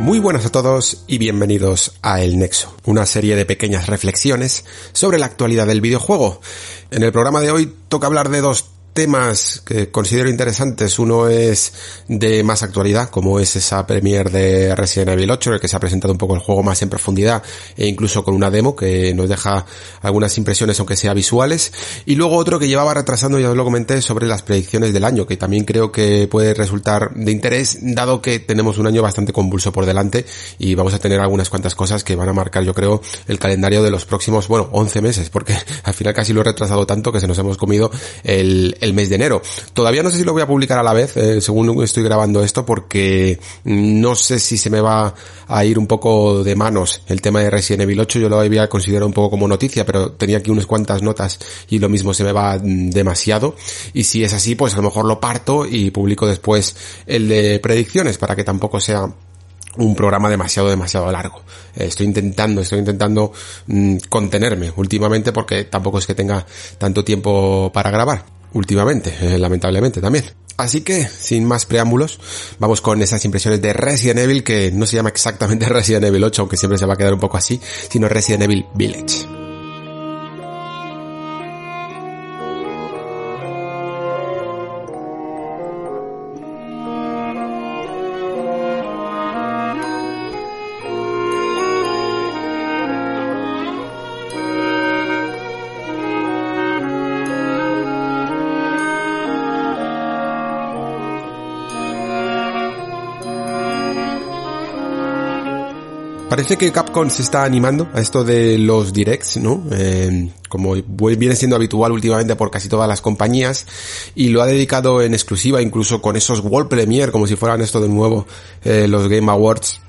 Muy buenas a todos y bienvenidos a El Nexo, una serie de pequeñas reflexiones sobre la actualidad del videojuego. En el programa de hoy toca hablar de dos temas que considero interesantes. Uno es de más actualidad, como es esa premier de Resident Evil 8, en el que se ha presentado un poco el juego más en profundidad e incluso con una demo que nos deja algunas impresiones aunque sea visuales. Y luego otro que llevaba retrasando, ya os lo comenté, sobre las predicciones del año, que también creo que puede resultar de interés, dado que tenemos un año bastante convulso por delante y vamos a tener algunas cuantas cosas que van a marcar, yo creo, el calendario de los próximos, bueno, 11 meses, porque al final casi lo he retrasado tanto que se nos hemos comido el, el mes de enero. Todavía no sé si lo voy a publicar a la vez, eh, según estoy grabando esto, porque no sé si se me va a ir un poco de manos el tema de Resident Evil 8. Yo lo había considerado un poco como noticia, pero tenía aquí unas cuantas notas y lo mismo se me va demasiado. Y si es así, pues a lo mejor lo parto y publico después el de predicciones para que tampoco sea un programa demasiado, demasiado largo. Eh, estoy intentando, estoy intentando mm, contenerme últimamente porque tampoco es que tenga tanto tiempo para grabar últimamente, eh, lamentablemente también. Así que, sin más preámbulos, vamos con esas impresiones de Resident Evil, que no se llama exactamente Resident Evil 8, aunque siempre se va a quedar un poco así, sino Resident Evil Village. Parece que Capcom se está animando a esto de los directs, ¿no? Eh, como viene siendo habitual últimamente por casi todas las compañías y lo ha dedicado en exclusiva incluso con esos World Premiere como si fueran esto de nuevo eh, los Game Awards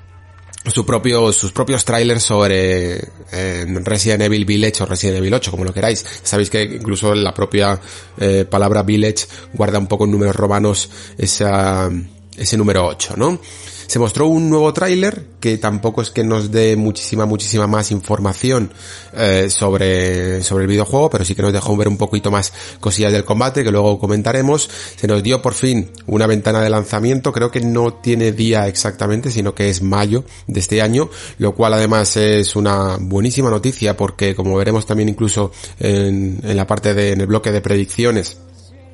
su propio, sus propios trailers sobre eh, Resident Evil Village o Resident Evil 8, como lo queráis. Sabéis que incluso la propia eh, palabra Village guarda un poco en números romanos esa, ese número 8, ¿no? Se mostró un nuevo tráiler que tampoco es que nos dé muchísima, muchísima más información eh, sobre, sobre el videojuego, pero sí que nos dejó ver un poquito más cosillas del combate que luego comentaremos. Se nos dio por fin una ventana de lanzamiento, creo que no tiene día exactamente, sino que es mayo de este año, lo cual además es una buenísima noticia porque como veremos también incluso en, en la parte de, en el bloque de predicciones,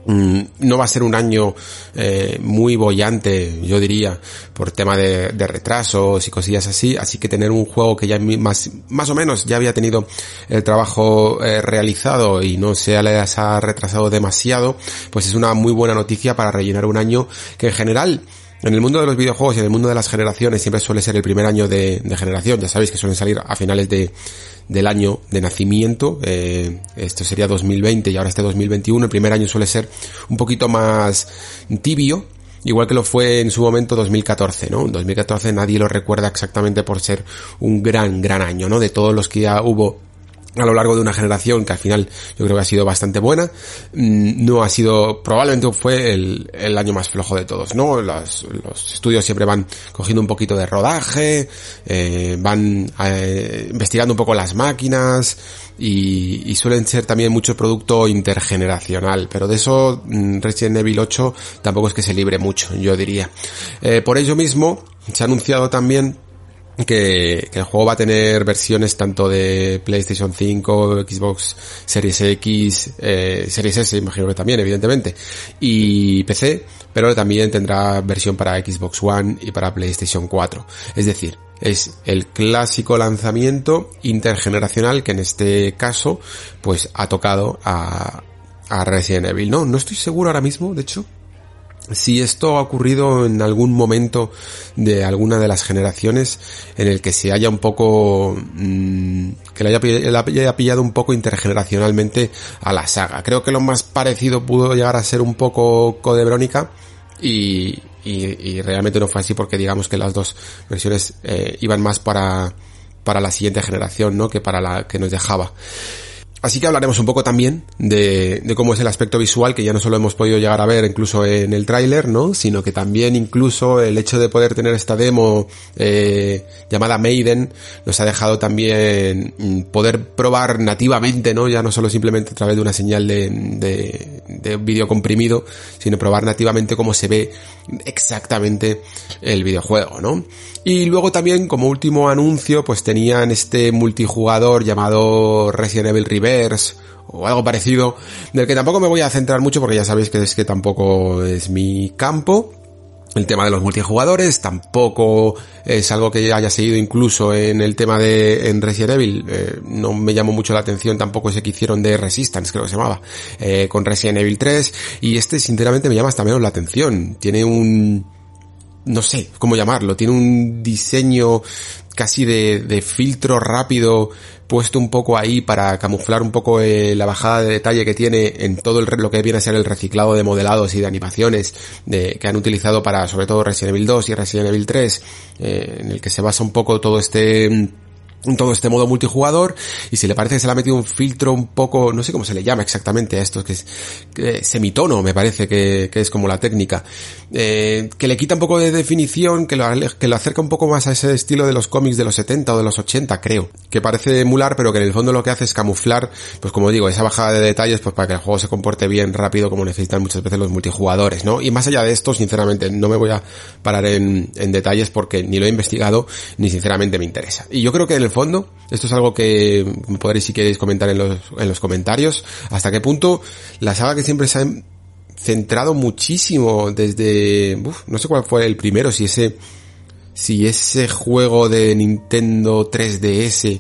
no va a ser un año eh, muy bollante, yo diría, por tema de, retrasos y cosillas así, así que tener un juego que ya más, más o menos ya había tenido el trabajo eh, realizado y no se les ha retrasado demasiado, pues es una muy buena noticia para rellenar un año que en general en el mundo de los videojuegos y en el mundo de las generaciones siempre suele ser el primer año de, generación. Ya sabéis que suelen salir a finales de, del año de nacimiento. Eh, esto sería 2020 y ahora este 2021. El primer año suele ser un poquito más tibio. Igual que lo fue en su momento 2014, ¿no? 2014 nadie lo recuerda exactamente por ser un gran, gran año, ¿no? De todos los que ya hubo a lo largo de una generación que al final yo creo que ha sido bastante buena. Mm, no ha sido, probablemente fue el, el año más flojo de todos, ¿no? Los, los, estudios siempre van cogiendo un poquito de rodaje, eh, van eh, investigando un poco las máquinas y, y, suelen ser también mucho producto intergeneracional, pero de eso mm, Resident Evil 8 tampoco es que se libre mucho, yo diría. Eh, por ello mismo, se ha anunciado también que, el juego va a tener versiones tanto de PlayStation 5, Xbox Series X, eh, Series S, imagino que también, evidentemente, y PC, pero también tendrá versión para Xbox One y para PlayStation 4. Es decir, es el clásico lanzamiento intergeneracional que en este caso, pues ha tocado a, a Resident Evil. No, no estoy seguro ahora mismo, de hecho, si esto ha ocurrido en algún momento de alguna de las generaciones en el que se haya un poco mm, que le haya, pillado un poco intergeneracionalmente a la saga. Creo que lo más parecido pudo llegar a ser un poco Code Verónica y, y, realmente no fue así porque digamos que las dos versiones eh, iban más para para la siguiente generación, ¿no? Que para la que nos dejaba. Así que hablaremos un poco también de, cómo es el aspecto visual, que ya no solo hemos podido llegar a ver incluso en el tráiler, ¿no? Sino que también incluso el hecho de poder tener esta demo eh, llamada Maiden nos ha dejado también mm, poder probar nativamente, ¿no? Ya no solo simplemente a través de una señal de, de, de vídeo comprimido, sino probar nativamente cómo se ve exactamente el videojuego, ¿no? Y luego también, como último anuncio, pues tenían este multijugador llamado Resident Evil O algo parecido, del que tampoco me voy a centrar mucho porque ya sabéis que es que tampoco es mi campo. El tema de los multijugadores tampoco es algo que haya seguido incluso en el tema de en Resident Evil. Eh, no me llamó mucho la atención tampoco ese que hicieron de Resistance, creo que se llamaba, eh, con Resident Evil 3. Y este sinceramente me llama hasta menos la atención. Tiene un no sé cómo llamarlo, tiene un diseño casi de, de filtro rápido puesto un poco ahí para camuflar un poco eh, la bajada de detalle que tiene en todo el, lo que viene a ser el reciclado de modelados y de animaciones que han utilizado para sobre todo Resident Evil 2 y Resident Evil 3 eh, en el que se basa un poco todo este todo este modo multijugador y si le parece que se le ha metido un filtro un poco, no sé cómo se le llama exactamente a esto, que es semitono me parece que, que, es como la técnica, eh, que le quita un poco de definición, que lo, que lo acerca un poco más a ese estilo de los cómics de los 70 o de los 80 creo, que parece emular pero que en el fondo lo que hace es camuflar, pues como digo, esa bajada de detalles pues para que el juego se comporte bien rápido como necesitan muchas veces los multijugadores, ¿no? Y más allá de esto, sinceramente, no me voy a parar en, en detalles porque ni lo he investigado ni sinceramente me interesa. Y yo creo que en el fondo, esto es algo que podréis si queréis comentar en los, en los comentarios, hasta qué punto la saga que siempre se ha centrado muchísimo desde, no sé cuál fue el primero, si ese, si ese juego de Nintendo 3DS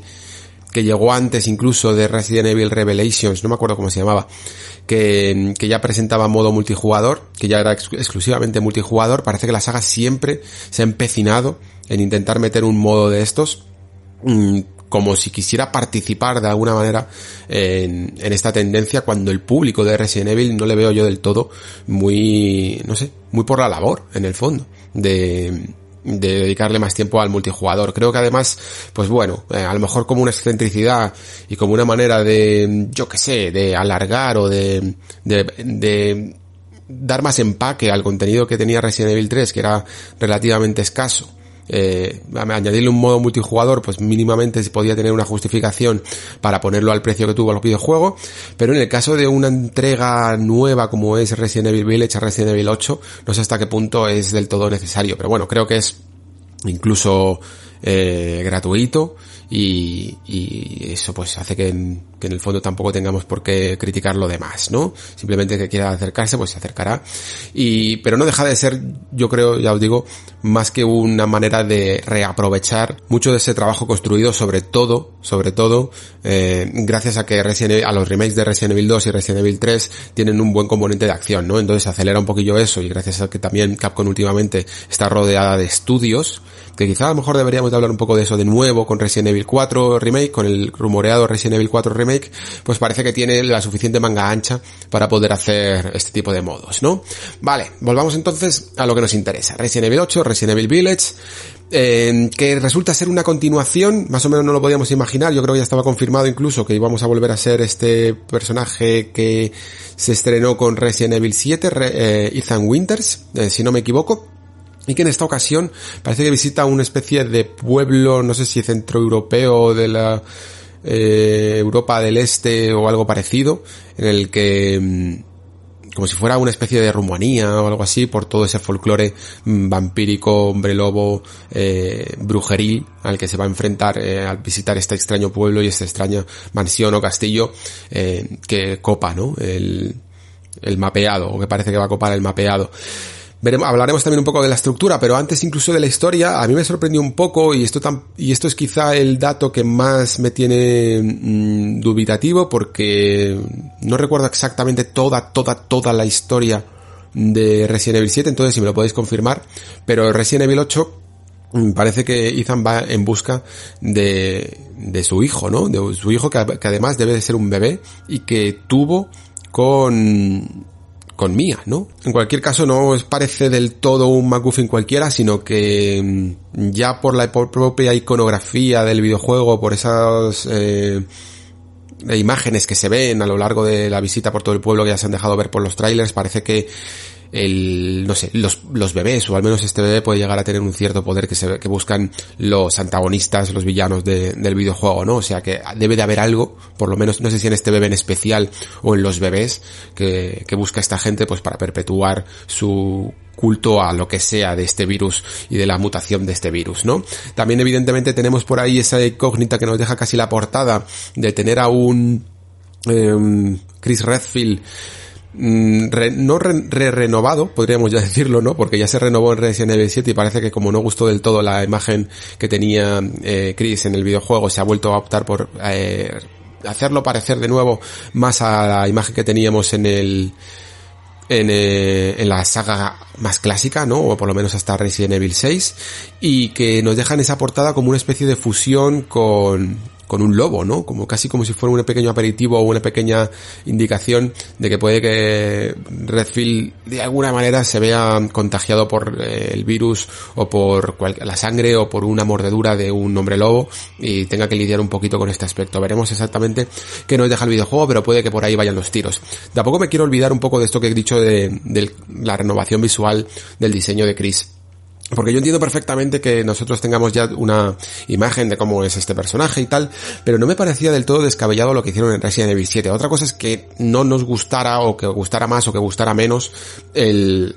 que llegó antes incluso de Resident Evil Revelations, no me acuerdo cómo se llamaba, que, que ya presentaba modo multijugador, que ya era exclusivamente multijugador, parece que la saga siempre se ha empecinado en intentar meter un modo de estos como si quisiera participar de alguna manera en, esta tendencia cuando el público de Resident Evil no le veo yo del todo muy, no sé, muy por la labor, en el fondo, de, de dedicarle más tiempo al multijugador. Creo que además, pues bueno, eh, a lo mejor como una excentricidad y como una manera de, yo que sé, de alargar o de, de, de dar más empaque al contenido que tenía Resident Evil 3, que era relativamente escaso eh, añadirle un modo multijugador, pues mínimamente se podía tener una justificación para ponerlo al precio que tuvo el videojuego, pero en el caso de una entrega nueva como es Resident Evil Village Resident Evil 8, no sé hasta qué punto es del todo necesario, pero bueno, creo que es incluso eh, gratuito y, y, eso pues hace que que en, el fondo tampoco tengamos por qué criticar lo demás, ¿no? Simplemente que quiera acercarse pues se acercará y pero no deja de ser yo creo ya os digo más que una manera de reaprovechar mucho de ese trabajo construido sobre todo sobre todo eh, gracias a que Resident a los remakes de Resident Evil 2 y Resident Evil 3 tienen un buen componente de acción, ¿no? Entonces acelera un poquillo eso y gracias a que también Capcom últimamente está rodeada de estudios que quizá a lo mejor deberíamos de hablar un poco de eso de nuevo con Resident Evil 4 Remake, con el rumoreado Resident Evil 4 Remake, pues parece que tiene la suficiente manga ancha para poder hacer este tipo de modos, ¿no? Vale, volvamos entonces a lo que nos interesa. Resident Evil 8, Resident Evil Village, eh, que resulta ser una continuación, más o menos no lo podíamos imaginar, yo creo que ya estaba confirmado incluso que íbamos a volver a ser este personaje que se estrenó con Resident Evil 7, eh, Ethan Winters, eh, si no me equivoco, y que en esta ocasión parece que visita una especie de pueblo, no sé si centroeuropeo de la eh, Europa del Este o algo parecido, en el que mm, como si fuera una especie de Rumanía o algo así, por todo ese folclore mm, vampírico, hombre lobo, eh, brujeril, al que se va a enfrentar eh, al visitar este extraño pueblo y esta extraña mansión o castillo eh, que copa, ¿no? El, el mapeado, o que parece que va a copar el mapeado hablaremos también un poco de la estructura, pero antes incluso de la historia, a mí me sorprendió un poco y esto y esto es quizá el dato que más me tiene mm, dubitativo porque no recuerdo exactamente toda, toda, toda la historia de Resident Evil 7, entonces si me lo podéis confirmar, pero Resident Evil 8 mm, parece que Ethan va en busca de, de su hijo, ¿no? De su hijo que, que además debe de ser un bebé y que tuvo con con Mía, ¿no? En cualquier caso no parece del todo un MacGuffin cualquiera, sino que mm, ya por la propia iconografía del videojuego, por esas eh, imágenes que se ven a lo largo de la visita por todo el pueblo que ya se han dejado ver por los trailers, parece que el, no sé, los, los bebés, o al menos este bebé puede llegar a tener un cierto poder que se que buscan los antagonistas, los villanos de, del videojuego, ¿no? O sea que debe de haber algo, por lo menos no sé si en este bebé en especial o en los bebés, que, que busca esta gente pues para perpetuar su culto a lo que sea de este virus y de la mutación de este virus, ¿no? También evidentemente tenemos por ahí esa incógnita que nos deja casi la portada de tener a un eh, Chris Redfield Mm, no re, renovado, podríamos ya decirlo, ¿no? Porque ya se renovó en Resident Evil 7 y parece que como no gustó del todo la imagen que tenía eh, Chris en el videojuego, se ha vuelto a optar por eh, hacerlo parecer de nuevo más a la imagen que teníamos en el en, eh, en, la saga más clásica, ¿no? O por lo menos hasta Resident Evil 6 y que nos dejan esa portada como una especie de fusión con con un lobo, ¿no? Como casi como si fuera un pequeño aperitivo o una pequeña indicación de que puede que Redfield de alguna manera se vea contagiado por eh, el virus o por la sangre o por una mordedura de un hombre lobo y tenga que lidiar un poquito con este aspecto. Veremos exactamente qué nos deja el videojuego, pero puede que por ahí vayan los tiros. Tampoco me quiero olvidar un poco de esto que he dicho de, de la renovación visual del diseño de Chris porque yo entiendo perfectamente que nosotros tengamos ya una imagen de cómo es este personaje y tal, pero no me parecía del todo descabellado lo que hicieron en Resident Evil 7. Otra cosa es que no nos gustara o que gustara más o que gustara menos el,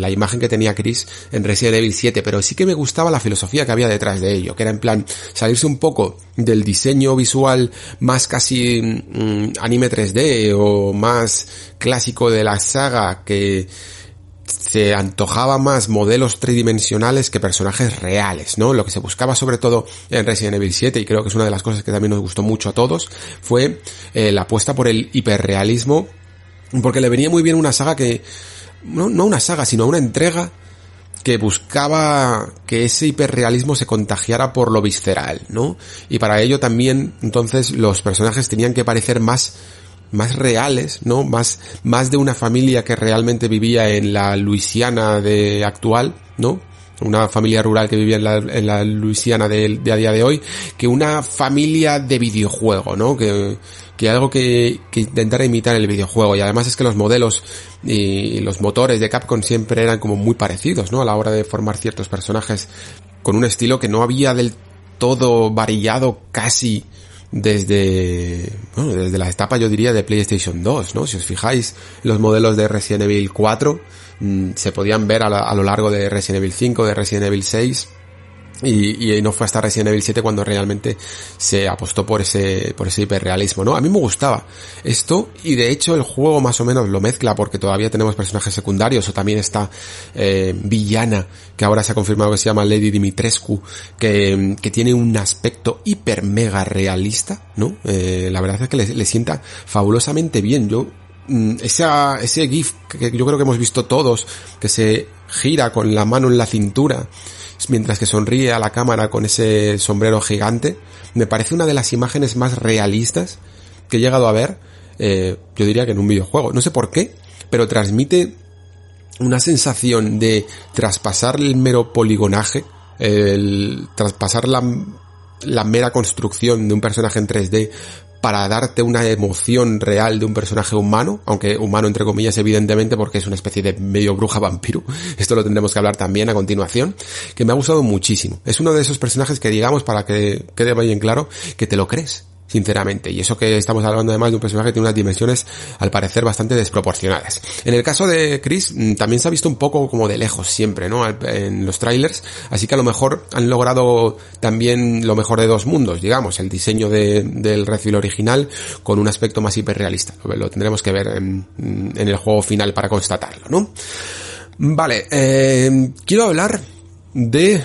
la imagen que tenía Chris en Resident Evil 7, pero sí que me gustaba la filosofía que había detrás de ello, que era en plan salirse un poco del diseño visual más casi mm, anime 3D o más clásico de la saga que se antojaba más modelos tridimensionales que personajes reales, ¿no? Lo que se buscaba sobre todo en Resident Evil 7, y creo que es una de las cosas que también nos gustó mucho a todos, fue eh, la apuesta por el hiperrealismo, porque le venía muy bien una saga que, no, no una saga, sino una entrega que buscaba que ese hiperrealismo se contagiara por lo visceral, ¿no? Y para ello también, entonces, los personajes tenían que parecer más más reales, ¿no? Más, más de una familia que realmente vivía en la Luisiana de actual, ¿no? Una familia rural que vivía en la, en la Luisiana de, de, a día de hoy, que una familia de videojuego, ¿no? Que, que algo que, que intentara imitar el videojuego. Y además es que los modelos y los motores de Capcom siempre eran como muy parecidos, ¿no? A la hora de formar ciertos personajes con un estilo que no había del todo varillado casi desde, bueno, desde la etapa yo diría de PlayStation 2, ¿no? Si os fijáis, los modelos de Resident Evil 4 mm, se podían ver a, a, lo largo de Resident Evil 5, de Resident Evil 6 y, y, no fue hasta Resident Evil 7 cuando realmente se apostó por ese, por ese hiperrealismo, ¿no? A mí me gustaba esto y de hecho el juego más o menos lo mezcla porque todavía tenemos personajes secundarios o también está eh, Villana, que ahora se ha confirmado que se llama Lady Dimitrescu, que, que tiene un aspecto hiper mega realista, ¿no? Eh, la verdad es que le, le sienta fabulosamente bien. Yo mm, esa, ese GIF que yo creo que hemos visto todos, que se gira con la mano en la cintura, mientras que sonríe a la cámara con ese sombrero gigante, me parece una de las imágenes más realistas que he llegado a ver, eh, yo diría que en un videojuego. No sé por qué, pero transmite una sensación de traspasar el mero poligonaje, el traspasar la, la mera construcción de un personaje en 3D para darte una emoción real de un personaje humano, aunque humano entre comillas evidentemente porque es una especie de medio bruja vampiro, esto lo tendremos que hablar también a continuación, que me ha gustado muchísimo. Es uno de esos personajes que digamos, para que quede bien claro, que te lo crees sinceramente. Y eso que estamos hablando además de un personaje que tiene unas dimensiones al parecer bastante desproporcionadas. En el caso de Chris mm, también se ha visto un poco como de lejos siempre, ¿no? En los trailers, así que a lo mejor han logrado también lo mejor de dos mundos, digamos, el diseño de, del Redfield original con un aspecto más hiperrealista. Lo, tendremos que ver en, en, el juego final para constatarlo, ¿no? Vale, eh, quiero hablar de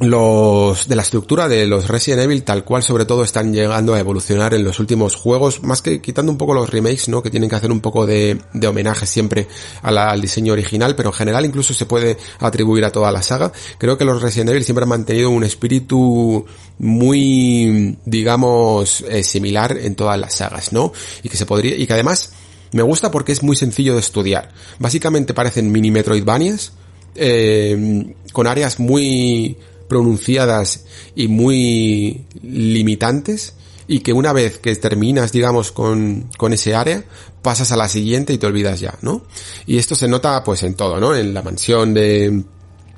los de la estructura de los Resident Evil tal cual sobre todo están llegando a evolucionar en los últimos juegos más que quitando un poco los remakes no que tienen que hacer un poco de, de homenaje siempre al diseño original pero en general incluso se puede atribuir a toda la saga. Creo que los Resident Evil siempre han mantenido un espíritu muy digamos eh, similar en todas las sagas no y que se podría y que además me gusta porque es muy sencillo de estudiar. Básicamente parecen mini Metroidvanias eh, con áreas muy pronunciadas y muy limitantes y que una vez que terminas, digamos, con, con ese área, pasas a la siguiente y te olvidas ya, ¿no? Y esto se nota pues en todo, ¿no? En la mansión de,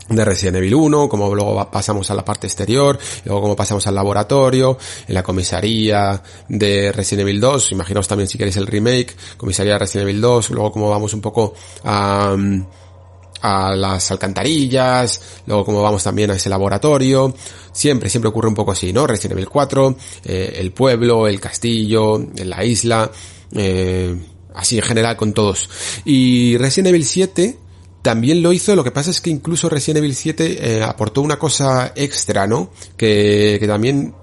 de Resident Evil 1, como luego pasamos a la parte exterior, luego como pasamos al laboratorio, en la comisaría de Resident Evil 2, imaginaos también si queréis el remake, comisaría de Resident Evil 2, luego como vamos un poco a a las alcantarillas, luego como vamos también a ese laboratorio, siempre, siempre ocurre un poco así, ¿no? Resident Evil 4, eh, el pueblo, el castillo, la isla, eh, así en general con todos. Y Resident Evil 7 también lo hizo, lo que pasa es que incluso Resident Evil 7 eh, aportó una cosa extra, ¿no? Que, que también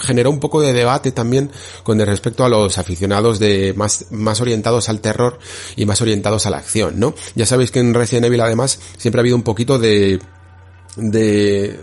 generó un poco de debate también con respecto a los aficionados de más, más orientados al terror y más orientados a la acción, ¿no? Ya sabéis que en Resident Evil además siempre ha habido un poquito de, de,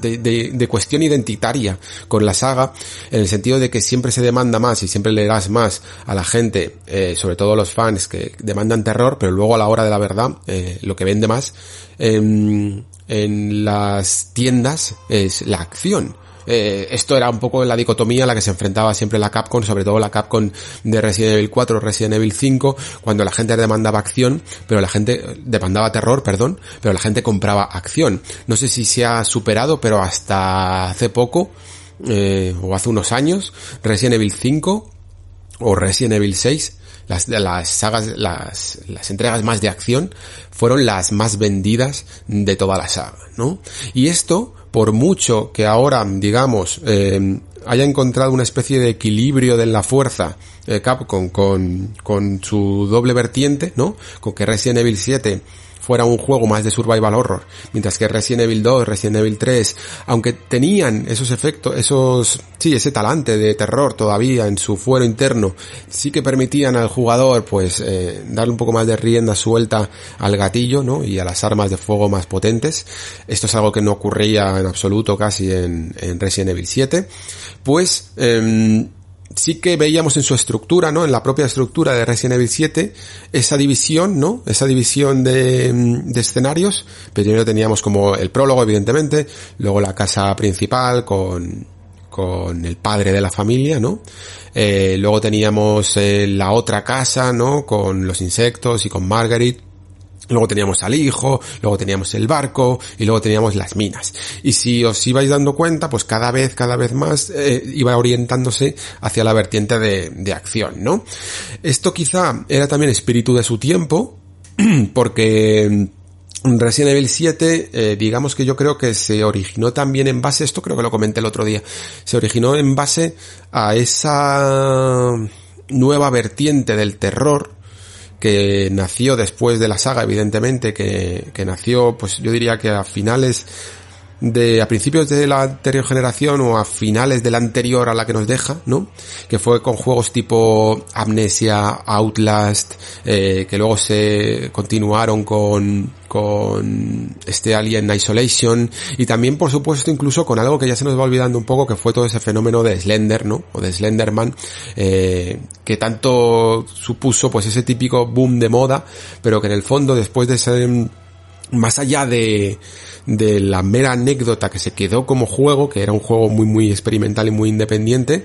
de, de, cuestión identitaria con la saga, en el sentido de que siempre se demanda más y siempre le das más a la gente, eh, sobre todo a los fans que demandan terror, pero luego a la hora de la verdad, eh, lo que vende más en, en las tiendas es la acción. Eh, esto era un poco la dicotomía a la que se enfrentaba siempre la Capcom, sobre todo la Capcom de Resident Evil 4, Resident Evil 5, cuando la gente demandaba acción, pero la gente demandaba terror, perdón, pero la gente compraba acción. No sé si se ha superado, pero hasta hace poco, eh, o hace unos años, Resident Evil 5 o Resident Evil 6 las, las sagas, las, las entregas más de acción fueron las más vendidas de toda la saga, ¿no? Y esto por mucho que ahora, digamos, eh, haya encontrado una especie de equilibrio de la fuerza eh, Capcom con, con su doble vertiente, ¿no? Con que Resident Evil 7 fuera un juego más de survival horror, mientras que Resident Evil 2, Resident Evil 3, aunque tenían esos efectos, esos, sí, ese talante de terror todavía en su fuero interno, sí que permitían al jugador, pues, eh, darle un poco más de rienda suelta al gatillo, ¿no? Y a las armas de fuego más potentes. Esto es algo que no ocurría en absoluto casi en, en Resident Evil 7. Pues, eh, sí que veíamos en su estructura, ¿no? En la propia estructura de Resident Evil 7, esa división, ¿no? Esa división de, mm, de escenarios. Primero teníamos como el prólogo, evidentemente, luego la casa principal con, con el padre de la familia, ¿no? Eh, luego teníamos eh, la otra casa, ¿no? Con los insectos y con Margaret luego teníamos al hijo, luego teníamos el barco y luego teníamos las minas. Y si os ibais dando cuenta, pues cada vez, cada vez más eh, iba orientándose hacia la vertiente de, de acción, ¿no? Esto quizá era también espíritu de su tiempo, porque Resident Evil 7, eh, digamos que yo creo que se originó también en base, esto creo que lo comenté el otro día, se originó en base a esa nueva vertiente del terror que nació después de la saga, evidentemente, que, que nació, pues yo diría que a finales de a principios de la anterior generación o a finales de la anterior a la que nos deja, ¿no? Que fue con juegos tipo Amnesia, Outlast, eh, que luego se continuaron con con este Alien Isolation y también por supuesto incluso con algo que ya se nos va olvidando un poco que fue todo ese fenómeno de Slender, ¿no? O de Slenderman, eh, que tanto supuso pues ese típico boom de moda, pero que en el fondo después de ese más allá de, de la mera anécdota que se quedó como juego, que era un juego muy muy experimental y muy independiente,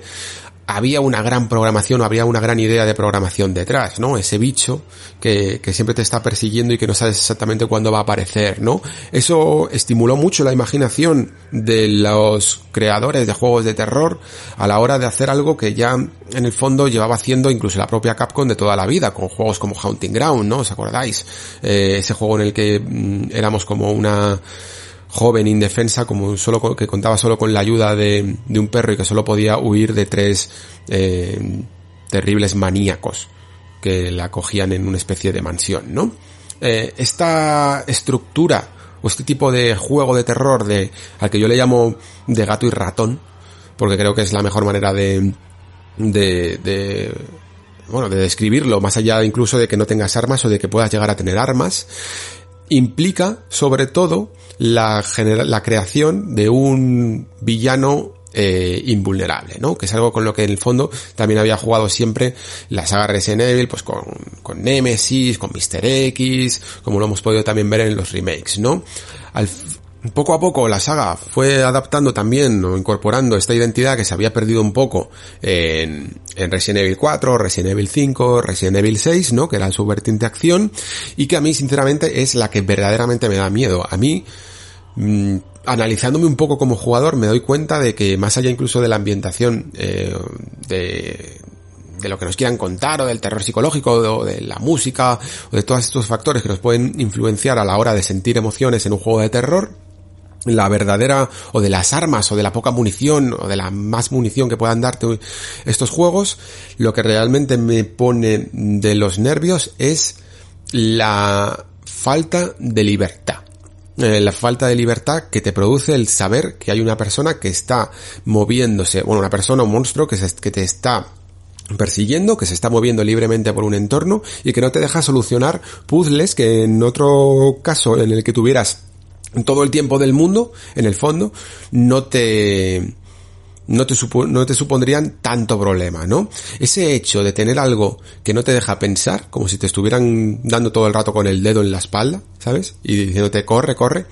había una gran programación había una gran idea de programación detrás, ¿no? Ese bicho que, que, siempre te está persiguiendo y que no sabes exactamente cuándo va a aparecer, ¿no? Eso estimuló mucho la imaginación de los creadores de juegos de terror a la hora de hacer algo que ya en el fondo llevaba haciendo incluso la propia Capcom de toda la vida, con juegos como Haunting Ground, ¿no? ¿Os acordáis? Eh, ese juego en el que mm, éramos como una joven indefensa como solo que contaba solo con la ayuda de, de un perro y que solo podía huir de tres eh, terribles maníacos que la cogían en una especie de mansión, ¿no? Eh, esta estructura o este tipo de juego de terror de, al que yo le llamo de gato y ratón, porque creo que es la mejor manera de, de, de bueno, de describirlo, más allá incluso de que no tengas armas o de que puedas llegar a tener armas, implica sobre todo la, la creación de un villano eh, invulnerable, ¿no? Que es algo con lo que en el fondo también había jugado siempre la saga Resident Evil, pues con, con Nemesis, con Mr. X, como lo hemos podido también ver en los remakes, ¿no? Al, poco a poco la saga fue adaptando también o incorporando esta identidad que se había perdido un poco en, en Resident Evil 4, Resident Evil 5, Resident Evil 6, ¿no? Que era su vertiente acción y que a mí sinceramente es la que verdaderamente me da miedo. A mí, mmm, analizándome un poco como jugador me doy cuenta de que más allá incluso de la ambientación eh, de, de lo que nos quieran contar o del terror psicológico o de la música o de todos estos factores que nos pueden influenciar a la hora de sentir emociones en un juego de terror, la verdadera o de las armas o de la poca munición o de la más munición que puedan darte estos juegos, lo que realmente me pone de los nervios es la falta de libertad. Eh, la falta de libertad que te produce el saber que hay una persona que está moviéndose, bueno, una persona, un monstruo que, se, que te está persiguiendo, que se está moviendo libremente por un entorno y que no te deja solucionar puzzles que en otro caso en el que tuvieras todo el tiempo del mundo, en el fondo, no te, no te, no te supondrían tanto problema, ¿no? Ese hecho de tener algo que no te deja pensar, como si te estuvieran dando todo el rato con el dedo en la espalda, ¿sabes? Y diciéndote corre, corre,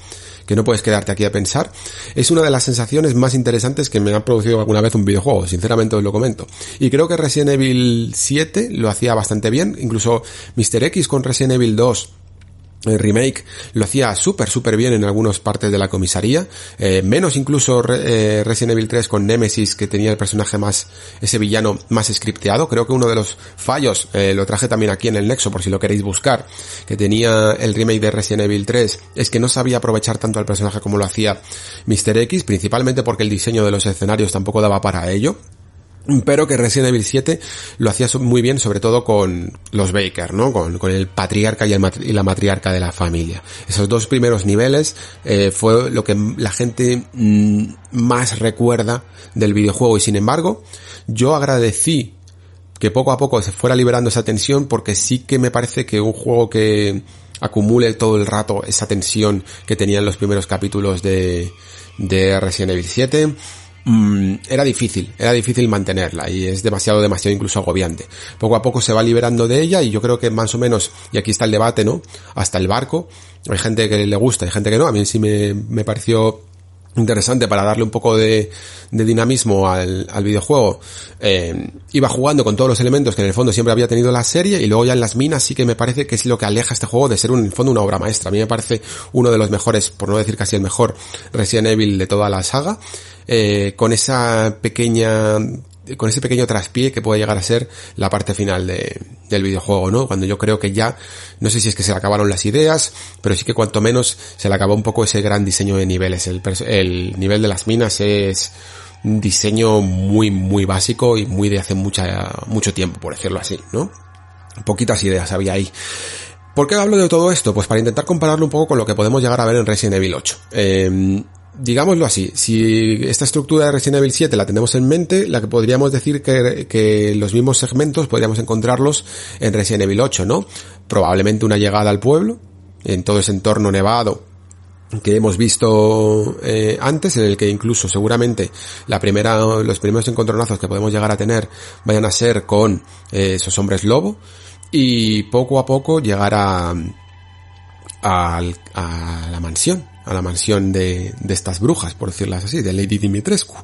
que no puedes quedarte aquí a pensar, es una de las sensaciones más interesantes que me han producido alguna vez un videojuego, sinceramente os lo comento. Y creo que Resident Evil 7 lo hacía bastante bien, incluso Mr. X con Resident Evil 2 el remake lo hacía súper súper bien en algunas partes de la comisaría, eh, menos incluso eh, Resident Evil 3 con Nemesis que tenía el personaje más, ese villano más scripteado, creo que uno de los fallos, eh, lo traje también aquí en el Nexo por si lo queréis buscar, que tenía el remake de Resident Evil 3, es que no sabía aprovechar tanto al personaje como lo hacía Mr. X, principalmente porque el diseño de los escenarios tampoco daba para ello, pero que Resident Evil 7 lo hacía muy bien, sobre todo con los Baker, ¿no? Con, el patriarca y, la matriarca de la familia. Esos dos primeros niveles eh, fue lo que la gente mmm, más recuerda del videojuego y sin embargo yo agradecí que poco a poco se fuera liberando esa tensión porque sí que me parece que un juego que acumule todo el rato esa tensión que tenían los primeros capítulos de, de Resident Evil 7 mmm, era difícil, era difícil mantenerla y es demasiado, demasiado incluso agobiante. Poco a poco se va liberando de ella y yo creo que más o menos, y aquí está el debate, ¿no? Hasta el barco, hay gente que le gusta, hay gente que no, a mí sí me, me pareció interesante para darle un poco de, de dinamismo al, al videojuego. Eh, iba jugando con todos los elementos que en el fondo siempre había tenido la serie y luego ya en las minas sí que me parece que es lo que aleja este juego de ser un, en el fondo una obra maestra. A mí me parece uno de los mejores, por no decir casi el mejor, Resident Evil de toda la saga. Eh, con esa pequeña con ese pequeño traspié que puede llegar a ser la parte final de, del videojuego, ¿no? Cuando yo creo que ya, no sé si es que se le acabaron las ideas, pero sí que cuanto menos se le acabó un poco ese gran diseño de niveles. El, el nivel de las minas es un diseño muy, muy básico y muy de hace mucha, mucho tiempo, por decirlo así, ¿no? Poquitas ideas había ahí. ¿Por qué hablo de todo esto? Pues para intentar compararlo un poco con lo que podemos llegar a ver en Resident Evil 8. Eh, digámoslo así, si esta estructura de Resident Evil 7 la tenemos en mente, la que podríamos decir que, que, los mismos segmentos podríamos encontrarlos en Resident Evil 8, ¿no? Probablemente una llegada al pueblo, en todo ese entorno nevado que hemos visto eh, antes, en el que incluso seguramente la primera, los primeros encontronazos que podemos llegar a tener vayan a ser con eh, esos hombres lobo y poco a poco llegar a, a, a la mansión, a la mansión de, de, estas brujas, por decirlas así, de Lady Dimitrescu.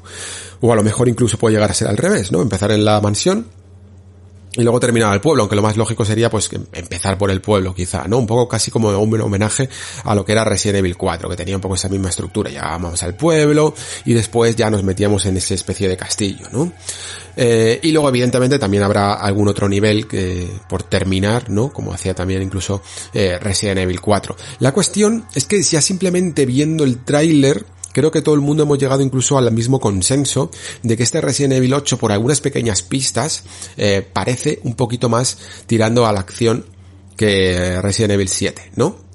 O a lo mejor incluso puede llegar a ser al revés, ¿no? Empezar en la mansión y luego terminar el pueblo, aunque lo más lógico sería pues empezar por el pueblo quizá, ¿no? Un poco casi como un homenaje a lo que era Resident Evil 4, que tenía un poco esa misma estructura. Llegábamos al pueblo y después ya nos metíamos en esa especie de castillo, ¿no? Eh, y luego evidentemente también habrá algún otro nivel que, por terminar, ¿no? Como hacía también incluso eh, Resident Evil 4. La cuestión es que ya simplemente viendo el tráiler creo que todo el mundo hemos llegado incluso al mismo consenso de que este Resident Evil 8 por algunas pequeñas pistas eh, parece un poquito más tirando a la acción que Resident Evil 7, ¿no?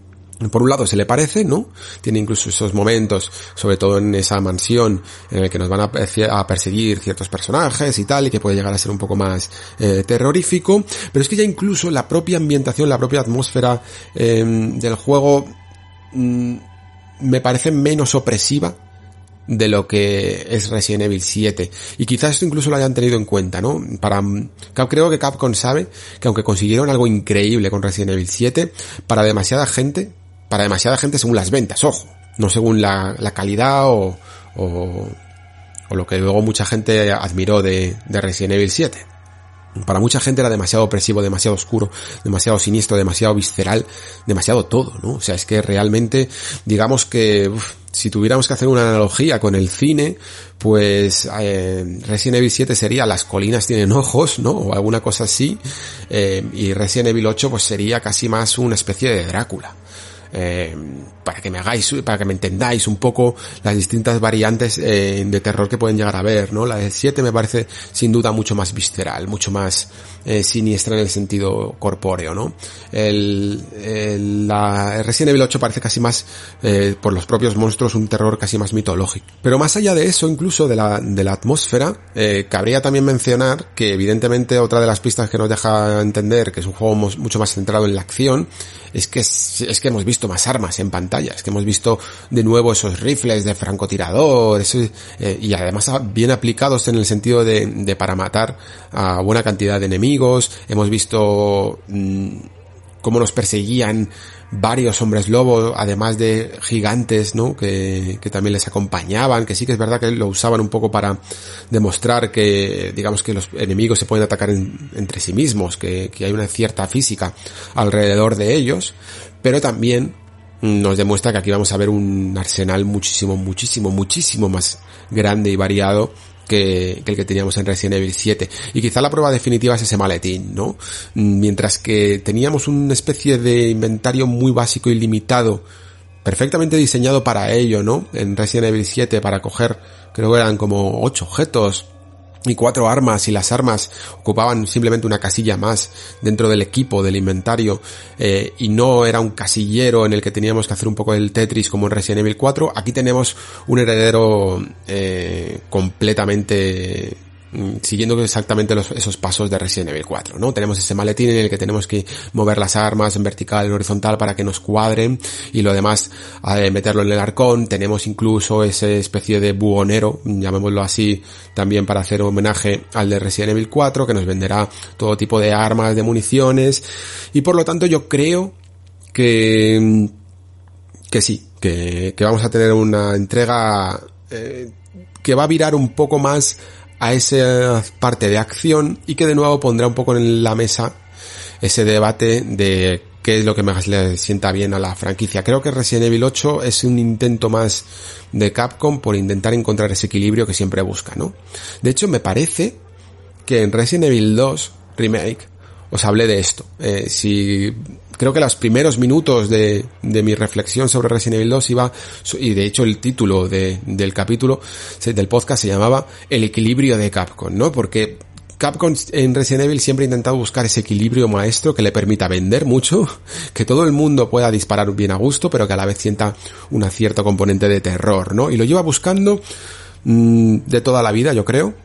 por un lado se le parece, ¿no? Tiene incluso esos momentos, sobre todo en esa mansión, en el que nos van a, perseguir ciertos personajes y tal, y que puede llegar a ser un poco más eh, terrorífico. Pero es que ya incluso la propia ambientación, la propia atmósfera em, del juego mm, me parece menos opresiva de lo que es Resident Evil 7. Y quizás esto incluso lo hayan tenido en cuenta, ¿no? Para, creo que Capcom sabe que aunque consiguieron algo increíble con Resident Evil 7, para demasiada gente, para demasiada gente según las ventas, ojo, no según la, la calidad o, o, lo que luego mucha gente admiró de, de Resident Evil 7. Para mucha gente era demasiado opresivo, demasiado oscuro, demasiado siniestro, demasiado visceral, demasiado todo, ¿no? O sea, es que realmente, digamos que, si tuviéramos que hacer una analogía con el cine, pues eh, Resident Evil 7 sería Las colinas tienen ojos, ¿no? O alguna cosa así, eh, y Resident Evil 8 pues sería casi más una especie de Drácula eh, para que me hagáis, para que me entendáis un poco las distintas variantes eh, de terror que pueden llegar a ver, ¿no? La del 7 me parece sin duda mucho más visceral, mucho más eh, siniestra en el sentido corpóreo, ¿no? El, el, la Resident Evil 8 parece casi más, eh, por los propios monstruos, un terror casi más mitológico. Pero más allá de eso, incluso de la, de la atmósfera, eh, cabría también mencionar que evidentemente otra de las pistas que nos deja entender que es un juego mucho más centrado en la acción, es que, es, que hemos visto más armas en pantalla, es que hemos visto de nuevo esos rifles de francotirador, eh, y además bien aplicados en el sentido de, de, para matar a buena cantidad de enemigos, hemos visto mmm, cómo nos perseguían varios hombres lobo, además de gigantes, ¿no? Que, que, también les acompañaban, que sí que es verdad que lo usaban un poco para demostrar que, digamos que los enemigos se pueden atacar en, entre sí mismos, que, que hay una cierta física alrededor de ellos, pero también nos demuestra que aquí vamos a ver un arsenal muchísimo, muchísimo, muchísimo más grande y variado que, que, el que teníamos en Resident Evil 7. Y quizá la prueba definitiva es ese maletín, ¿no? Mientras que teníamos una especie de inventario muy básico y limitado, perfectamente diseñado para ello, ¿no? En Resident Evil 7 para coger, creo que eran como 8 objetos, y cuatro armas y las armas ocupaban simplemente una casilla más dentro del equipo, del inventario eh, y no era un casillero en el que teníamos que hacer un poco el Tetris como en Resident Evil 4, aquí tenemos un heredero eh, completamente siguiendo exactamente esos pasos de Resident Evil 4, ¿no? Tenemos ese maletín en el que tenemos que mover las armas en vertical, en horizontal para que nos cuadren y lo demás eh, meterlo en el arcón. Tenemos incluso ese especie de buhonero, llamémoslo así, también para hacer homenaje al de Resident Evil 4 que nos venderá todo tipo de armas, de municiones y por lo tanto yo creo que que sí, que, que vamos a tener una entrega eh, que va a virar un poco más a esa parte de acción y que de nuevo pondrá un poco en la mesa ese debate de qué es lo que más le sienta bien a la franquicia. Creo que Resident Evil 8 es un intento más de Capcom por intentar encontrar ese equilibrio que siempre busca, ¿no? De hecho, me parece que en Resident Evil 2 Remake os hablé de esto. Eh, si creo que los primeros minutos de, de, mi reflexión sobre Resident Evil 2 iba, y de hecho el título de, del capítulo, del podcast se llamaba El equilibrio de Capcom, ¿no? Porque Capcom en Resident Evil siempre ha intentado buscar ese equilibrio maestro que le permita vender mucho, que todo el mundo pueda disparar bien a gusto, pero que a la vez sienta una cierta componente de terror, ¿no? Y lo lleva buscando mmm, de toda la vida, yo creo.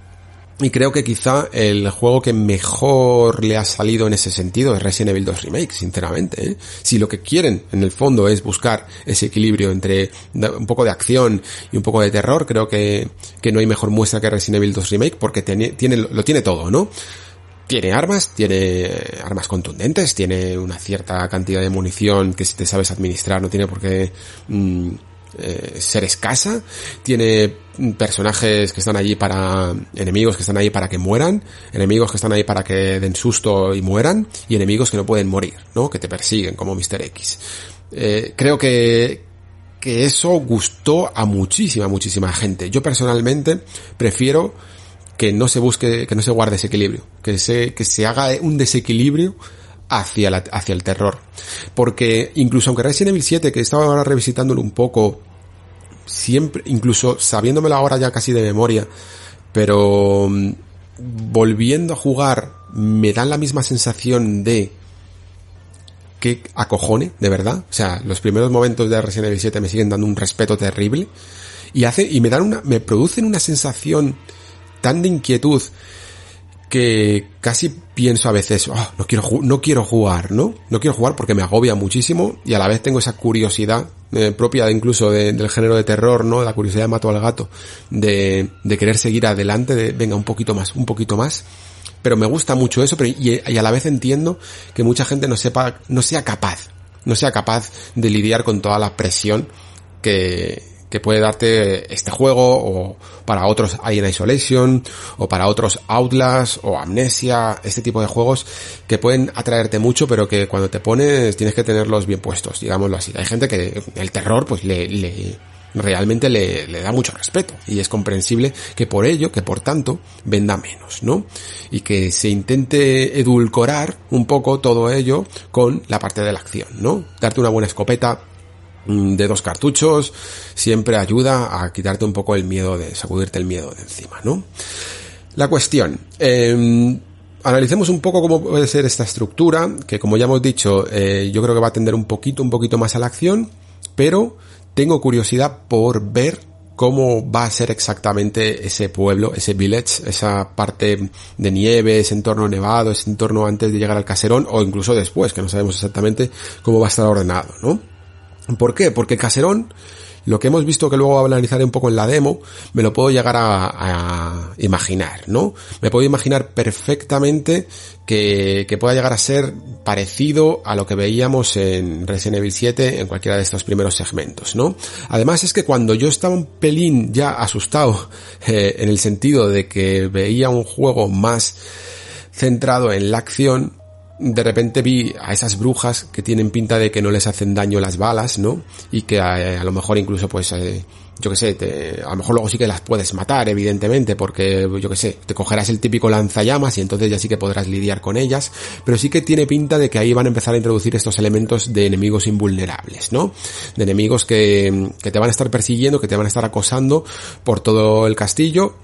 Y creo que quizá el juego que mejor le ha salido en ese sentido es Resident Evil 2 Remake, sinceramente. ¿eh? Si lo que quieren en el fondo es buscar ese equilibrio entre un poco de acción y un poco de terror, creo que, que no hay mejor muestra que Resident Evil 2 Remake porque tiene, tiene, lo tiene todo, ¿no? Tiene armas, tiene armas contundentes, tiene una cierta cantidad de munición que si te sabes administrar no tiene por qué... Mmm, eh, ser escasa, tiene personajes que están allí para enemigos que están ahí para que mueran, enemigos que están ahí para que den susto y mueran y enemigos que no pueden morir, ¿no? Que te persiguen como Mr. X. Eh, creo que que eso gustó a muchísima muchísima gente. Yo personalmente prefiero que no se busque, que no se guarde ese equilibrio, que se que se haga un desequilibrio hacia, la, hacia el terror. Porque incluso aunque Resident Evil 7, que estaba ahora revisitándolo un poco, siempre, incluso sabiéndomelo ahora ya casi de memoria, pero mm, volviendo a jugar me dan la misma sensación de que acojone, de verdad. O sea, los primeros momentos de Resident Evil 7 me siguen dando un respeto terrible. Y hace, y me dan una, me producen una sensación tan de inquietud que casi pienso a veces, oh, no quiero no quiero jugar, ¿no? No quiero jugar porque me agobia muchísimo y a la vez tengo esa curiosidad eh, propia de incluso del género de terror, ¿no? La curiosidad de mato al gato, de, querer seguir adelante, de venga un poquito más, un poquito más. Pero me gusta mucho eso, pero y a la vez entiendo que mucha gente no sepa, no sea capaz, no sea capaz de lidiar con toda la presión que, que puede darte este juego o para otros Alien Isolation o para otros Outlast o Amnesia, este tipo de juegos que pueden atraerte mucho pero que cuando te pones tienes que tenerlos bien puestos, digámoslo así. Hay gente que el terror pues le, le realmente le, da mucho respeto y es comprensible que por ello, que por tanto, venda menos, ¿no? Y que se intente edulcorar un poco todo ello con la parte de la acción, ¿no? Darte una buena escopeta, de dos cartuchos siempre ayuda a quitarte un poco el miedo de sacudirte el miedo de encima, ¿no? La cuestión, eh, analicemos un poco cómo puede ser esta estructura, que como ya hemos dicho, eh, yo creo que va a tender un poquito, un poquito más a la acción, pero tengo curiosidad por ver cómo va a ser exactamente ese pueblo, ese village, esa parte de nieve, ese entorno nevado, ese entorno antes de llegar al caserón o incluso después, que no sabemos exactamente cómo va a estar ordenado, ¿no? ¿Por qué? Porque Caserón, lo que hemos visto que luego va a analizar un poco en la demo, me lo puedo llegar a, a imaginar, ¿no? Me puedo imaginar perfectamente que, que, pueda llegar a ser parecido a lo que veíamos en Resident Evil 7 en cualquiera de estos primeros segmentos, ¿no? Además es que cuando yo estaba un pelín ya asustado eh, en el sentido de que veía un juego más centrado en la acción, de repente vi a esas brujas que tienen pinta de que no les hacen daño las balas, ¿no? Y que a, a lo mejor incluso pues... Eh, yo que sé, te, a lo mejor luego sí que las puedes matar, evidentemente, porque yo que sé, te cogerás el típico lanzallamas y entonces ya sí que podrás lidiar con ellas, pero sí que tiene pinta de que ahí van a empezar a introducir estos elementos de enemigos invulnerables, ¿no? De enemigos que, que te van a estar persiguiendo, que te van a estar acosando por todo el castillo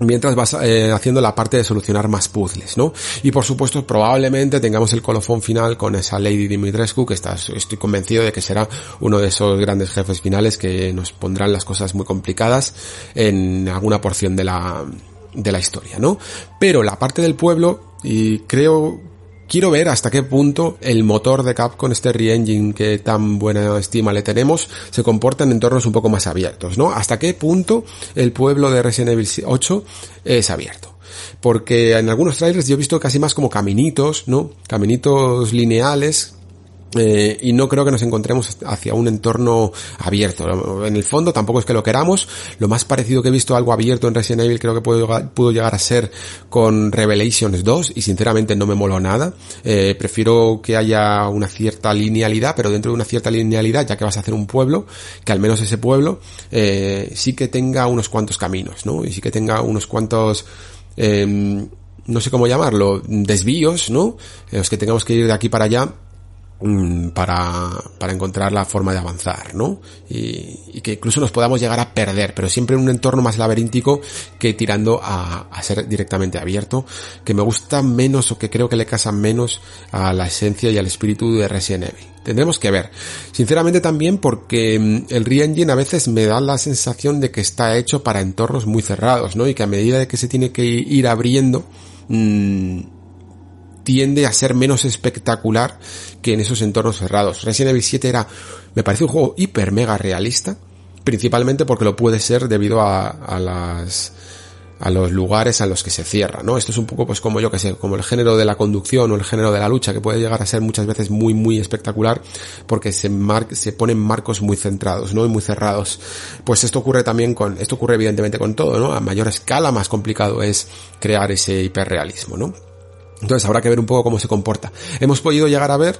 mientras vas eh, haciendo la parte de solucionar más puzzles, ¿no? Y por supuesto, probablemente tengamos el colofón final con esa Lady Dimitrescu, que estoy convencido de que será uno de esos grandes jefes finales que nos pondrán las cosas muy complicadas en alguna porción de la, de la historia, ¿no? Pero la parte del pueblo, y creo quiero ver hasta qué punto el motor de Capcom, este re-engine que tan buena estima le tenemos, se comporta en entornos un poco más abiertos, ¿no? Hasta qué punto el pueblo de Resident Evil 8 es abierto. Porque en algunos trailers yo he visto casi más como caminitos, ¿no? Caminitos lineales eh, y no creo que nos encontremos hacia un entorno abierto. En el fondo tampoco es que lo queramos. Lo más parecido que he visto algo abierto en Resident Evil creo que pudo, llegar a ser con Revelations 2 y sinceramente no me moló nada. Eh, prefiero que haya una cierta linealidad, pero dentro de una cierta linealidad, ya que vas a hacer un pueblo, que al menos ese pueblo eh, sí que tenga unos cuantos caminos, ¿no? Y sí que tenga unos cuantos... Eh, no sé cómo llamarlo, desvíos, ¿no? Los que tengamos que ir de aquí para allá para, para encontrar la forma de avanzar, ¿no? Y, y, que incluso nos podamos llegar a perder, pero siempre en un entorno más laberíntico que tirando a, a, ser directamente abierto, que me gusta menos o que creo que le casa menos a la esencia y al espíritu de Resident Evil. Tendremos que ver. Sinceramente también porque mm, el Re-Engine a veces me da la sensación de que está hecho para entornos muy cerrados, ¿no? Y que a medida de que se tiene que ir abriendo, mmm, tiende a ser menos espectacular que en esos entornos cerrados. Resident Evil 7 era, me parece un juego hiper mega realista, principalmente porque lo puede ser debido a, a las a los lugares a los que se cierra, ¿no? Esto es un poco pues como yo que sé, como el género de la conducción o el género de la lucha que puede llegar a ser muchas veces muy muy espectacular porque se mar se ponen marcos muy centrados, ¿no? Y muy cerrados. Pues esto ocurre también con esto ocurre evidentemente con todo, ¿no? A mayor escala más complicado es crear ese hiperrealismo, ¿no? Entonces habrá que ver un poco cómo se comporta. Hemos podido llegar a ver,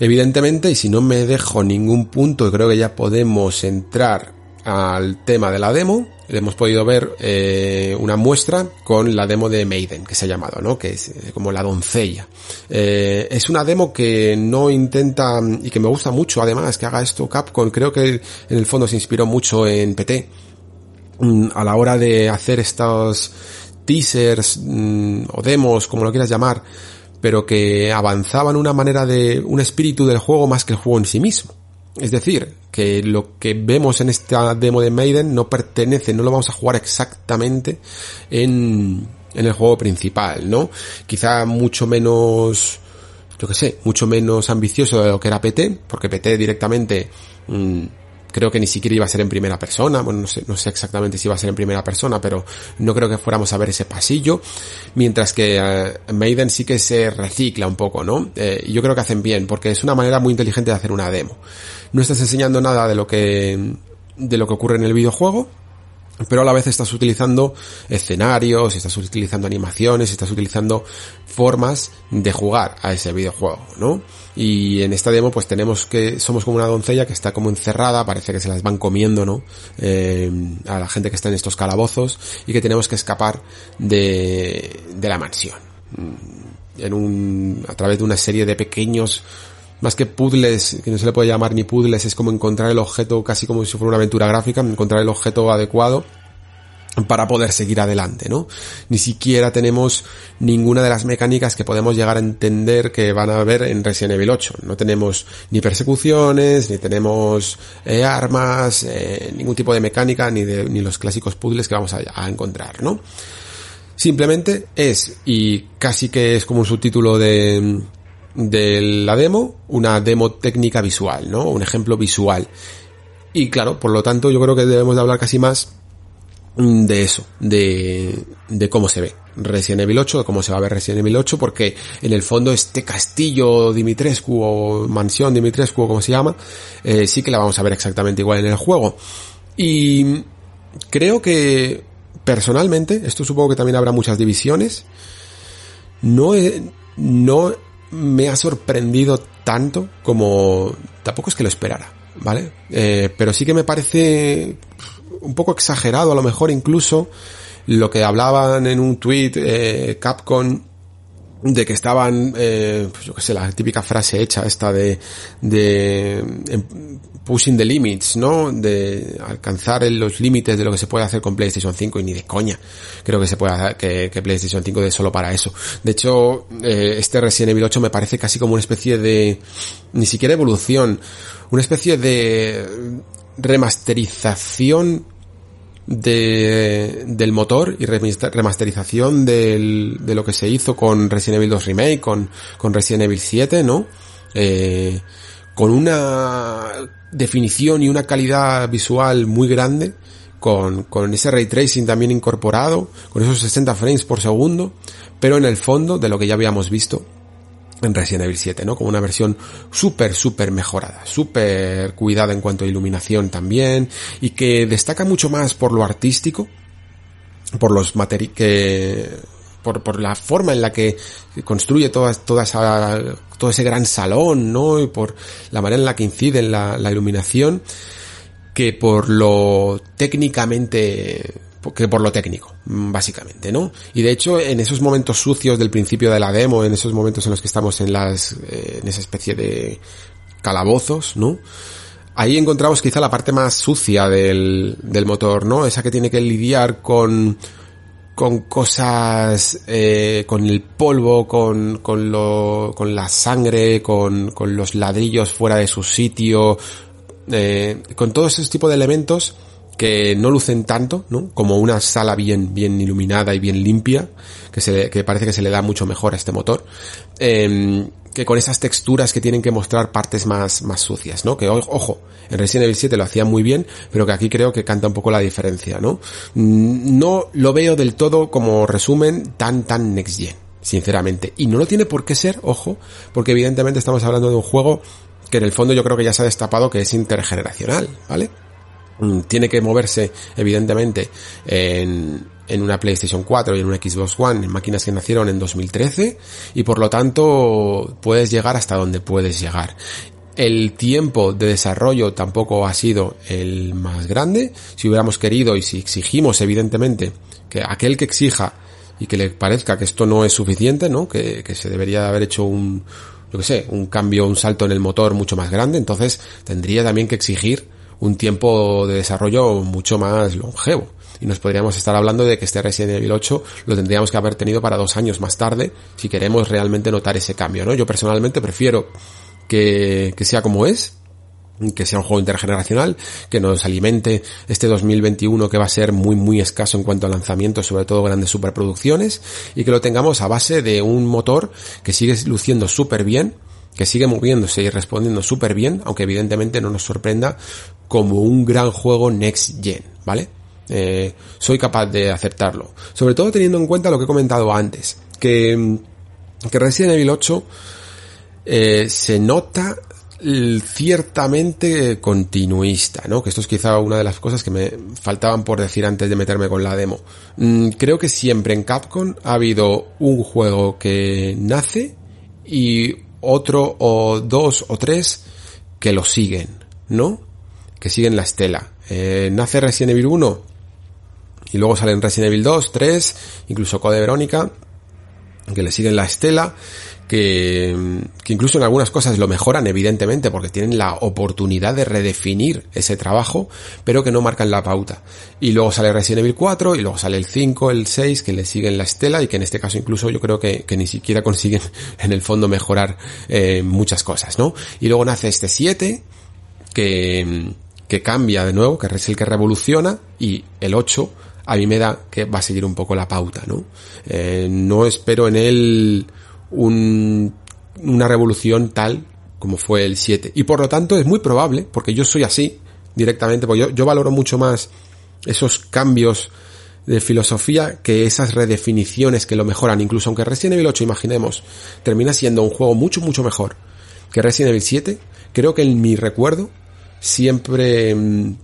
evidentemente, y si no me dejo ningún punto, creo que ya podemos entrar al tema de la demo. Hemos podido ver eh, una muestra con la demo de Maiden, que se ha llamado, ¿no? Que es eh, como la doncella. Eh, es una demo que no intenta, y que me gusta mucho además, que haga esto Capcom. Creo que en el fondo se inspiró mucho en PT. Mm, a la hora de hacer estos teasers mmm, o demos, como lo quieras llamar, pero que avanzaban una manera de, un espíritu del juego más que el juego en sí mismo. Es decir, que lo que vemos en esta demo de Maiden no pertenece, no lo vamos a jugar exactamente en, en el juego principal, ¿no? Quizá mucho menos, yo que sé, mucho menos ambicioso de lo que era PT, porque PT directamente mmm, creo que ni siquiera iba a ser en primera persona, bueno, no sé, no sé exactamente si iba a ser en primera persona, pero no creo que fuéramos a ver ese pasillo, mientras que eh, Maiden sí que se recicla un poco, ¿no? Eh, yo creo que hacen bien, porque es una manera muy inteligente de hacer una demo. No estás enseñando nada de lo que, de lo que ocurre en el videojuego, pero a la vez estás utilizando escenarios, estás utilizando animaciones, estás utilizando formas de jugar a ese videojuego, ¿no? Y en esta demo pues tenemos que, somos como una doncella que está como encerrada, parece que se las van comiendo, ¿no? Eh, a la gente que está en estos calabozos y que tenemos que escapar de, de la mansión. Mm, en un, a través de una serie de pequeños más que puzzles, que no se le puede llamar ni puzzles, es como encontrar el objeto, casi como si fuera una aventura gráfica, encontrar el objeto adecuado para poder seguir adelante, ¿no? Ni siquiera tenemos ninguna de las mecánicas que podemos llegar a entender que van a haber en Resident Evil 8. No tenemos ni persecuciones, ni tenemos eh, armas, eh, ningún tipo de mecánica, ni, de, ni los clásicos puzzles que vamos a, a encontrar, ¿no? Simplemente es, y casi que es como un subtítulo de, de la demo, una demo técnica visual, ¿no? Un ejemplo visual. Y claro, por lo tanto, yo creo que debemos de hablar casi más de eso, de, de cómo se ve Resident Evil 8, de cómo se va a ver Resident Evil 8, porque en el fondo este castillo Dimitrescu o mansión Dimitrescu o como se llama, eh, sí que la vamos a ver exactamente igual en el juego. Y creo que personalmente, esto supongo que también habrá muchas divisiones, no, no me ha sorprendido tanto como tampoco es que lo esperara, ¿vale? Eh, pero sí que me parece un poco exagerado, a lo mejor incluso lo que hablaban en un tweet eh, Capcom de que estaban, eh, pues yo qué sé, la típica frase hecha esta de, de em, pushing the limits, ¿no? De alcanzar los límites de lo que se puede hacer con PlayStation 5 y ni de coña. Creo que se puede hacer, que, PlayStation 5 de solo para eso. De hecho, eh, este Resident Evil 8 me parece casi como una especie de, ni siquiera evolución, una especie de remasterización de, del motor y remasterización de lo que se hizo con Resident Evil 2 Remake, con, con Resident Evil 7, ¿no? Eh, con una definición y una calidad visual muy grande, con, con ese ray tracing también incorporado, con esos 60 frames por segundo, pero en el fondo de lo que ya habíamos visto en Resident Evil 7, ¿no? Como una versión súper, súper mejorada, súper cuidada en cuanto a iluminación también, y que destaca mucho más por lo artístico, por los materi que por, por la forma en la que construye toda, toda esa, todo ese gran salón, ¿no? Y por la manera en la que incide en la iluminación, que por lo técnicamente que por lo técnico, mm, básicamente, ¿no? Y de hecho, en esos momentos sucios del principio de la demo, en esos momentos en los que estamos en las, eh, en esa especie de calabozos, ¿no? Ahí encontramos quizá la parte más sucia del, del motor, ¿no? Esa que tiene que lidiar con, con cosas, eh, con el polvo, con, con lo, con la sangre, con, con los ladrillos fuera de su sitio, eh, con todos esos tipos de elementos que no lucen tanto, ¿no? Como una sala bien, bien iluminada y bien limpia, que se que parece que se le da mucho mejor a este motor, eh, que con esas texturas que tienen que mostrar partes más, más sucias, ¿no? Que, ojo, en Resident Evil 7 lo hacía muy bien, pero que aquí creo que canta un poco la diferencia, ¿no? Mm, no lo veo del todo como resumen tan, tan next gen, sinceramente. Y no lo tiene por qué ser, ojo, porque evidentemente estamos hablando de un juego que en el fondo yo creo que ya se ha destapado que es intergeneracional, ¿vale? Mm, tiene que moverse, evidentemente, en, en una PlayStation 4 y en una Xbox One, en máquinas que nacieron en 2013, y por lo tanto puedes llegar hasta donde puedes llegar. El tiempo de desarrollo tampoco ha sido el más grande. Si hubiéramos querido y si exigimos, evidentemente, que aquel que exija y que le parezca que esto no es suficiente, ¿no? Que, se debería haber hecho un, yo que sé, un cambio, un salto en el motor mucho más grande, entonces tendría también que exigir un tiempo de desarrollo mucho más longevo. y nos podríamos estar hablando de que este Resident Evil 8 lo tendríamos que haber tenido para dos años más tarde si queremos realmente notar ese cambio, ¿no? Yo personalmente prefiero que, que sea como es, que sea un juego intergeneracional, que nos alimente este 2021 que va a ser muy muy escaso en cuanto a lanzamientos, sobre todo grandes superproducciones, y que lo tengamos a base de un motor que sigue luciendo súper bien, que sigue moviéndose y respondiendo súper bien, aunque evidentemente no nos sorprenda como un gran juego next gen, ¿vale? Eh, soy capaz de aceptarlo. Sobre todo teniendo en cuenta lo que he comentado antes, que, que Resident Evil 8 eh, se nota ciertamente continuista, ¿no? Que esto es quizá una de las cosas que me faltaban por decir antes de meterme con la demo. Mm, creo que siempre en Capcom ha habido un juego que nace y otro o dos o tres que lo siguen, ¿no? Que siguen la estela. Eh, nace Resident Evil 1 y luego salen Resident Evil 2, 3, incluso Code Verónica, que le siguen la estela que, que, incluso en algunas cosas lo mejoran evidentemente porque tienen la oportunidad de redefinir ese trabajo, pero que no marcan la pauta. Y luego sale Resident Evil 4 y luego sale el 5, el 6 que le siguen la estela y que en este caso incluso yo creo que, ni siquiera consiguen en el fondo mejorar eh, muchas cosas, ¿no? Y luego nace este 7 que, que cambia de nuevo, que es el que revoluciona y el 8 a mí me da que va a seguir un poco la pauta, ¿no? Eh, no espero en él un, una revolución tal como fue el 7. Y por lo tanto es muy probable, porque yo soy así directamente, porque yo, yo valoro mucho más esos cambios de filosofía que esas redefiniciones que lo mejoran. Incluso aunque Resident Evil 8, imaginemos, termina siendo un juego mucho, mucho mejor que Resident Evil 7, creo que en mi recuerdo siempre mm,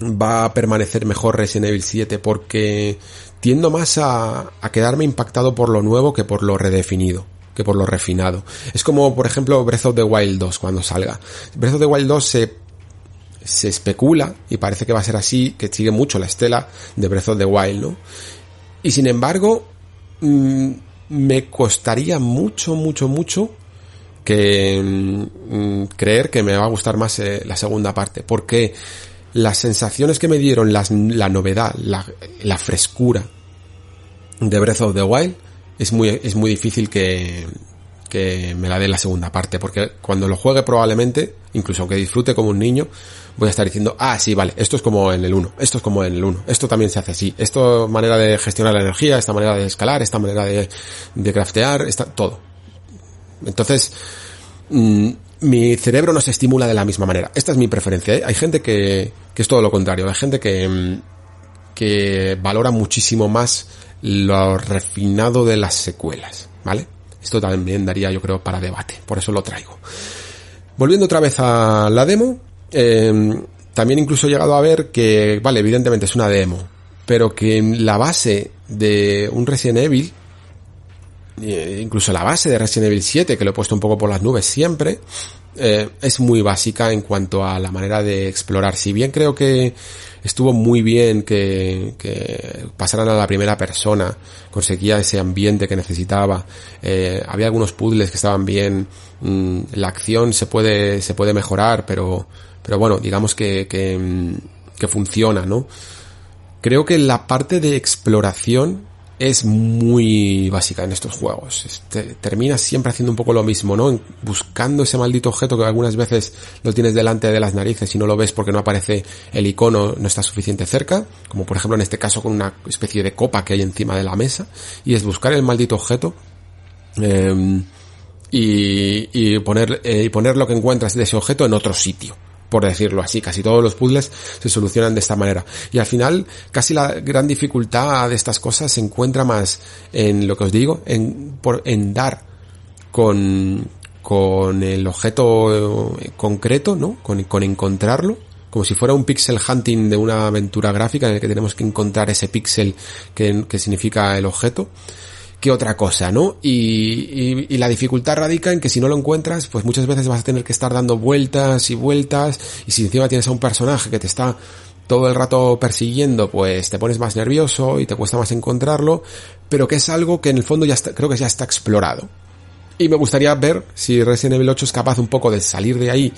va a permanecer mejor Resident Evil 7 porque tiendo más a, a quedarme impactado por lo nuevo que por lo redefinido que por lo refinado. Es como, por ejemplo, Breath of the Wild 2 cuando salga. Breath of the Wild 2 se, se especula, y parece que va a ser así, que sigue mucho la estela de Breath of the Wild, ¿no? Y sin embargo, mmm, me costaría mucho, mucho, mucho que mmm, creer que me va a gustar más eh, la segunda parte, porque las sensaciones que me dieron, las, la novedad, la, frescura de Breath of the Wild, es muy, es muy difícil que, que me la dé la segunda parte, porque cuando lo juegue probablemente, incluso aunque disfrute como un niño, voy a estar diciendo, ah, sí, vale, esto es como en el 1, esto es como en el 1, esto también se hace así, esto manera de gestionar la energía, esta manera de escalar, esta manera de, de craftear, esta, todo. Entonces, mmm, mi cerebro no se estimula de la misma manera. Esta es mi preferencia. ¿eh? Hay gente que, que es todo lo contrario. Hay gente que, mm, que valora muchísimo más lo refinado de las secuelas. ¿Vale? Esto también daría, yo creo, para debate. Por eso lo traigo. Volviendo otra vez a la demo, eh, también incluso he llegado a ver que, vale, evidentemente es una demo, pero que la base de un Resident Evil incluso la base de Resident Evil 7, que lo he puesto un poco por las nubes siempre, eh, es muy básica en cuanto a la manera de explorar. Si bien creo que estuvo muy bien que, que pasaran a la primera persona, conseguía ese ambiente que necesitaba, eh, había algunos puzzles que estaban bien, mm, la acción se puede, se puede mejorar, pero, pero bueno, digamos que, que, mm, que funciona, ¿no? Creo que la parte de exploración es muy básica en estos juegos. Este, terminas siempre haciendo un poco lo mismo, ¿no? Buscando ese maldito objeto que algunas veces lo tienes delante de las narices y no lo ves porque no aparece el icono, no está suficiente cerca, como por ejemplo en este caso con una especie de copa que hay encima de la mesa, y es buscar el maldito objeto eh, y, y, poner, eh, y poner lo que encuentras de ese objeto en otro sitio por decirlo así. Casi todos los puzzles se solucionan de esta manera. Y al final, casi la gran dificultad de estas cosas se encuentra más en lo que os digo, en, por, en dar con, con el objeto concreto, ¿no? Con, con encontrarlo como si fuera un pixel hunting de una aventura gráfica en el que tenemos que encontrar ese pixel que, que significa el objeto que otra cosa, ¿no? Y, la dificultad radica en que si no lo encuentras, pues muchas veces vas a tener que estar dando vueltas y vueltas, y si encima tienes a un personaje que te está todo el rato persiguiendo, pues te pones más nervioso y te cuesta más encontrarlo, pero que es algo que en el fondo ya está, creo que ya está explorado. Y me gustaría ver si Resident Evil 8 es capaz un poco de salir de ahí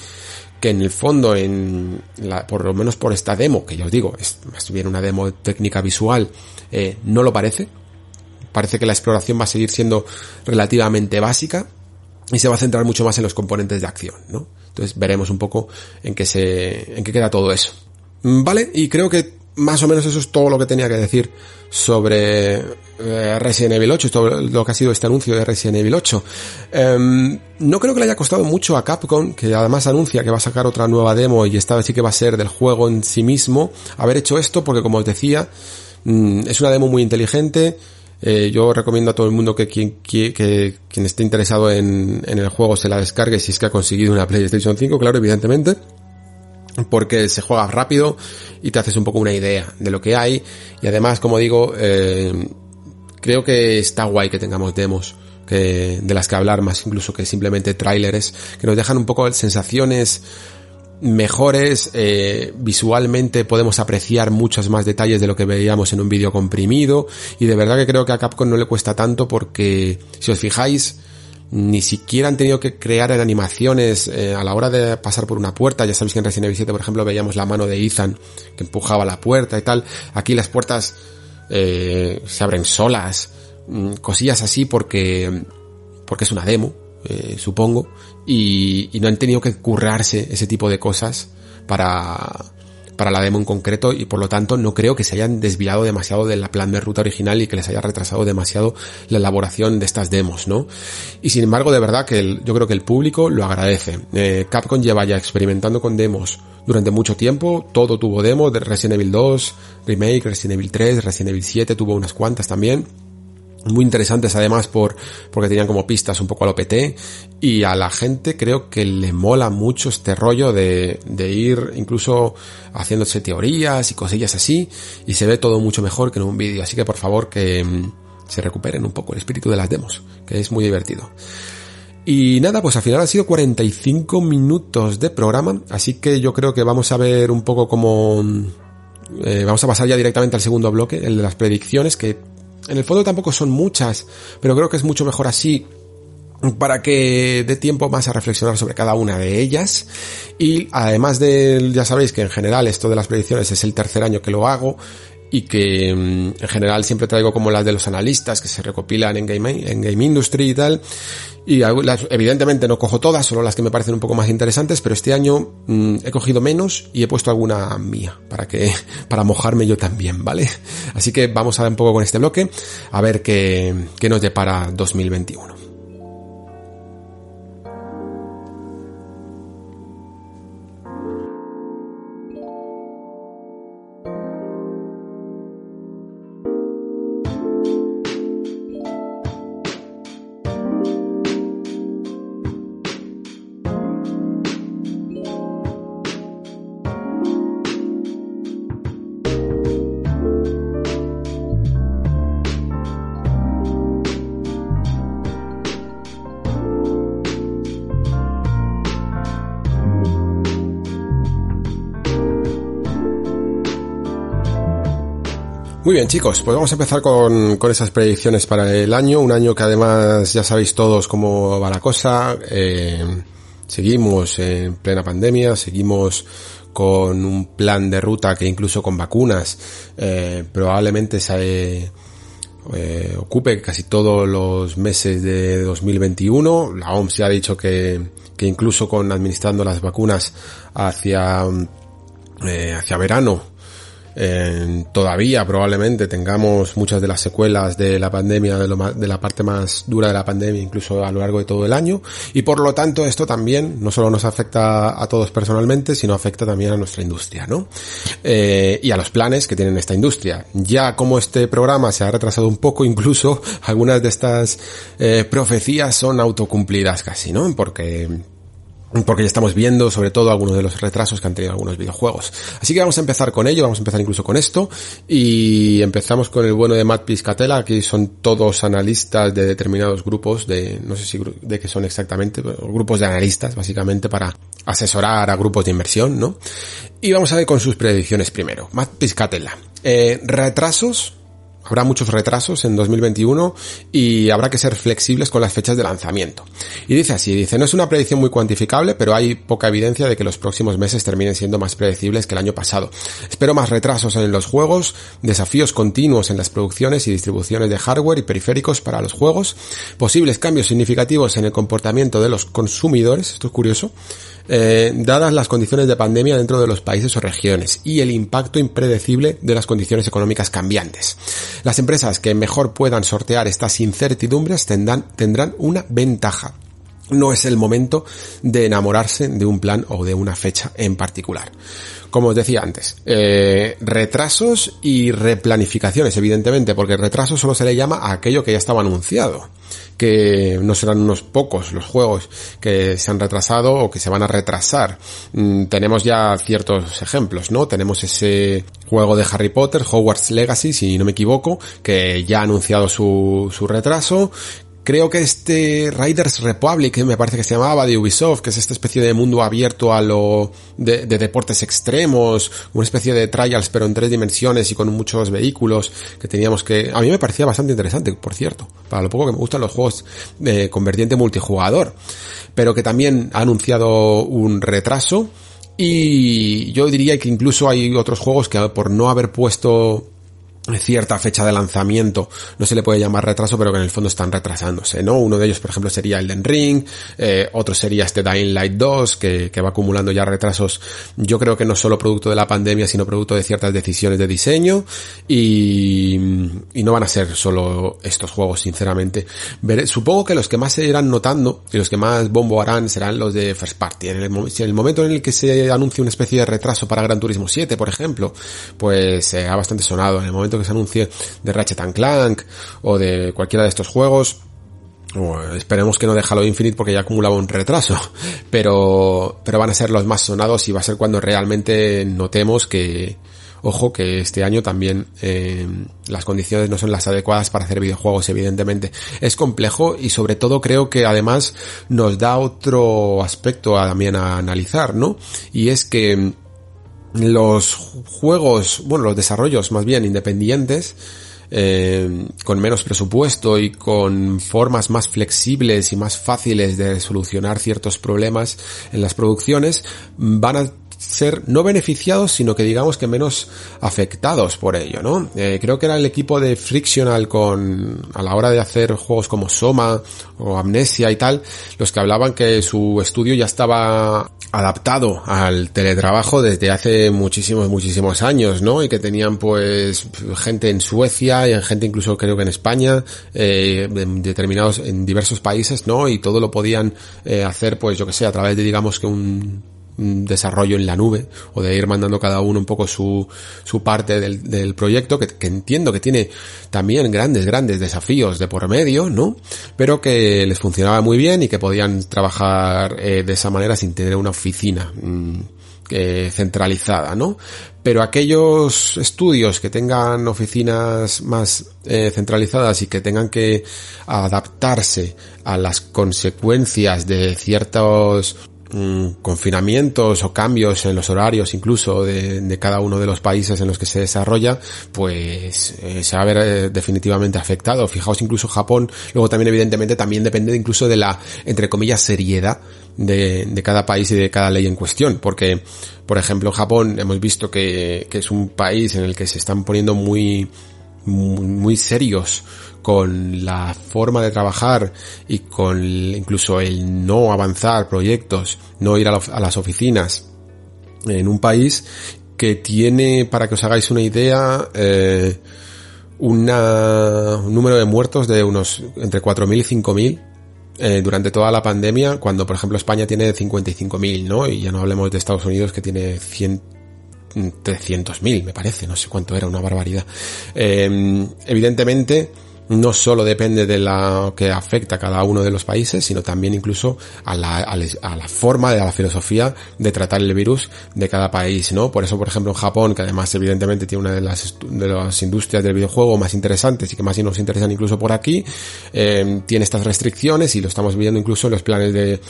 que en el fondo, en la, por lo menos por esta demo, que ya os digo, es más bien una demo técnica visual, eh, no lo parece. Parece que la exploración va a seguir siendo relativamente básica y se va a centrar mucho más en los componentes de acción, ¿no? Entonces veremos un poco en qué se, en qué queda todo eso. Mm, vale, y creo que más o menos eso es todo lo que tenía que decir sobre eh, Resident Evil 8, todo lo que ha sido este anuncio de Resident Evil 8. Em, no creo que le haya costado mucho a Capcom, que además anuncia que va a sacar otra nueva demo y esta vez que va a ser del juego en sí mismo, haber hecho esto porque como os decía, mm, es una demo muy inteligente, eh, yo recomiendo a todo el mundo que quien, que, quien esté interesado en, en el juego se la descargue si es que ha conseguido una PlayStation 5, claro, evidentemente porque se juega rápido y te haces un poco una idea de lo que hay. Y además como digo eh, creo que está guay que tengamos demos que de las que hablar más incluso que simplemente tráileres que nos dejan un poco sensaciones mejores eh, visualmente podemos apreciar muchos más detalles de lo que veíamos en un vídeo comprimido y de verdad que creo que a Capcom no le cuesta tanto porque si os fijáis ni siquiera han tenido que crear en animaciones eh, a la hora de pasar por una puerta. Ya sabéis que en Resident Evil 7, por ejemplo, veíamos la mano de Ethan que empujaba la puerta y tal. Aquí las puertas eh, se abren solas, mm, cosillas así porque, porque es una demo, eh, supongo, y, y no han tenido que currarse ese tipo de cosas para, para la demo en concreto y por lo tanto no creo que se hayan desviado demasiado de la plan de ruta original y que les haya retrasado demasiado la elaboración de estas demos, ¿no? Y sin embargo, de verdad que yo creo que el público lo agradece. Eh, Capcom lleva ya experimentando con demos durante mucho tiempo, todo tuvo demos de Resident Evil 2, Remake, Resident Evil 3, Resident Evil 7 tuvo unas cuantas también muy interesantes además por porque tenían como pistas un poco al OPT y a la gente creo que le mola mucho este rollo de, de ir incluso haciéndose teorías y cosillas así y se ve todo mucho mejor que en un vídeo. Así que por favor que mm, se recuperen un poco el espíritu de las demos que es muy divertido. Y nada, pues al final han sido 45 minutos de programa, así que yo creo que vamos a ver un poco como... Mm, eh, vamos a pasar ya directamente al segundo bloque, el de las predicciones, que en el fondo tampoco son muchas, pero creo que es mucho mejor así para que dé tiempo más a reflexionar sobre cada una de ellas y además de, ya sabéis que en general esto de las predicciones es el tercer año que lo hago y que mm, en general siempre traigo como las de los analistas que se recopilan en Game, en game Industry y tal. Y evidentemente no cojo todas, solo las que me parecen un poco más interesantes, pero este año mm, he cogido menos y he puesto alguna mía para que, para mojarme yo también, ¿vale? Así que vamos a ver un poco con este bloque, a ver qué, qué nos depara 2021. Bien chicos, pues vamos a empezar con, con esas predicciones para el año, un año que además ya sabéis todos cómo va la cosa, eh, seguimos en plena pandemia, seguimos con un plan de ruta que incluso con vacunas eh, probablemente se eh, ocupe casi todos los meses de 2021. La OMS ya ha dicho que, que incluso con administrando las vacunas hacia, hacia verano todavía probablemente tengamos muchas de las secuelas de la pandemia, de, lo de la parte más dura de la pandemia, incluso a lo largo de todo el año. Y por lo tanto esto también no solo nos afecta a todos personalmente, sino afecta también a nuestra industria, ¿no? Eh, y a los planes que tiene esta industria. Ya como este programa se ha retrasado un poco, incluso algunas de estas eh, profecías son autocumplidas casi, ¿no? Porque porque ya estamos viendo sobre todo algunos de los retrasos que han tenido algunos videojuegos. Así que vamos a empezar con ello, vamos a empezar incluso con esto y empezamos con el bueno de Matt Piscatella, aquí son todos analistas de determinados grupos de, no sé si de qué son exactamente, grupos de analistas básicamente para asesorar a grupos de inversión, ¿no? Y vamos a ver con sus predicciones primero. Matt Piscatella. Eh, retrasos habrá muchos retrasos en 2021 y habrá que ser flexibles con las fechas de lanzamiento. Y dice así, dice, no es una predicción muy cuantificable, pero hay poca evidencia de que los próximos meses terminen siendo más predecibles que el año pasado. Espero más retrasos en los juegos, desafíos continuos en las producciones y distribuciones de hardware y periféricos para los juegos, posibles cambios significativos en el comportamiento de los consumidores, esto es curioso, eh, dadas las condiciones de pandemia dentro de los países o regiones y el impacto impredecible de las condiciones económicas cambiantes. Las empresas que mejor puedan sortear estas incertidumbres tendrán, tendrán una ventaja no es el momento de enamorarse de un plan o de una fecha en particular. Como os decía antes, eh, retrasos y replanificaciones, evidentemente, porque retraso solo se le llama a aquello que ya estaba anunciado, que no serán unos pocos los juegos que se han retrasado o que se van a retrasar. Mm, tenemos ya ciertos ejemplos, ¿no? Tenemos ese juego de Harry Potter, Hogwarts Legacy, si no me equivoco, que ya ha anunciado su, su retraso, Creo que este Riders Republic, me parece que se llamaba, de Ubisoft, que es esta especie de mundo abierto a lo de, deportes extremos, una especie de trials pero en tres dimensiones y con muchos vehículos que teníamos que... A mí me parecía bastante interesante, por cierto, para lo poco que me gustan los juegos de, con vertiente multijugador, pero que también ha anunciado un retraso y yo diría que incluso hay otros juegos que por no haber puesto cierta fecha de lanzamiento, no se le puede llamar retraso, pero que en el fondo están retrasándose, ¿no? Uno de ellos, por ejemplo, sería Elden Ring, eh, otro sería este Dying Light 2, que, que, va acumulando ya retrasos, yo creo que no solo producto de la pandemia, sino producto de ciertas decisiones de diseño, y, y no van a ser solo estos juegos, sinceramente. supongo que los que más se irán notando, y los que más bombo harán, serán los de First Party. En el, en el momento en el que se anuncie una especie de retraso para Gran Turismo 7, por ejemplo, pues se ha bastante sonado. En el momento que se anuncie de Ratchet Clank o de cualquiera de estos juegos, esperemos que no de Halo Infinite porque ya acumulaba un retraso, pero, pero van a ser los más sonados y va a ser cuando realmente notemos que, ojo, que este año también eh, las condiciones no son las adecuadas para hacer videojuegos, evidentemente. Es complejo y sobre todo creo que además nos da otro aspecto también a analizar, ¿no? Y es que los juegos, bueno, los desarrollos más bien independientes, eh, con menos presupuesto y con formas más flexibles y más fáciles de solucionar ciertos problemas en las producciones, van a ser no beneficiados, sino que digamos que menos afectados por ello, ¿no? Eh, creo que era el equipo de Frictional con, a la hora de hacer juegos como Soma o Amnesia y tal, los que hablaban que su estudio ya estaba adaptado al teletrabajo desde hace muchísimos, muchísimos años, ¿no? Y que tenían pues gente en Suecia y en gente incluso creo que en España, eh, en determinados, en diversos países, ¿no? Y todo lo podían eh, hacer pues yo que sé, a través de digamos que un desarrollo en la nube o de ir mandando cada uno un poco su, su parte del, del proyecto que, entiendo que tiene también grandes, grandes desafíos de por medio, ¿no? Pero que les funcionaba muy bien y que podían trabajar eh, de esa manera sin tener una oficina mmm, eh, centralizada, ¿no? Pero aquellos estudios que tengan oficinas más eh, centralizadas y que tengan que adaptarse a las consecuencias de ciertos Mm, confinamientos o cambios en los horarios incluso de, cada uno de los países en los que se desarrolla, pues eh, se va a ver eh, definitivamente afectado. Fijaos incluso Japón, luego también evidentemente también depende incluso de la, entre comillas, seriedad de, cada país y de cada ley en cuestión, porque, por ejemplo, Japón hemos visto que, que es un país en el que se están poniendo muy, muy, muy serios con la forma de trabajar y con incluso el no avanzar proyectos, no ir a, las oficinas en un país que tiene, para que os hagáis una idea, eh, un número de muertos de unos entre 4.000 y 5.000 eh, durante toda la pandemia, cuando por ejemplo España tiene 55.000, ¿no? Y ya no hablemos de Estados Unidos que tiene 100, 300.000, me parece, no sé cuánto era, una barbaridad. Eh, evidentemente, no solo depende de lo que afecta a cada uno de los países, sino también incluso a la, a la forma, de la filosofía de tratar el virus de cada país, ¿no? Por eso, por ejemplo, en Japón, que además evidentemente tiene una de las, de las industrias del videojuego más interesantes y que más nos interesan incluso por aquí, eh, tiene estas restricciones y lo estamos viendo incluso en los planes de,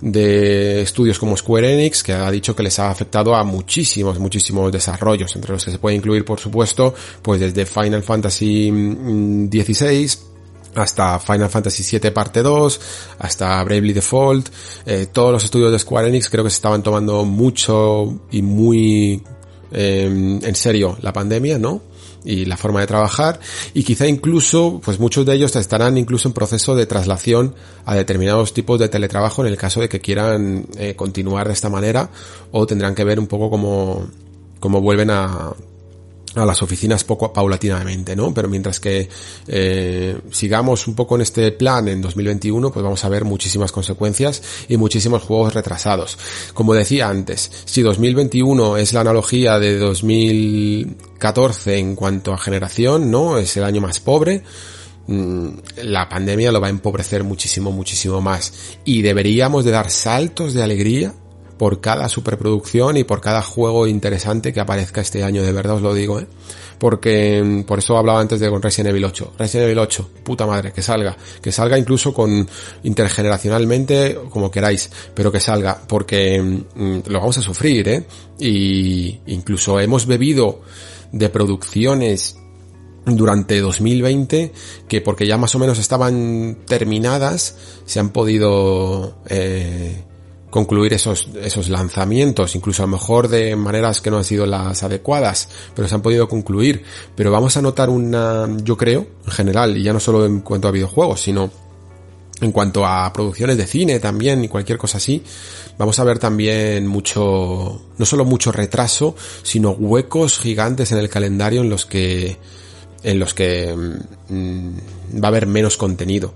de estudios como Square Enix, que ha dicho que les ha afectado a muchísimos, muchísimos desarrollos, entre los que se puede incluir, por supuesto, pues desde Final Fantasy XVI, mm, hasta Final Fantasy VII parte 2, hasta Bravely Default, eh, todos los estudios de Square Enix creo que se estaban tomando mucho y muy eh, en serio la pandemia, ¿no? Y la forma de trabajar. Y quizá incluso pues muchos de ellos estarán incluso en proceso de traslación a determinados tipos de teletrabajo en el caso de que quieran eh, continuar de esta manera o tendrán que ver un poco como como vuelven a, a las oficinas poco paulatinamente, ¿no? Pero mientras que eh, sigamos un poco en este plan en 2021, pues vamos a ver muchísimas consecuencias y muchísimos juegos retrasados. Como decía antes, si 2021 es la analogía de 2014 en cuanto a generación, ¿no? Es el año más pobre mm, la pandemia lo va a empobrecer muchísimo, muchísimo más. Y deberíamos de dar saltos de alegría por cada superproducción y por cada juego interesante que aparezca este año, de verdad os lo digo, ¿eh? Porque mm, por eso hablaba antes de con Resident Evil 8. Resident Evil 8, puta madre, que salga, que salga incluso con intergeneracionalmente, como queráis, pero que salga, porque mm, lo vamos a sufrir, ¿eh? Y incluso hemos bebido de producciones durante 2020 que porque ya más o menos estaban terminadas se han podido eh, concluir esos, esos lanzamientos, incluso a lo mejor de maneras que no han sido las adecuadas, pero se han podido concluir. Pero vamos a notar una, yo creo, en general, y ya no solo en cuanto a videojuegos, sino en cuanto a producciones de cine también y cualquier cosa así, vamos a ver también mucho, no solo mucho retraso, sino huecos gigantes en el calendario en los que, en los que mm, va a haber menos contenido.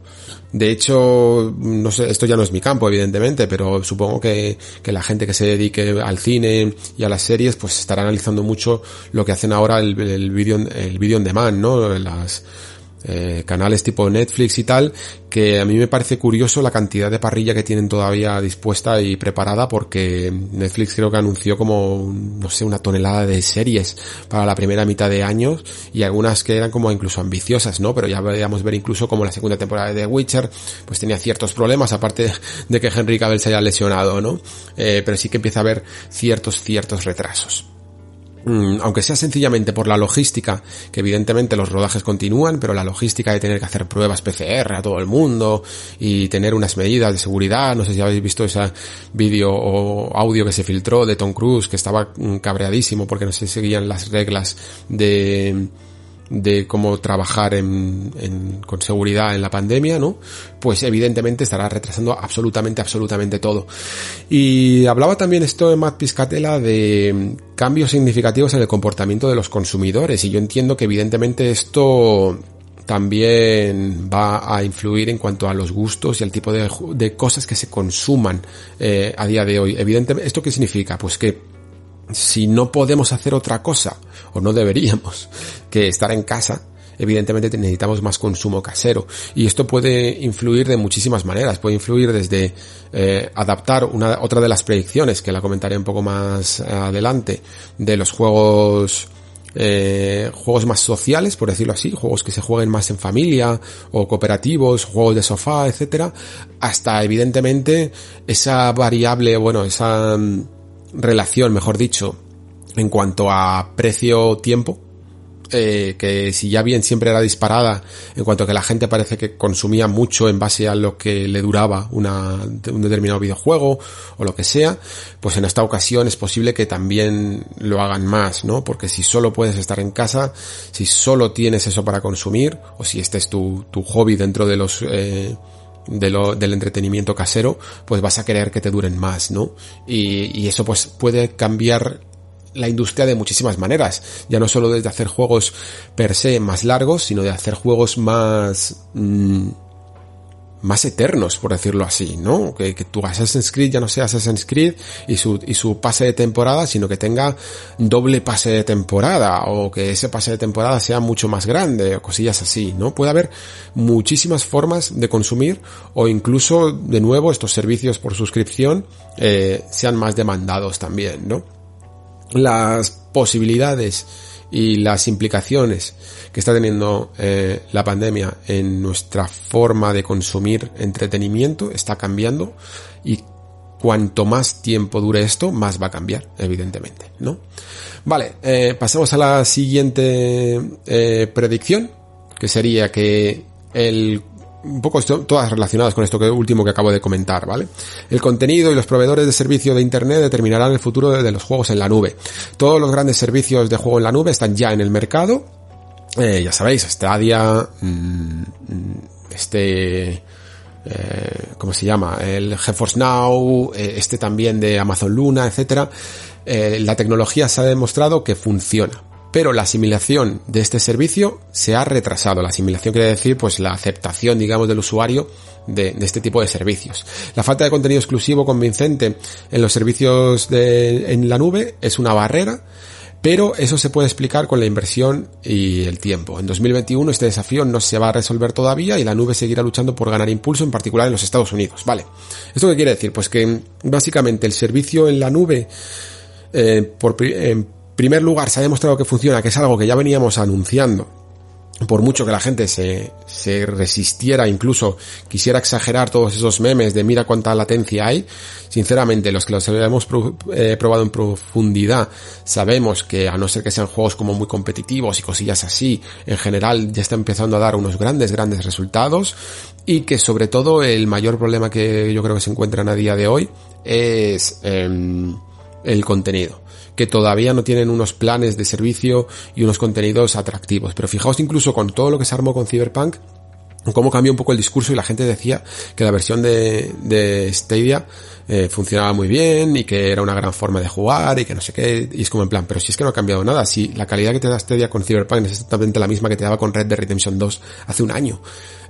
De hecho, no sé, esto ya no es mi campo, evidentemente, pero supongo que, que la gente que se dedique al cine y a las series, pues estará analizando mucho lo que hacen ahora el, el video, el video on demand, ¿no? Las, eh, canales tipo Netflix y tal, que a mí me parece curioso la cantidad de parrilla que tienen todavía dispuesta y preparada porque Netflix creo que anunció como, no sé, una tonelada de series para la primera mitad de años y algunas que eran como incluso ambiciosas, ¿no? Pero ya podíamos ver incluso como la segunda temporada de Witcher pues tenía ciertos problemas aparte de que Henry Cavill se haya lesionado, ¿no? Eh, pero sí que empieza a haber ciertos, ciertos retrasos. Mm, aunque sea sencillamente por la logística, que evidentemente los rodajes continúan, pero la logística de tener que hacer pruebas PCR a todo el mundo y tener unas medidas de seguridad, no sé si habéis visto ese vídeo o audio que se filtró de Tom Cruise, que estaba mm, cabreadísimo porque no se seguían las reglas de de cómo trabajar en, con seguridad en la pandemia, ¿no? Pues evidentemente estará retrasando absolutamente, absolutamente todo. Y hablaba también esto de Matt Piscatella de cambios significativos en el comportamiento de los consumidores y yo entiendo que evidentemente esto también va a influir en cuanto a los gustos y al tipo de, cosas que se consuman eh, a día de hoy. Evidentemente, ¿esto qué significa? Pues que si no podemos hacer otra cosa, o no deberíamos, que estar en casa, evidentemente necesitamos más consumo casero. Y esto puede influir de muchísimas maneras. Puede influir desde eh, adaptar una, otra de las predicciones, que la comentaré un poco más adelante, de los juegos eh, juegos más sociales, por decirlo así, juegos que se jueguen más en familia o cooperativos, juegos de sofá, etcétera, hasta evidentemente esa variable, bueno, esa relación, mejor dicho, en cuanto a precio-tiempo, eh, que si ya bien siempre era disparada, en cuanto a que la gente parece que consumía mucho en base a lo que le duraba una, un determinado videojuego o lo que sea, pues en esta ocasión es posible que también lo hagan más, ¿no? Porque si solo puedes estar en casa, si solo tienes eso para consumir, o si este es tu, tu hobby dentro de los... Eh, de lo, del entretenimiento casero, pues vas a querer que te duren más, ¿no? Y, y eso pues puede cambiar la industria de muchísimas maneras, ya no solo desde hacer juegos per se más largos, sino de hacer juegos más... Mmm, más eternos, por decirlo así, ¿no? Que, que tu Assassin's Creed ya no sea Assassin's Creed y su, y su pase de temporada, sino que tenga doble pase de temporada, o que ese pase de temporada sea mucho más grande, o cosillas así, ¿no? Puede haber muchísimas formas de consumir, o incluso, de nuevo, estos servicios por suscripción, eh, sean más demandados también, ¿no? Las posibilidades y las implicaciones que está teniendo eh, la pandemia en nuestra forma de consumir entretenimiento está cambiando y cuanto más tiempo dure esto, más va a cambiar, evidentemente, ¿no? Vale, eh, pasamos a la siguiente eh, predicción, que sería que el un poco todas relacionadas con esto que último que acabo de comentar, ¿vale? El contenido y los proveedores de servicio de internet determinarán el futuro de los juegos en la nube. Todos los grandes servicios de juego en la nube están ya en el mercado. Eh, ya sabéis, Stadia, mmm, este, eh, ¿cómo se llama? El GeForce Now, eh, este también de Amazon Luna, etcétera. Eh, la tecnología se ha demostrado que funciona pero la asimilación de este servicio se ha retrasado. La asimilación quiere decir, pues, la aceptación, digamos, del usuario de, de, este tipo de servicios. La falta de contenido exclusivo convincente en los servicios de, en la nube es una barrera, pero eso se puede explicar con la inversión y el tiempo. En 2021 este desafío no se va a resolver todavía y la nube seguirá luchando por ganar impulso, en particular en los Estados Unidos. Vale. ¿Esto qué quiere decir? Pues que básicamente el servicio en la nube, eh, por, en primer lugar, se ha demostrado que funciona, que es algo que ya veníamos anunciando. Por mucho que la gente se, se resistiera, incluso quisiera exagerar todos esos memes de mira cuánta latencia hay, sinceramente los que los hemos eh, probado en profundidad sabemos que a no ser que sean juegos como muy competitivos y cosillas así, en general ya está empezando a dar unos grandes, grandes resultados y que sobre todo el mayor problema que yo creo que se encuentran a día de hoy es eh, el contenido que todavía no tienen unos planes de servicio y unos contenidos atractivos. Pero fijaos incluso con todo lo que se armó con Cyberpunk, cómo cambió un poco el discurso y la gente decía que la versión de, de Stadia eh, funcionaba muy bien y que era una gran forma de jugar y que no sé qué, y es como en plan, pero si es que no ha cambiado nada, si la calidad que te da Stadia con Cyberpunk es exactamente la misma que te daba con Red Dead Redemption 2 hace un año.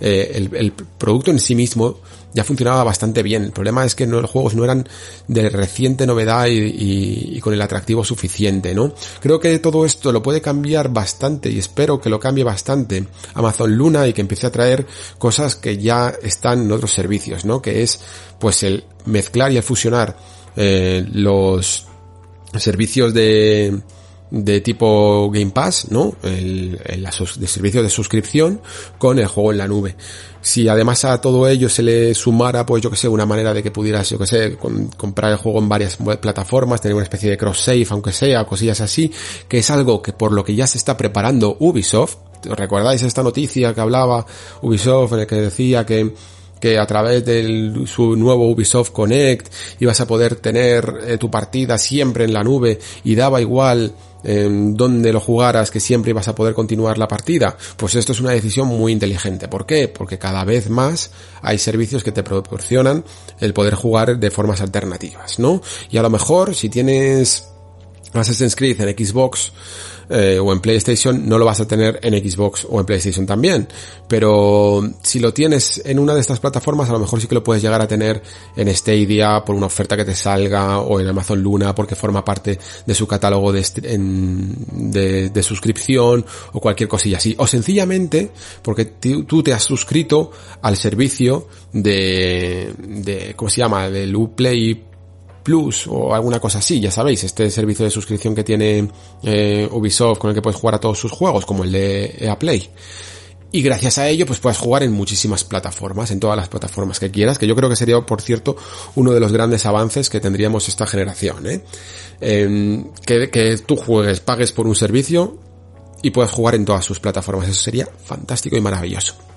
Eh, el, el producto en sí mismo ya funcionaba bastante bien. El problema es que no, los juegos no eran de reciente novedad y, y, con el atractivo suficiente, ¿no? Creo que todo esto lo puede cambiar bastante y espero que lo cambie bastante Amazon Luna y que empiece a traer cosas que ya están en otros servicios, ¿no? Que es pues el mezclar y el fusionar eh, los servicios de de tipo Game Pass, ¿no? El, el, de servicio de suscripción con el juego en la nube. Si además a todo ello se le sumara, pues yo que sé, una manera de que pudieras, yo que sé, con, comprar el juego en varias plataformas, tener una especie de cross-save, aunque sea, cosillas así, que es algo que por lo que ya se está preparando Ubisoft, ¿recordáis esta noticia que hablaba Ubisoft en el que decía que que a través de su nuevo Ubisoft Connect ibas a poder tener eh, tu partida siempre en la nube y daba igual eh, donde lo jugaras que siempre ibas a poder continuar la partida. Pues esto es una decisión muy inteligente. ¿Por qué? Porque cada vez más hay servicios que te proporcionan el poder jugar de formas alternativas, ¿no? Y a lo mejor si tienes Assassin's Creed en Xbox eh, o en PlayStation no lo vas a tener en Xbox o en PlayStation también. Pero si lo tienes en una de estas plataformas, a lo mejor sí que lo puedes llegar a tener en Stadia por una oferta que te salga o en Amazon Luna porque forma parte de su catálogo de, de, de suscripción o cualquier cosilla así. O sencillamente porque tú te has suscrito al servicio de, de ¿cómo se llama? Del Uplay Plus o alguna cosa así, ya sabéis, este servicio de suscripción que tiene eh, Ubisoft con el que puedes jugar a todos sus juegos, como el de EA Play. Y gracias a ello, pues puedes jugar en muchísimas plataformas, en todas las plataformas que quieras, que yo creo que sería, por cierto, uno de los grandes avances que tendríamos esta generación, ¿eh? eh que, que tú juegues, pagues por un servicio y puedas jugar en todas sus plataformas. Eso sería fantástico y maravilloso.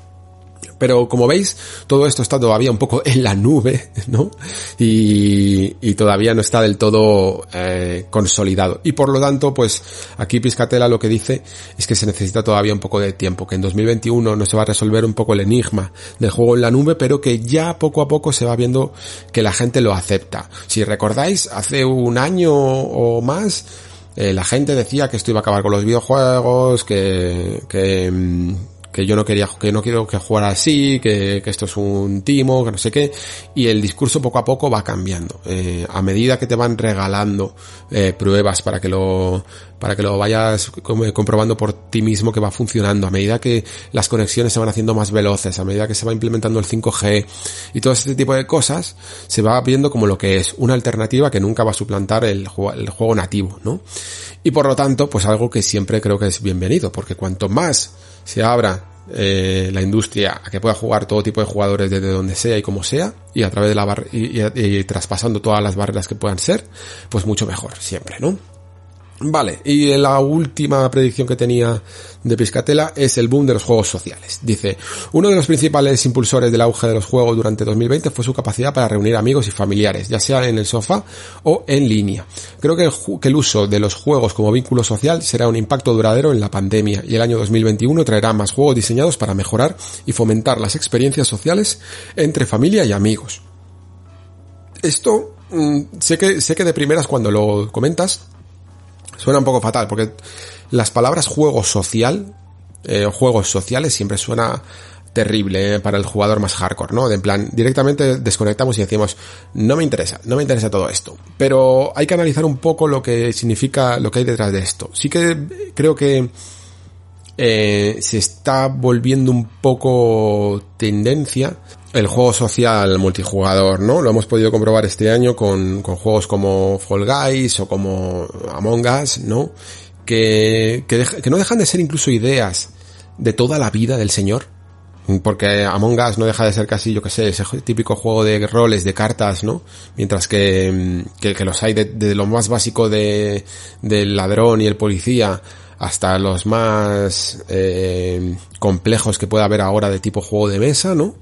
Pero como veis, todo esto está todavía un poco en la nube, ¿no? Y, y todavía no está del todo eh, consolidado. Y por lo tanto, pues aquí Piscatela lo que dice es que se necesita todavía un poco de tiempo, que en 2021 no se va a resolver un poco el enigma del juego en la nube, pero que ya poco a poco se va viendo que la gente lo acepta. Si recordáis, hace un año o más, eh, la gente decía que esto iba a acabar con los videojuegos, que, que, mm, que yo no quería, que no quiero que jugara así, que, que esto es un timo, que no sé qué, y el discurso poco a poco va cambiando. Eh, a medida que te van regalando eh, pruebas para que lo, para que lo vayas comprobando por ti mismo que va funcionando, a medida que las conexiones se van haciendo más veloces, a medida que se va implementando el 5G y todo este tipo de cosas, se va viendo como lo que es una alternativa que nunca va a suplantar el, el juego nativo, ¿no? Y por lo tanto, pues algo que siempre creo que es bienvenido, porque cuanto más se abra eh, la industria a que pueda jugar todo tipo de jugadores desde donde sea y como sea y a través de la bar y, y, traspasando todas las barreras que puedan ser pues mucho mejor siempre no Vale, y la última predicción que tenía de Piscatela es el boom de los juegos sociales. Dice, uno de los principales impulsores del auge de los juegos durante 2020 fue su capacidad para reunir amigos y familiares, ya sea en el sofá o en línea. Creo que el, uso de los juegos como vínculo social será un impacto duradero en la pandemia y el año 2021 traerá más juegos diseñados para mejorar y fomentar las experiencias sociales entre familia y amigos. Esto, mmm, sé que, sé que de primeras cuando lo comentas, Suena un poco fatal, porque las palabras juego social, eh, juegos sociales siempre suena terrible eh, para el jugador más hardcore, ¿no? De en plan, directamente desconectamos y decimos, no me interesa, no me interesa todo esto. Pero hay que analizar un poco lo que significa, lo que hay detrás de esto. Sí que creo que eh, se está volviendo un poco tendencia el juego social multijugador, ¿no? Lo hemos podido comprobar este año con, juegos como Fall Guys o como Among Us, ¿no? Que, que, no dejan de ser incluso ideas de toda la vida del señor. Porque Among Us no deja de ser casi, yo que sé, ese típico juego de roles, de cartas, ¿no? Mientras que, que, que los hay de, de, lo más básico de, del ladrón y el policía hasta los más eh, complejos que pueda haber ahora de tipo juego de mesa, ¿no?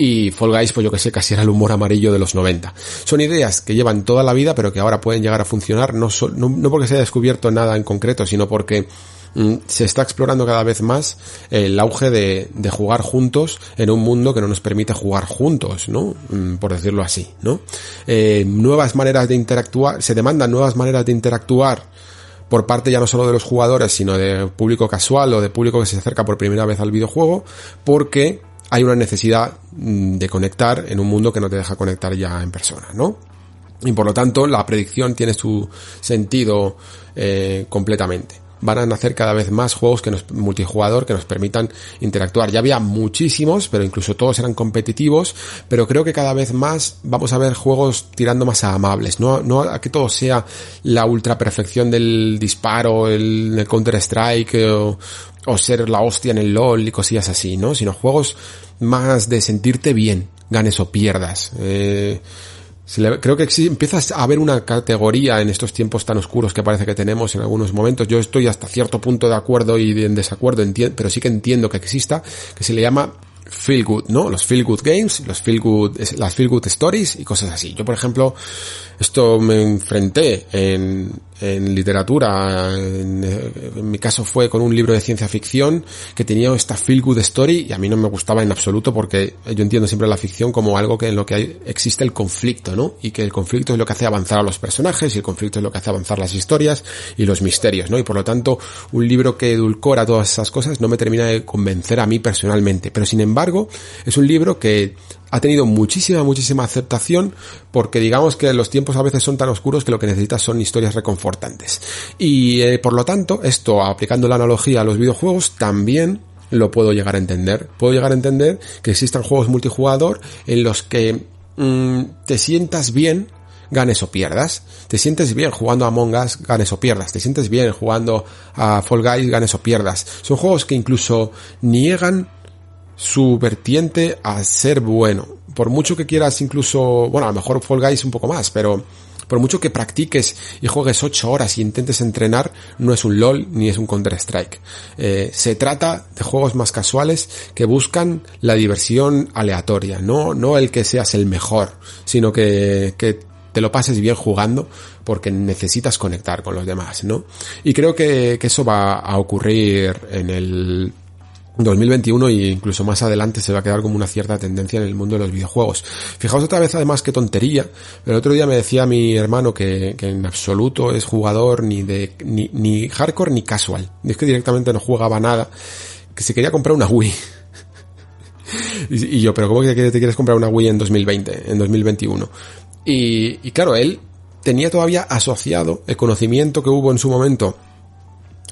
y Fall Guys, pues yo que sé, casi era el humor amarillo de los 90. Son ideas que llevan toda la vida, pero que ahora pueden llegar a funcionar, no, no, no porque se haya descubierto nada en concreto, sino porque mm, se está explorando cada vez más el auge de, de, jugar juntos en un mundo que no nos permite jugar juntos, ¿no? Mm, por decirlo así, ¿no? Eh, nuevas maneras de interactuar, se demandan nuevas maneras de interactuar por parte ya no solo de los jugadores, sino de público casual o de público que se acerca por primera vez al videojuego, porque hay una necesidad mm, de conectar en un mundo que no te deja conectar ya en persona, ¿no? Y por lo tanto, la predicción tiene su sentido eh, completamente. Van a nacer cada vez más juegos que nos, multijugador que nos permitan interactuar. Ya había muchísimos, pero incluso todos eran competitivos, pero creo que cada vez más vamos a ver juegos tirando más a amables, no, no a que todo sea la ultra perfección del disparo, el, Counter Strike o, o ser la hostia en el LOL y cosillas así, ¿no? Sino juegos más de sentirte bien, ganes o pierdas. Eh, creo que empiezas a haber una categoría en estos tiempos tan oscuros que parece que tenemos en algunos momentos. Yo estoy hasta cierto punto de acuerdo y en desacuerdo, pero sí que entiendo que exista, que se le llama feel good, ¿no? Los feel good games, los feel good, las feel good stories y cosas así. Yo, por ejemplo, esto me enfrenté en, en literatura, en, mi caso fue con un libro de ciencia ficción que tenía esta feel good story y a mí no me gustaba en absoluto porque yo entiendo siempre la ficción como algo que en lo que hay, existe el conflicto, ¿no? Y que el conflicto es lo que hace avanzar a los personajes y el conflicto es lo que hace avanzar las historias y los misterios, ¿no? Y por lo tanto, un libro que edulcora todas esas cosas no me termina de convencer a mí personalmente, pero sin embargo, es un libro que ha tenido muchísima, muchísima aceptación porque digamos que los tiempos a veces son tan oscuros que lo que necesitas son historias reconfortantes. Y eh, por lo tanto, esto aplicando la analogía a los videojuegos también lo puedo llegar a entender. Puedo llegar a entender que existan juegos multijugador en los que mmm, te sientas bien ganes o pierdas. Te sientes bien jugando a Among Us, ganes o pierdas. Te sientes bien jugando a Fall Guys, ganes o pierdas. Son juegos que incluso niegan su vertiente a ser bueno. Por mucho que quieras incluso, bueno, a lo mejor Fall Guys un poco más, pero por mucho que practiques y juegues 8 horas y intentes entrenar, no es un LOL ni es un Counter-Strike. Eh, se trata de juegos más casuales que buscan la diversión aleatoria, no, no el que seas el mejor, sino que, que te lo pases bien jugando porque necesitas conectar con los demás, ¿no? Y creo que, que eso va a ocurrir en el 2021 e incluso más adelante se va a quedar como una cierta tendencia en el mundo de los videojuegos. Fijaos otra vez además qué tontería. El otro día me decía mi hermano que, en absoluto es jugador ni de ni, hardcore ni casual. Es que directamente no jugaba nada que se quería comprar una Wii. y, yo, pero ¿cómo que te quieres comprar una Wii en 2020, en 2021? Y, y claro, él tenía todavía asociado el conocimiento que hubo en su momento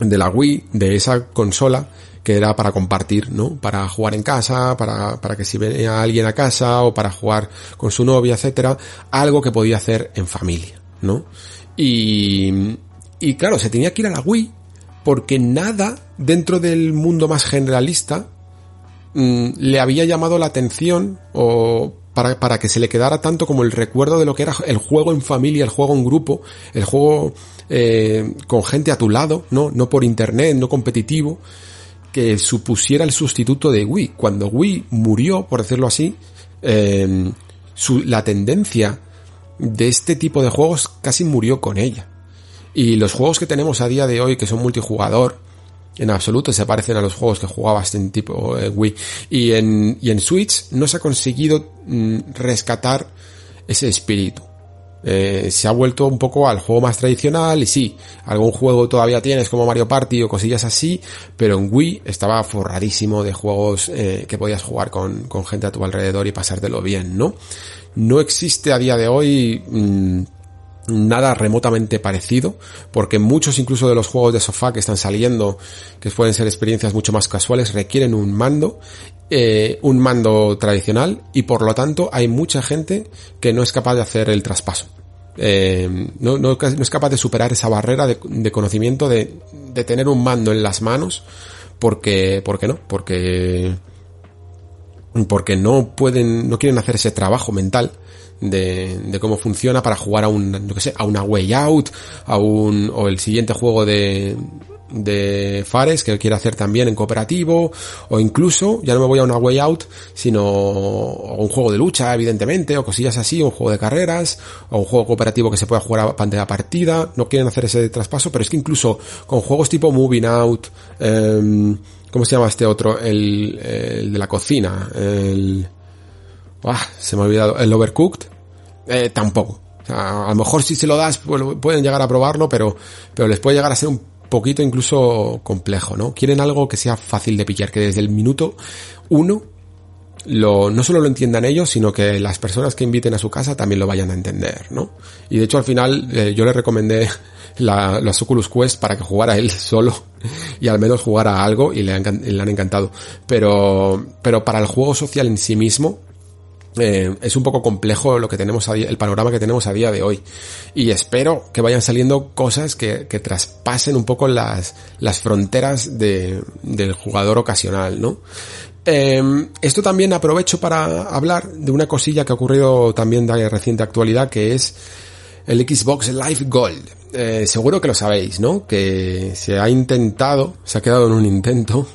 de la Wii, de esa consola, que era para compartir, ¿no? Para jugar en casa, para, para que si venía alguien a casa o para jugar con su novia, etcétera, algo que podía hacer en familia, ¿no? Y, y claro, se tenía que ir a la Wii porque nada dentro del mundo más generalista mm, le había llamado la atención o para, para que se le quedara tanto como el recuerdo de lo que era el juego en familia, el juego en grupo, el juego eh, con gente a tu lado, ¿no? No por internet, no competitivo, supusiera el sustituto de Wii. Cuando Wii murió, por decirlo así, eh, la tendencia de este tipo de juegos casi murió con ella. Y los juegos que tenemos a día de hoy, que son multijugador, en absoluto se parecen a los juegos que jugabas en tipo eh, Wii. Y en, y en Switch no se ha conseguido mm, rescatar ese espíritu. Eh, se ha vuelto un poco al juego más tradicional y sí, algún juego todavía tienes como Mario Party o cosillas así, pero en Wii estaba forradísimo de juegos eh, que podías jugar con, con, gente a tu alrededor y pasártelo bien, ¿no? No existe a día de hoy mmm, nada remotamente parecido, porque muchos incluso de los juegos de sofá que están saliendo, que pueden ser experiencias mucho más casuales, requieren un mando, eh, un mando tradicional, y por lo tanto hay mucha gente que no es capaz de hacer el traspaso. Eh, no, no, no, es capaz de superar esa barrera de, conocimiento de, de, tener un mando en las manos, porque, porque no, porque, porque no pueden, no quieren hacer ese trabajo mental de, de, cómo funciona para jugar a un, no que sé, a una Way Out, a un, o el siguiente juego de, de Fares que quiere hacer también en cooperativo, o incluso, ya no me voy a una Way Out, sino un juego de lucha, evidentemente, o cosillas así, un juego de carreras, o un juego cooperativo que se pueda jugar a pantalla partida, no quieren hacer ese traspaso, pero es que incluso con juegos tipo Moving Out, eh, ¿cómo se llama este otro? El, el de la cocina, el, Ah, se me ha olvidado. El Overcooked, eh, tampoco. A lo mejor si se lo das, pues, pueden llegar a probarlo, pero, pero les puede llegar a ser un poquito incluso complejo, ¿no? Quieren algo que sea fácil de pillar, que desde el minuto uno no solo lo entiendan ellos, sino que las personas que inviten a su casa también lo vayan a entender, ¿no? Y de hecho al final eh, yo le recomendé la, las Oculus Quest para que jugara él solo y al menos jugara algo y le han, le han encantado. Pero, pero para el juego social en sí mismo, eh, es un poco complejo lo que tenemos a día, el panorama que tenemos a día de hoy y espero que vayan saliendo cosas que, que traspasen un poco las, las fronteras de, del jugador ocasional, ¿no? Eh, esto también aprovecho para hablar de una cosilla que ha ocurrido también de reciente actualidad que es el Xbox Live Gold. Eh, seguro que lo sabéis, ¿no? Que se ha intentado, se ha quedado en un intento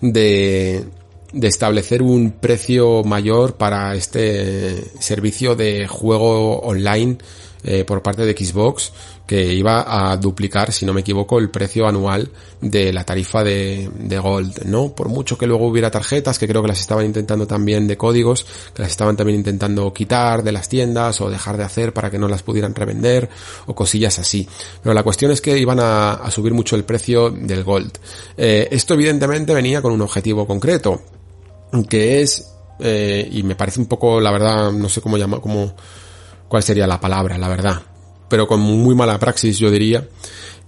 de de establecer un precio mayor para este servicio de juego online eh, por parte de Xbox que iba a duplicar, si no me equivoco, el precio anual de la tarifa de, de, Gold, ¿no? Por mucho que luego hubiera tarjetas, que creo que las estaban intentando también de códigos, que las estaban también intentando quitar de las tiendas o dejar de hacer para que no las pudieran revender o cosillas así. Pero la cuestión es que iban a, a subir mucho el precio del Gold. Eh, esto evidentemente venía con un objetivo concreto, que es, eh, y me parece un poco, la verdad, no sé cómo llamar, cómo, cuál sería la palabra, la verdad, pero con muy mala praxis yo diría,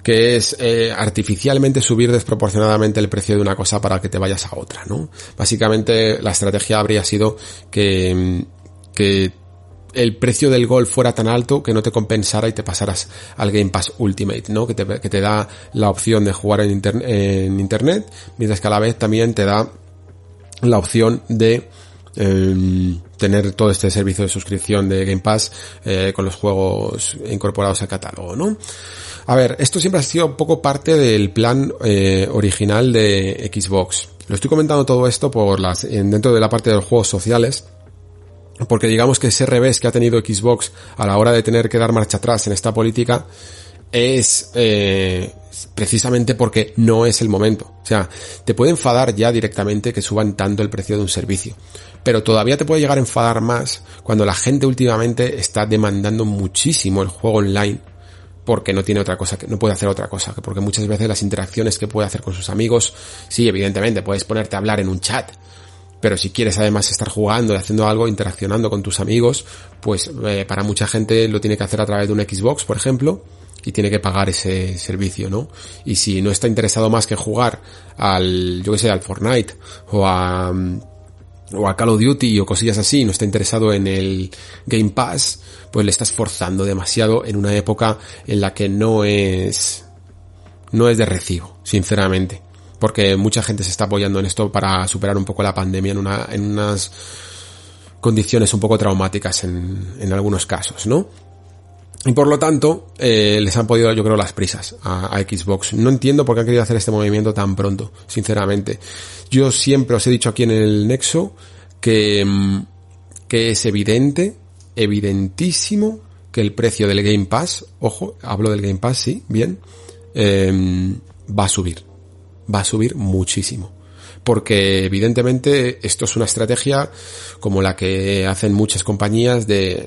que es eh, artificialmente subir desproporcionadamente el precio de una cosa para que te vayas a otra, ¿no? Básicamente la estrategia habría sido que, que el precio del gol fuera tan alto que no te compensara y te pasaras al Game Pass Ultimate, ¿no? Que te, que te da la opción de jugar en, en internet, mientras que a la vez también te da la opción de eh, tener todo este servicio de suscripción de Game Pass eh, con los juegos incorporados al catálogo, ¿no? A ver, esto siempre ha sido un poco parte del plan eh, original de Xbox. Lo estoy comentando todo esto por las, dentro de la parte de los juegos sociales, porque digamos que ese revés que ha tenido Xbox a la hora de tener que dar marcha atrás en esta política es eh, precisamente porque no es el momento. O sea, te puede enfadar ya directamente que suban tanto el precio de un servicio. Pero todavía te puede llegar a enfadar más cuando la gente últimamente está demandando muchísimo el juego online porque no tiene otra cosa, que no puede hacer otra cosa, porque muchas veces las interacciones que puede hacer con sus amigos, sí, evidentemente, puedes ponerte a hablar en un chat, pero si quieres además estar jugando y haciendo algo, interaccionando con tus amigos, pues eh, para mucha gente lo tiene que hacer a través de un Xbox, por ejemplo, y tiene que pagar ese servicio, ¿no? Y si no está interesado más que jugar al, yo que sé, al Fortnite o a, o a Call of Duty o cosillas así, no está interesado en el Game Pass, pues le estás forzando demasiado en una época en la que no es, no es de recibo, sinceramente. Porque mucha gente se está apoyando en esto para superar un poco la pandemia en una, en unas condiciones un poco traumáticas en, en algunos casos, ¿no? Y por lo tanto, eh, les han podido, yo creo, las prisas a, Xbox. No entiendo por qué han querido hacer este movimiento tan pronto, sinceramente. Yo siempre os he dicho aquí en el Nexo que, mm, que es evidente, evidentísimo, que el precio del Game Pass, ojo, hablo del Game Pass, sí, bien, em, va a subir. Va a subir muchísimo porque evidentemente esto es una estrategia como la que hacen muchas compañías de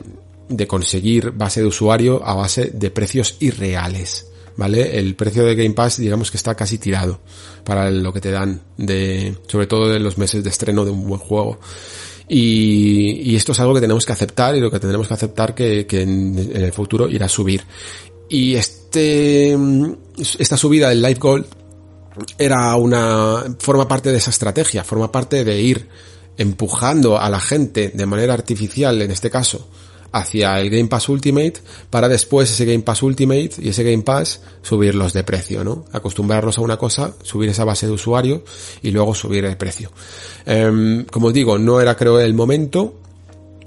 de conseguir base de usuario a base de precios irreales. ¿Vale? El precio de Game Pass, digamos que está casi tirado para lo que te dan de, sobre todo en los meses de estreno de un buen juego. Y, y esto es algo que tenemos que aceptar y lo que tendremos que aceptar que, que en, en, el futuro irá a subir. Y este, esta subida del Live Gold era una, forma parte de esa estrategia, forma parte de ir empujando a la gente de manera artificial, en este caso, hacia el Game Pass Ultimate para después ese Game Pass Ultimate y ese Game Pass subirlos de precio, ¿no? Acostumbrarlos a una cosa, subir esa base de usuario y luego subir el precio. Um, como digo, no era creo el momento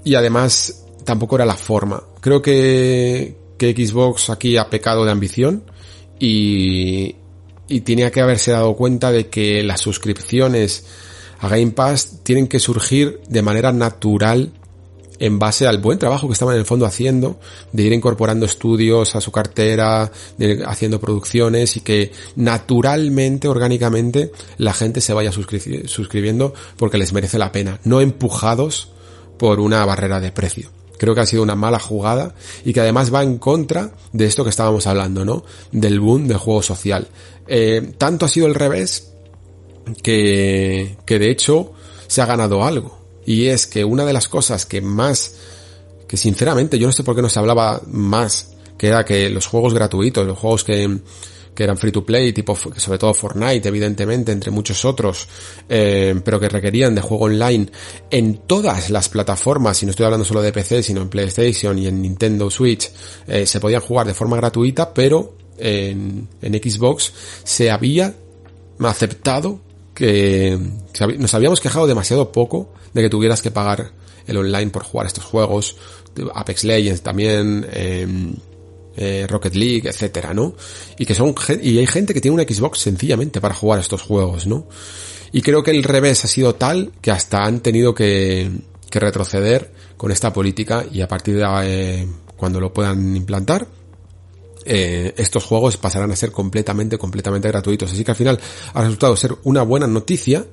y además tampoco era la forma. Creo que, que Xbox aquí ha pecado de ambición y, y tenía que haberse dado cuenta de que las suscripciones a Game Pass tienen que surgir de manera natural en base al buen trabajo que estaban en el fondo haciendo, de ir incorporando estudios a su cartera, de haciendo producciones y que naturalmente, orgánicamente, la gente se vaya suscri suscribiendo porque les merece la pena, no empujados por una barrera de precio. Creo que ha sido una mala jugada y que además va en contra de esto que estábamos hablando, ¿no? Del boom del juego social. Eh, tanto ha sido el revés que, que de hecho se ha ganado algo. Y es que una de las cosas que más, que sinceramente yo no sé por qué no se hablaba más, que era que los juegos gratuitos, los juegos que, que eran free to play, tipo sobre todo Fortnite, evidentemente, entre muchos otros, eh, pero que requerían de juego online en todas las plataformas, y no estoy hablando solo de PC, sino en PlayStation y en Nintendo Switch, eh, se podían jugar de forma gratuita, pero en, en Xbox se había aceptado que nos habíamos quejado demasiado poco de que tuvieras que pagar el online por jugar estos juegos, Apex Legends también, eh, eh, Rocket League, etcétera, ¿no? Y que son, y hay gente que tiene una Xbox sencillamente para jugar estos juegos, ¿no? Y creo que el revés ha sido tal que hasta han tenido que, que retroceder con esta política y a partir de eh, cuando lo puedan implantar, eh, estos juegos pasarán a ser completamente, completamente gratuitos. Así que al final ha resultado ser una buena noticia,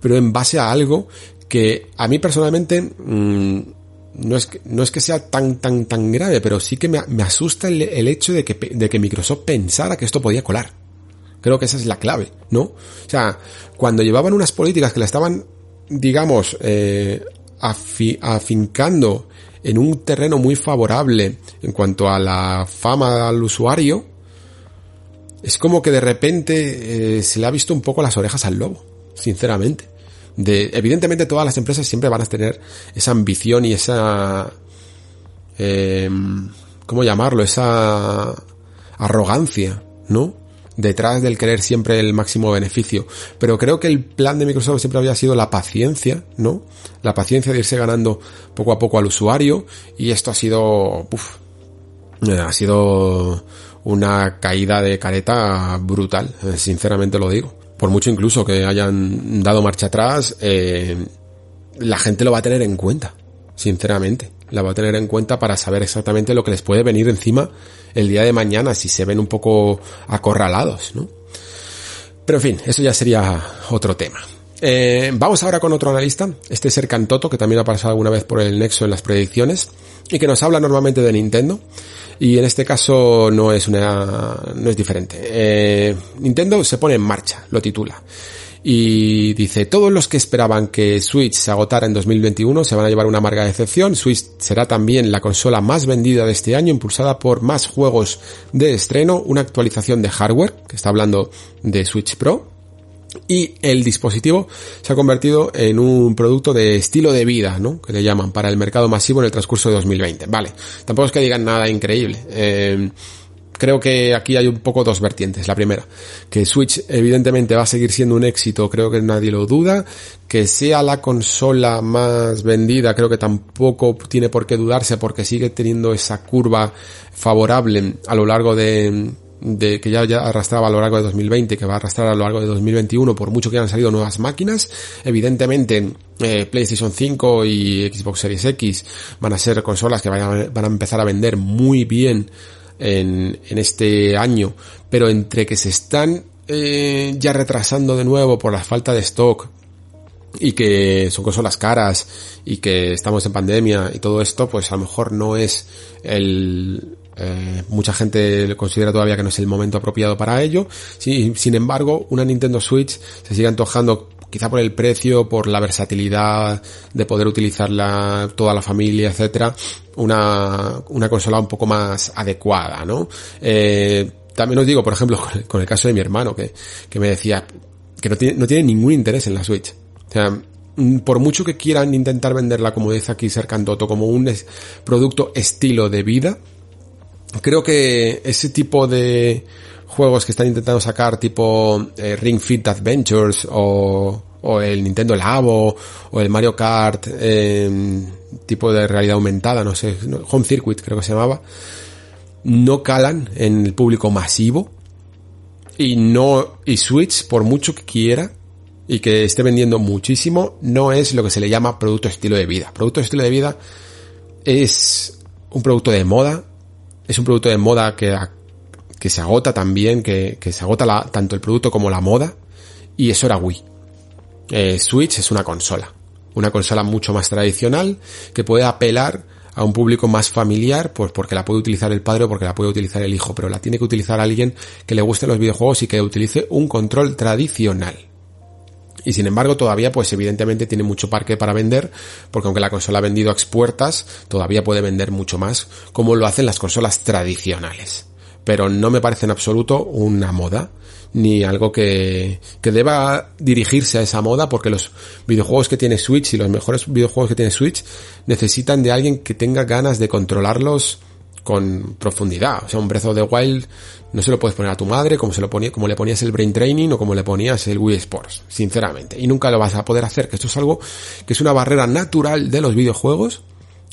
pero en base a algo que a mí personalmente mmm, no, es que, no es que sea tan, tan, tan grave, pero sí que me, me asusta el, hecho de que, de que Microsoft pensara que esto podía colar. Creo que esa es la clave, ¿no? O sea, cuando llevaban unas políticas que la estaban, digamos, eh, afi, afincando en un terreno muy favorable en cuanto a la fama al usuario, es como que de repente eh, se le ha visto un poco las orejas al lobo, sinceramente. De, evidentemente todas las empresas siempre van a tener esa ambición y esa... Eh, ¿Cómo llamarlo? Esa arrogancia, ¿no? Detrás del querer siempre el máximo beneficio. Pero creo que el plan de Microsoft siempre había sido la paciencia, ¿no? La paciencia de irse ganando poco a poco al usuario y esto ha sido, uf, eh, ha sido una caída de careta brutal, eh, sinceramente lo digo. Por mucho incluso que hayan dado marcha atrás, eh, la gente lo va a tener en cuenta, sinceramente la va a tener en cuenta para saber exactamente lo que les puede venir encima el día de mañana si se ven un poco acorralados, ¿no? Pero en fin, eso ya sería otro tema. Eh, vamos ahora con otro analista, este es Ercantoto, que también ha pasado alguna vez por el Nexo en las predicciones, y que nos habla normalmente de Nintendo, y en este caso no es una, no es diferente. Eh, Nintendo se pone en marcha, lo titula. Y dice, todos los que esperaban que Switch se agotara en 2021 se van a llevar una amarga decepción. Switch será también la consola más vendida de este año, impulsada por más juegos de estreno, una actualización de hardware, que está hablando de Switch Pro, y el dispositivo se ha convertido en un producto de estilo de vida, ¿no? Que le llaman para el mercado masivo en el transcurso de 2020. Vale, tampoco es que digan nada increíble. Eh, creo que aquí hay un poco dos vertientes. La primera, que Switch evidentemente va a seguir siendo un éxito, creo que nadie lo duda. Que sea la consola más vendida, creo que tampoco tiene por qué dudarse porque sigue teniendo esa curva favorable a lo largo de, que ya, ya arrastraba a lo largo de 2020, que va a arrastrar a lo largo de 2021, por mucho que hayan salido nuevas máquinas. Evidentemente, eh, PlayStation 5 y Xbox Series X van a ser consolas que van a, van a empezar a vender muy bien en, en este año, pero entre que se están eh, ya retrasando de nuevo por la falta de stock, y que son consolas caras y que estamos en pandemia y todo esto, pues a lo mejor no es el, eh, mucha gente considera todavía que no es el momento apropiado para ello. sin embargo, una Nintendo Switch se sigue antojando quizá por el precio, por la versatilidad de poder utilizarla toda la familia, etcétera, una, una consola un poco más adecuada, ¿no? Eh, también os digo, por ejemplo, con el, caso de mi hermano, que, que me decía que no tiene, no tiene ningún interés en la Switch. O sea, mm, por mucho que quieran intentar venderla, como dice aquí Sercantoto, como un producto estilo de vida, creo que ese tipo de juegos que están intentando sacar tipo eh, Ring Fit Adventures o, o, el Nintendo Labo o el Mario Kart eh, tipo de realidad aumentada, no sé, Home Circuit creo que se llamaba, no calan en el público masivo y no y Switch por mucho que quiera y que esté vendiendo muchísimo no es lo que se le llama producto estilo de vida. Producto estilo de vida es un producto de moda es un producto de moda que, que se agota también, que, que se agota la, tanto el producto como la moda, y eso era Wii. Eh, Switch es una consola, una consola mucho más tradicional que puede apelar a un público más familiar, pues porque la puede utilizar el padre o porque la puede utilizar el hijo, pero la tiene que utilizar alguien que le guste los videojuegos y que utilice un control tradicional. Y sin embargo, todavía, pues evidentemente tiene mucho parque para vender, porque aunque la consola ha vendido a expuertas, todavía puede vender mucho más, como lo hacen las consolas tradicionales. Pero no me parece en absoluto una moda, ni algo que, que deba dirigirse a esa moda, porque los videojuegos que tiene Switch y los mejores videojuegos que tiene Switch necesitan de alguien que tenga ganas de controlarlos con profundidad. O sea, un of the Wild no se lo puedes poner a tu madre como se lo ponía, como le ponías el Brain Training o como le ponías el Wii Sports, sinceramente. Y nunca lo vas a poder hacer, que esto es algo que es una barrera natural de los videojuegos,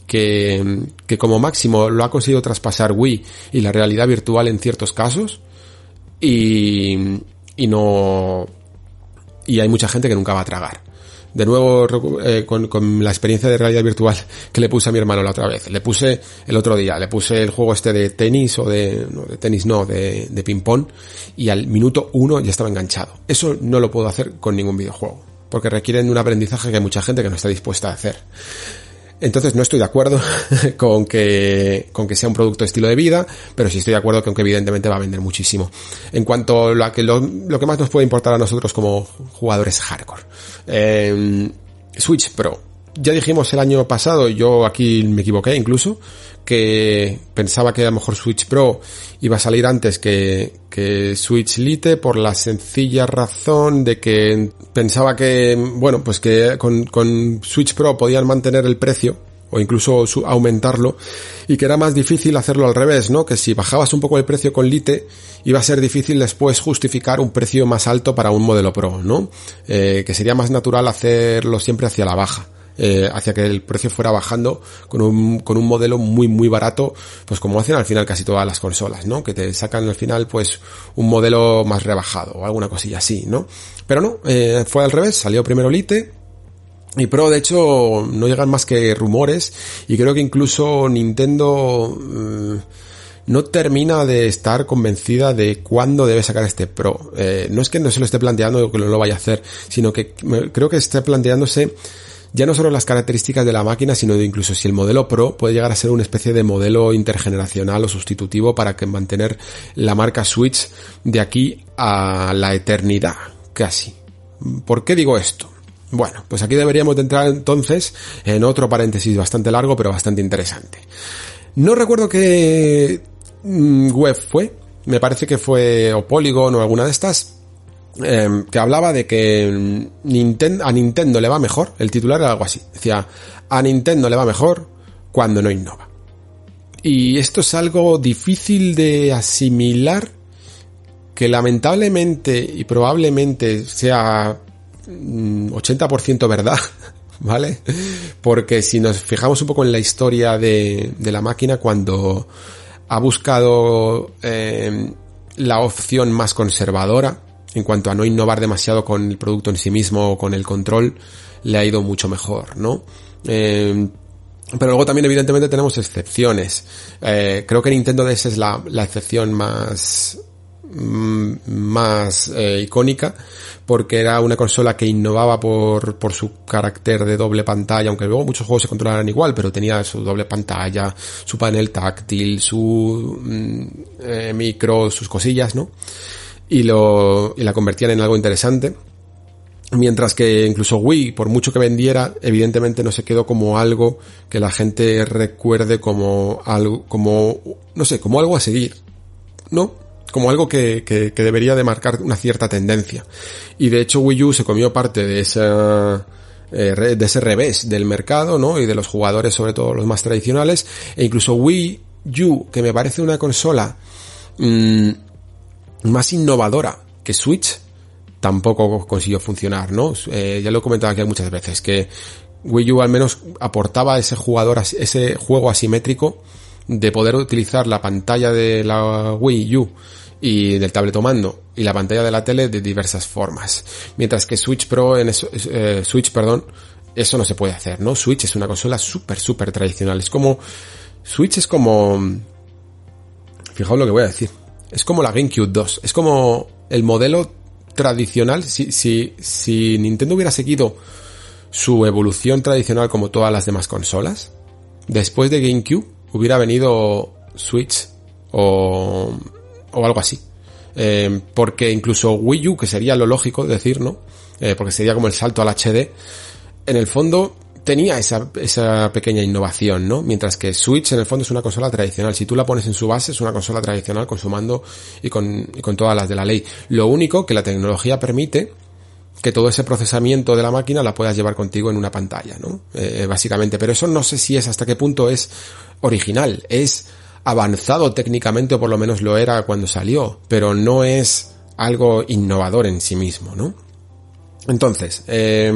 que, que como máximo lo ha conseguido traspasar Wii y la realidad virtual en ciertos casos, y, y no, y hay mucha gente que nunca va a tragar de nuevo eh, con, con, la experiencia de realidad virtual que le puse a mi hermano la otra vez. Le puse el otro día, le puse el juego este de tenis o de, no, de tenis no, de, de ping pong y al minuto uno ya estaba enganchado. Eso no lo puedo hacer con ningún videojuego porque requieren un aprendizaje que hay mucha gente que no está dispuesta a hacer. Entonces no estoy de acuerdo con que, con que sea un producto de estilo de vida, pero sí estoy de acuerdo con que evidentemente va a vender muchísimo. En cuanto a lo que, lo, que más nos puede importar a nosotros como jugadores hardcore. Eh, Switch Pro. Ya dijimos el año pasado, yo aquí me equivoqué incluso, que pensaba que a lo mejor Switch Pro iba a salir antes que, que Switch Lite por la sencilla razón de que pensaba que, bueno, pues que con, con Switch Pro podían mantener el precio o incluso aumentarlo y que era más difícil hacerlo al revés, ¿no? Que si bajabas un poco el precio con Lite iba a ser difícil después justificar un precio más alto para un modelo Pro, ¿no? Eh, que sería más natural hacerlo siempre hacia la baja eh, hacia que el precio fuera bajando con un, con un modelo muy muy barato, pues como hacen al final casi todas las consolas, ¿no? Que te sacan al final pues un modelo más rebajado o alguna cosilla así, ¿no? Pero no, eh, fue al revés, salió primero Lite, y Pro, de hecho, no llegan más que rumores y creo que incluso Nintendo... Eh, no termina de estar convencida de cuándo debe sacar este Pro. Eh, no es que no se lo esté planteando o que no lo vaya a hacer, sino que creo que esté planteándose ya no solo las características de la máquina, sino incluso si el modelo Pro puede llegar a ser una especie de modelo intergeneracional o sustitutivo para que mantener la marca Switch de aquí a la eternidad, casi. ¿Por qué digo esto? Bueno, pues aquí deberíamos de entrar entonces en otro paréntesis bastante largo pero bastante interesante. No recuerdo qué mm, web fue, me parece que fue o Polygon o alguna de estas, Em, que hablaba de que Nintendo, a Nintendo le va mejor, el titular era algo así, decía, a Nintendo le va mejor cuando no innova. Y esto es algo difícil de asimilar, que lamentablemente y probablemente sea 80% mm, verdad, ¿vale? Porque si nos fijamos un poco en la historia de, la máquina, cuando ha buscado eh, la opción más conservadora, en cuanto a no innovar demasiado con el producto en sí mismo o con el control, le ha ido mucho mejor, ¿no? Eh, pero luego también evidentemente tenemos excepciones. Eh, creo que Nintendo es la, la excepción más mm, más eh, icónica porque era una consola que innovaba por, por su carácter de doble pantalla, aunque luego muchos juegos se controlaran igual, pero tenía su doble pantalla, su panel táctil, su mm, eh, micro, sus cosillas, ¿no? Y, lo, y la convertían en algo interesante. Mientras que incluso Wii, por mucho que vendiera, evidentemente no se quedó como algo que la gente recuerde como algo, como, no sé, como algo a seguir. ¿No? Como algo que, que, que debería de marcar una cierta tendencia. Y de hecho Wii U se comió parte de esa, eh, de ese revés del mercado, ¿no? Y de los jugadores, sobre todo los más tradicionales. E incluso Wii U, que me parece una consola, mmm, más innovadora que Switch, tampoco consiguió funcionar, ¿no? Eh, ya lo he comentado aquí muchas veces, que Wii U al menos aportaba ese jugador, ese juego asimétrico de poder utilizar la pantalla de la Wii U y del tabletomando y la pantalla de la tele de diversas formas. Mientras que Switch Pro eso, eh, Switch, perdón, eso no se puede hacer, ¿no? Switch es una consola súper, súper tradicional. Es como, Switch es como, fijaos lo que voy a decir es como la GameCube 2. Es como el modelo tradicional. Si, si, si Nintendo hubiera seguido su evolución tradicional como todas las demás consolas, después de GameCube hubiera venido Switch o, o algo así. Eh, porque incluso Wii U, que sería lo lógico decir, ¿no? Eh, porque sería como el salto al HD, en el fondo tenía esa, esa pequeña innovación, ¿no? Mientras que Switch en el fondo es una consola tradicional. Si tú la pones en su base, es una consola tradicional con su mando y con, con todas las de la ley. Lo único que la tecnología permite que todo ese procesamiento de la máquina la puedas llevar contigo en una pantalla, ¿no? Eh, básicamente. Pero eso no sé si es hasta qué punto es original. Es avanzado técnicamente, o por lo menos lo era cuando salió, pero no es algo innovador en sí mismo, ¿no? Entonces, eh,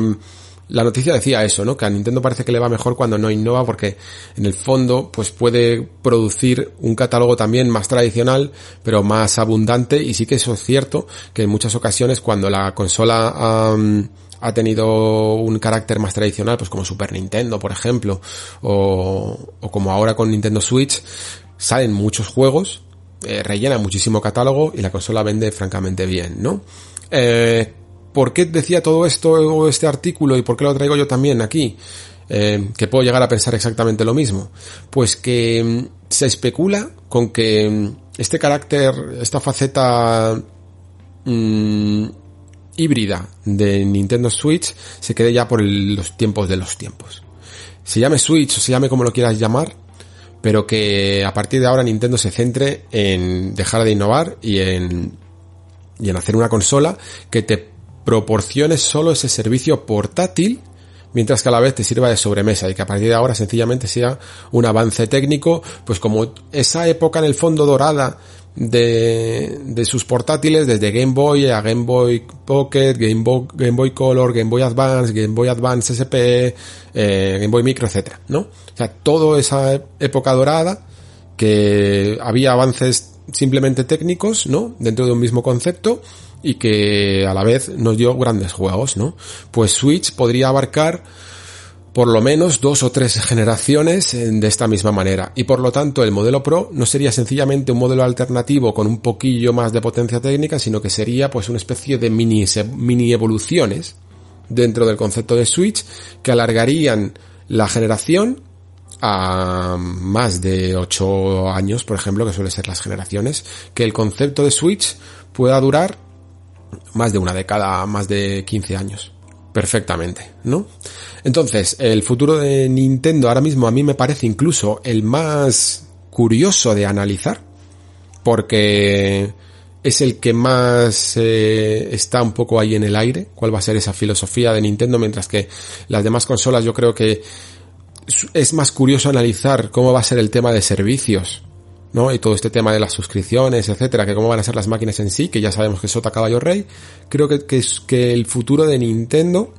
la noticia decía eso, ¿no? Que a Nintendo parece que le va mejor cuando no innova porque en el fondo pues puede producir un catálogo también más tradicional pero más abundante y sí que eso es cierto que en muchas ocasiones cuando la consola ha tenido un carácter más tradicional pues como Super Nintendo por ejemplo o, o como ahora con Nintendo Switch salen muchos juegos eh, rellena muchísimo catálogo y la consola vende francamente bien, ¿no? Eh, ¿Por qué decía todo esto este artículo y por qué lo traigo yo también aquí? Eh, que puedo llegar a pensar exactamente lo mismo. Pues que mm, se especula con que mm, este carácter, esta faceta mm, híbrida de Nintendo Switch se quede ya por los tiempos de los tiempos. Se llame Switch o se llame como lo quieras llamar, pero que a partir de ahora Nintendo se centre en dejar de innovar y en, y en hacer una consola que te proporciones solo ese servicio portátil mientras que a la vez te sirva de sobremesa y que a partir de ahora sencillamente sea un avance técnico, pues como esa época en el fondo dorada de, de sus portátiles, desde Game Boy a Game Boy Pocket, Game Boy, Game Boy Color, Game Boy Advance, Game Boy Advance SP, eh, Game Boy Micro, etcétera, ¿no? O sea, toda esa época dorada que había avances simplemente técnicos, ¿no? Dentro de un mismo concepto y que a la vez nos dio grandes juegos, ¿no? Pues Switch podría abarcar por lo menos dos o tres generaciones de esta misma manera. Y por lo tanto el modelo Pro no sería sencillamente un modelo alternativo con un poquillo más de potencia técnica, sino que sería pues una especie de mini, mini evoluciones dentro del concepto de Switch que alargarían la generación a más de 8 años, por ejemplo, que suelen ser las generaciones, que el concepto de Switch pueda durar más de una década, más de 15 años. Perfectamente, ¿no? Entonces, el futuro de Nintendo ahora mismo a mí me parece incluso el más curioso de analizar, porque es el que más eh, está un poco ahí en el aire, cuál va a ser esa filosofía de Nintendo, mientras que las demás consolas yo creo que es más curioso analizar cómo va a ser el tema de servicios, ¿no? Y todo este tema de las suscripciones, etcétera, que cómo van a ser las máquinas en sí, que ya sabemos que es Sota Caballo Rey. Creo que, que, es, que el futuro de Nintendo,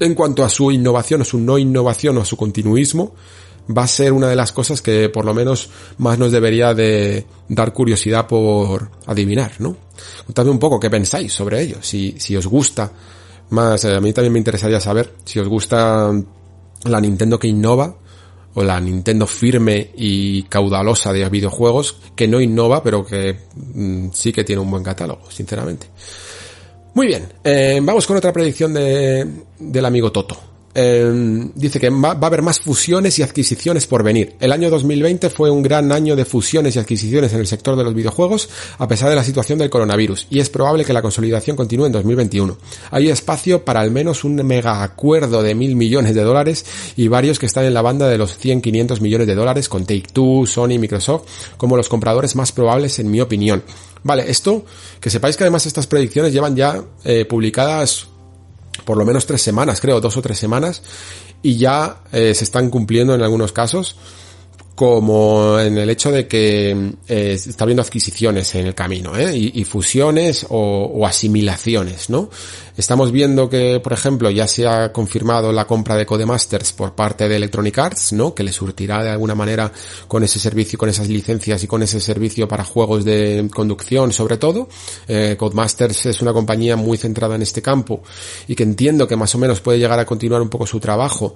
en cuanto a su innovación o su no innovación o su continuismo, va a ser una de las cosas que por lo menos más nos debería de dar curiosidad por adivinar, ¿no? Contadme un poco qué pensáis sobre ello, si, si os gusta más, eh, a mí también me interesaría saber si os gusta la Nintendo que innova o la Nintendo firme y caudalosa de videojuegos que no innova pero que mm, sí que tiene un buen catálogo, sinceramente. Muy bien, eh, vamos con otra predicción de, del amigo Toto. Eh, dice que va, va, a haber más fusiones y adquisiciones por venir. El año 2020 fue un gran año de fusiones y adquisiciones en el sector de los videojuegos a pesar de la situación del coronavirus y es probable que la consolidación continúe en 2021. Hay espacio para al menos un mega acuerdo de mil millones de dólares y varios que están en la banda de los 100-500 millones de dólares con Take-Two, Sony, Microsoft como los compradores más probables en mi opinión. Vale, esto, que sepáis que además estas predicciones llevan ya eh, publicadas por lo menos tres semanas, creo, dos o tres semanas, y ya eh, se están cumpliendo en algunos casos como en el hecho de que eh, está habiendo adquisiciones en el camino ¿eh? y, fusiones o, o, asimilaciones, ¿no? Estamos viendo que, por ejemplo, ya se ha confirmado la compra de Codemasters por parte de Electronic Arts, ¿no? Que le surtirá de alguna manera con ese servicio, con esas licencias y con ese servicio para juegos de conducción, sobre todo. Eh, Codemasters es una compañía muy centrada en este campo y que entiendo que más o menos puede llegar a continuar un poco su trabajo,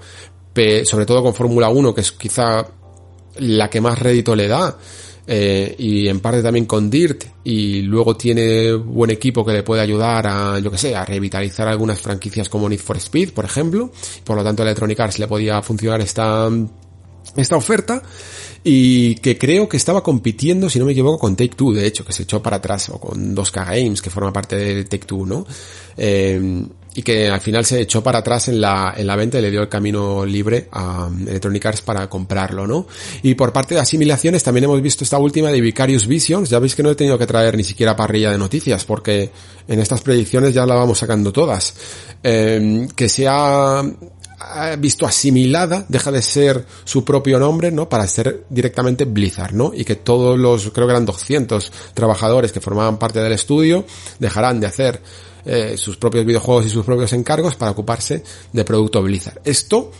sobre todo con Fórmula 1, que es quizá la que más rédito le da. Eh, y en parte también con Dirt y luego tiene buen equipo que le puede ayudar a, yo que sé, a revitalizar algunas franquicias como Need for Speed, por ejemplo. Por lo tanto, Electronic Arts le podía funcionar esta, esta oferta y que creo que estaba compitiendo, si no me equivoco, con Take Two, de hecho, que se echó para atrás, o con 2K Games, que forma parte de Take Two, ¿no? Eh, y que al final se echó para atrás en la, en la venta y le dio el camino libre a Electronic Arts para comprarlo, ¿no? Y por parte de asimilaciones también hemos visto esta última de Vicarious Visions, ya veis que no he tenido que traer ni siquiera parrilla de noticias, porque en estas predicciones ya la vamos sacando todas. Eh, que se ha visto asimilada, deja de ser su propio nombre, ¿no? Para ser directamente Blizzard, ¿no? Y que todos los, creo que eran 200 trabajadores que formaban parte del estudio, dejarán de hacer eh, sus propios videojuegos y sus propios encargos para ocuparse de producto Blizzard. Esto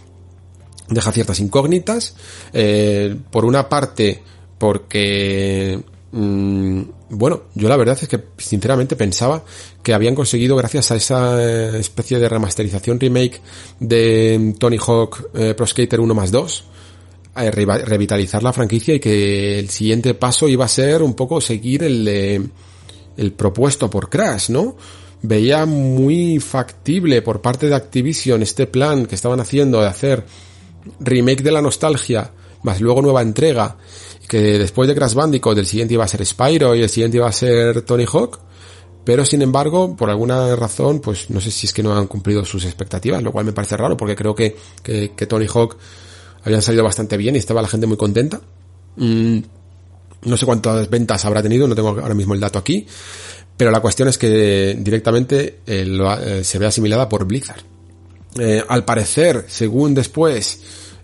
deja ciertas incógnitas, eh, por una parte porque mmm, bueno, yo la verdad es que sinceramente pensaba que habían conseguido gracias a esa eh, especie de remasterización remake de Tony Hawk eh, Pro Skater 1 más 2 eh, revitalizar la franquicia y que el siguiente paso iba a ser un poco seguir el de, el propuesto por Crash, ¿no? Veía muy factible por parte de Activision este plan que estaban haciendo de hacer remake de la nostalgia, más luego nueva entrega, que después de Crash Bandicoot el siguiente iba a ser Spyro y el siguiente iba a ser Tony Hawk, pero sin embargo, por alguna razón, pues no sé si es que no han cumplido sus expectativas, lo cual me parece raro porque creo que, que, Tony Hawk habían salido bastante bien y estaba la gente muy contenta. Mm, no sé cuántas ventas habrá tenido, no tengo ahora mismo el dato aquí, pero la cuestión es que directamente eh, eh, se ve asimilada por Blizzard. Eh, al parecer, según después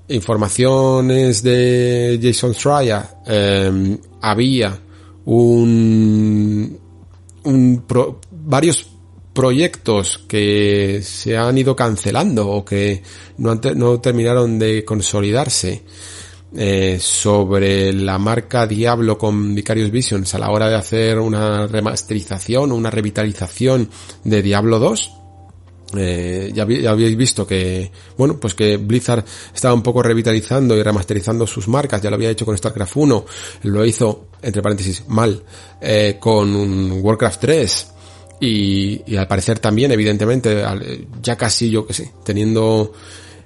informaciones de Jason Schreier, había un, un pro, varios proyectos que se han ido cancelando o que no terminaron de consolidarse eh, sobre la marca Diablo con Vicarious Visions. A la hora de hacer una remasterización o una revitalización de Diablo 2 Eh, ya, habéis visto que, bueno, pues que Blizzard estaba un poco revitalizando y remasterizando sus marcas, ya lo había hecho con StarCraft 1, lo hizo, entre paréntesis, mal, eh, con Warcraft 3, y, al parecer también, evidentemente, ya casi yo que sé, teniendo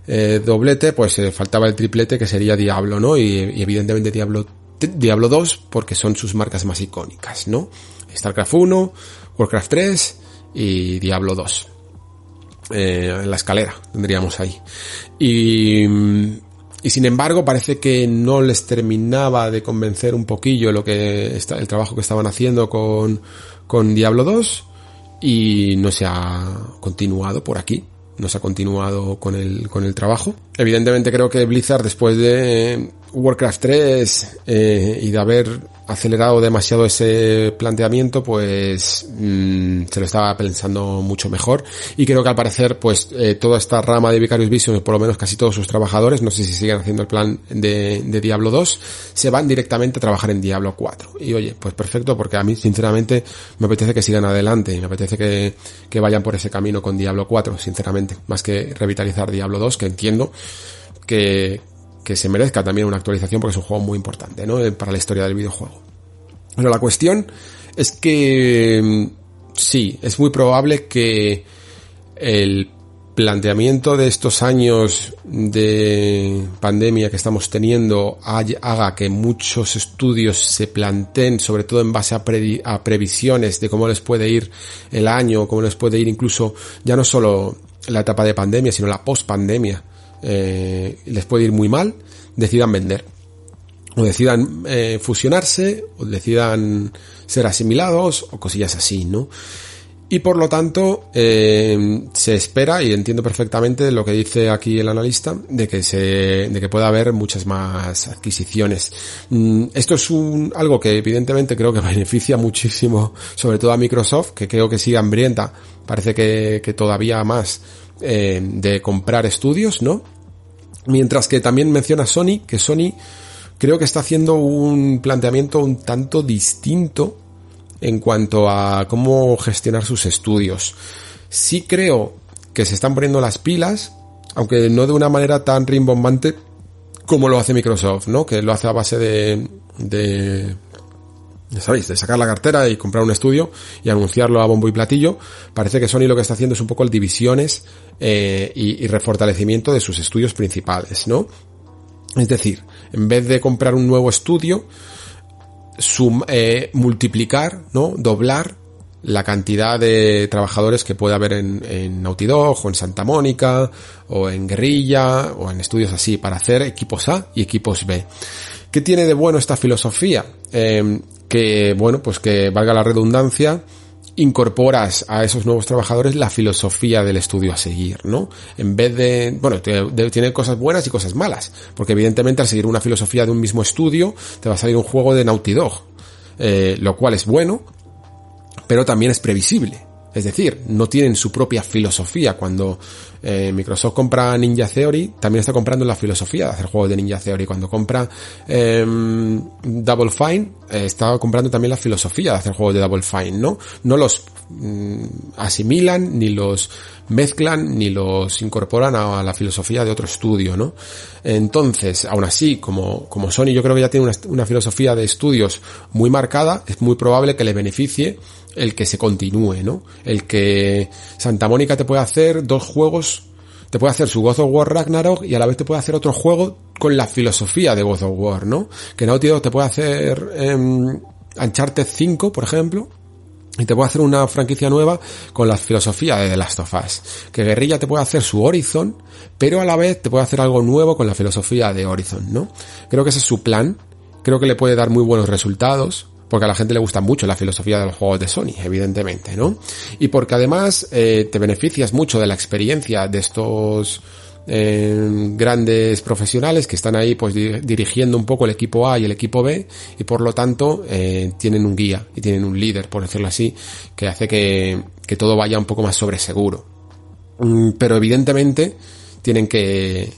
eh, doblete, pues faltaba el triplete que sería Diablo, ¿no? Y, evidentemente Diablo, Diablo 2, porque son sus marcas más icónicas, ¿no? StarCraft 1, Warcraft 3 y Diablo 2 eh, en la escalera, tendríamos ahí. Y, y sin embargo parece que no les terminaba de convencer un poquillo lo que está, el trabajo que estaban haciendo con, con Diablo 2 y no se ha continuado por aquí no se ha continuado con el, con el trabajo. Evidentemente creo que Blizzard después de Warcraft 3 eh, y de haber acelerado demasiado ese planteamiento, pues mm, se lo estaba pensando mucho mejor. Y creo que al parecer, pues eh, toda esta rama de Vicarious Vision, por lo menos casi todos sus trabajadores, no sé si siguen haciendo el plan de, Diablo 2, se van directamente a trabajar en Diablo 4. Y oye, pues perfecto, porque a mí sinceramente me apetece que sigan adelante y me apetece que, que vayan por ese camino con Diablo 4, sinceramente, más que revitalizar Diablo 2, que entiendo que, que se merezca también una actualización porque es un juego muy importante, ¿no? Para la historia del videojuego. Pero la cuestión es que mm, sí, es muy probable que el planteamiento de estos años de pandemia que estamos teniendo haga que muchos estudios se planteen, sobre todo en base a, previsiones de cómo les puede ir el año, cómo les puede ir incluso ya no solo la etapa de pandemia, sino la post-pandemia eh, les puede ir muy mal, decidan vender. O decidan eh, fusionarse, o decidan ser asimilados, o cosillas así, ¿no? Y por lo tanto, eh, se espera, y entiendo perfectamente lo que dice aquí el analista, de que se, de que pueda haber muchas más adquisiciones. Mm, esto es un, algo que evidentemente creo que beneficia muchísimo, sobre todo a Microsoft, que creo que sigue hambrienta, parece que, que todavía más, eh, de comprar estudios, ¿no? Mientras que también menciona Sony, que Sony creo que está haciendo un planteamiento un tanto distinto en cuanto a cómo gestionar sus estudios. Sí creo que se están poniendo las pilas, aunque no de una manera tan rimbombante como lo hace Microsoft, ¿no? Que lo hace a base de, de ya sabéis, de sacar la cartera y comprar un estudio y anunciarlo a bombo y platillo. Parece que Sony lo que está haciendo es un poco el divisiones eh, y, refortalecimiento de sus estudios principales, ¿no? Es decir, en vez de comprar un nuevo estudio, eh, multiplicar, ¿no? Doblar la cantidad de trabajadores que puede haber en, en o en Santa Mónica o en Guerrilla o en estudios así para hacer equipos A y equipos B. ¿Qué tiene de bueno esta filosofía? Eh, que, bueno, pues que valga la redundancia, incorporas a esos nuevos trabajadores la filosofía del estudio a seguir, ¿no? En vez de, bueno, tiene cosas buenas y cosas malas, porque evidentemente al seguir una filosofía de un mismo estudio, te va a salir un juego de Naughty Dog, eh, lo cual es bueno, pero también es previsible. Es decir, no tienen su propia filosofía. Cuando eh, Microsoft compra Ninja Theory, también está comprando la filosofía de hacer juegos de Ninja Theory. Cuando compra em, Double Fine, eh, está comprando también la filosofía de hacer juegos de Double Fine, ¿no? No los mm, asimilan, ni los mezclan, ni los incorporan a, la filosofía de otro estudio, ¿no? Entonces, aún así, como, como Sony yo creo que ya tiene una, una filosofía de estudios muy marcada, es muy probable que le beneficie el que se continúe, ¿no? El que Santa Mónica te puede hacer dos juegos, te puede hacer su God of War Ragnarok y a la vez te puede hacer otro juego con la filosofía de God of War, ¿no? Que Naughty Dog te puede hacer eh, Uncharted 5, por ejemplo, y te puede hacer una franquicia nueva con la filosofía de The Last of Us. Que Guerrilla te puede hacer su Horizon, pero a la vez te puede hacer algo nuevo con la filosofía de Horizon, ¿no? Creo que ese es su plan. Creo que le puede dar muy buenos resultados porque a la gente le gusta mucho la filosofía de los juegos de Sony, evidentemente, ¿no? Y porque además eh, te beneficias mucho de la experiencia de estos eh, grandes profesionales que están ahí pues dirigiendo un poco el equipo A y el equipo B y por lo tanto eh, tienen un guía y tienen un líder, por decirlo así, que hace que, que todo vaya un poco más sobre seguro. Mm, pero evidentemente tienen que,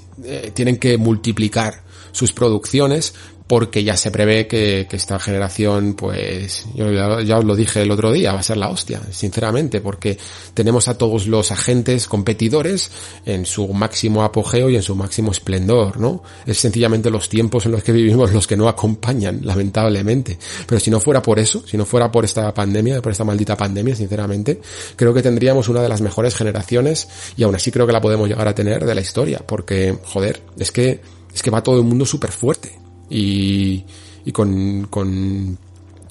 tienen que multiplicar sus producciones porque ya se prevé que, esta generación, pues, yo ya, os lo dije el otro día, va a ser la hostia, sinceramente, porque tenemos a todos los agentes competidores en su máximo apogeo y en su máximo esplendor, ¿no? Es sencillamente los tiempos en los que vivimos los que no acompañan, lamentablemente. Pero si no fuera por eso, si no fuera por esta pandemia, por esta maldita pandemia, sinceramente, creo que tendríamos una de las mejores generaciones y aún así creo que la podemos llegar a tener de la historia, porque, joder, es que, es que va todo el mundo súper fuerte y, y con, con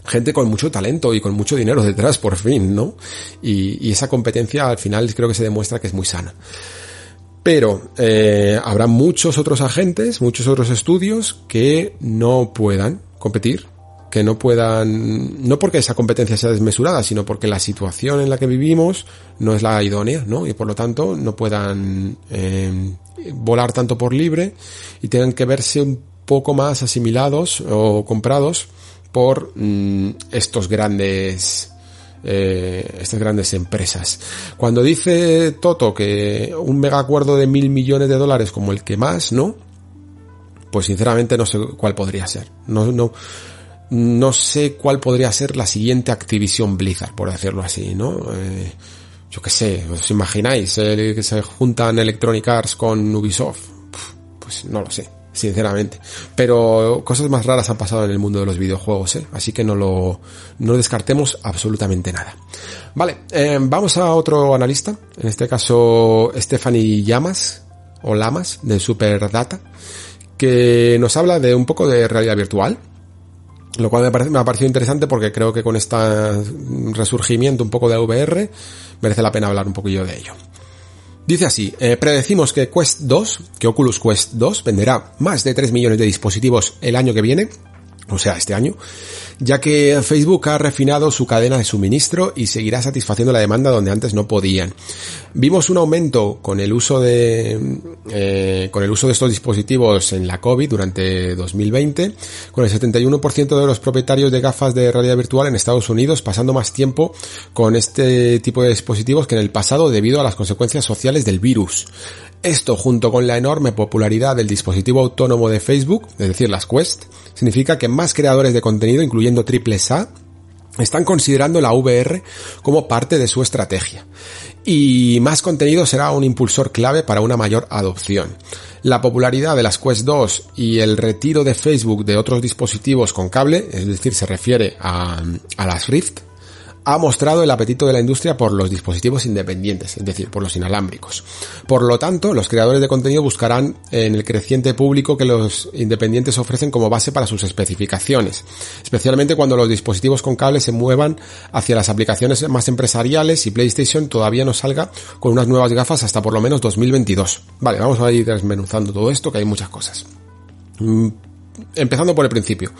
gente con mucho talento y con mucho dinero detrás, por fin, ¿no? Y, y, esa competencia al final creo que se demuestra que es muy sana. Pero eh, habrá muchos otros agentes, muchos otros estudios que no puedan competir, que no puedan, no porque esa competencia sea desmesurada, sino porque la situación en la que vivimos no es la idónea, ¿no? Y por lo tanto no puedan eh, volar tanto por libre y tengan que verse un poco más asimilados o comprados por mm, estos grandes eh, estas grandes empresas. Cuando dice Toto que un mega acuerdo de mil millones de dólares como el que más, ¿no? Pues sinceramente no sé cuál podría ser. No, no, no sé cuál podría ser la siguiente Activision Blizzard, por decirlo así, ¿no? Eh, yo qué sé, ¿os imagináis eh, que se juntan Electronic Arts con Ubisoft? Pues no lo sé sinceramente. Pero cosas más raras han pasado en el mundo de los videojuegos, ¿eh? así que no lo no descartemos absolutamente nada. Vale, eh, vamos a otro analista, en este caso Stephanie Llamas, o Lamas, de Superdata, que nos habla de un poco de realidad virtual, lo cual me, parece, me ha parecido interesante porque creo que con este resurgimiento un poco de VR merece la pena hablar un poquillo de ello. Dice así, eh, predecimos que Quest 2, que Oculus Quest 2 venderá más de 3 millones de dispositivos el año que viene, o sea, este año, ya que Facebook ha refinado su cadena de suministro y seguirá satisfaciendo la demanda donde antes no podían. Vimos un aumento con el uso de eh, con el uso de estos dispositivos en la COVID durante 2020, con el 71% de los propietarios de gafas de realidad virtual en Estados Unidos pasando más tiempo con este tipo de dispositivos que en el pasado debido a las consecuencias sociales del virus. Esto, junto con la enorme popularidad del dispositivo autónomo de Facebook, es decir, las Quest, significa que más creadores de contenido, incluyendo Están considerando la VR como parte de su estrategia. Y más contenido será un impulsor clave para una mayor adopción. La popularidad de las Quest 2 y el retiro de Facebook de otros dispositivos con cable, es decir, se refiere a las Rift, ha mostrado el apetito de la industria por los dispositivos independientes, es decir, por los inalámbricos. Por lo tanto, los creadores de contenido buscarán en el creciente público que los independientes ofrecen como base para sus especificaciones, especialmente cuando los dispositivos con cable se muevan hacia las aplicaciones más empresariales y PlayStation todavía no salga con unas nuevas gafas hasta por lo menos 2022. Vale, vamos a ir desmenuzando todo esto, que hay muchas cosas. Mm, empezando por el principio.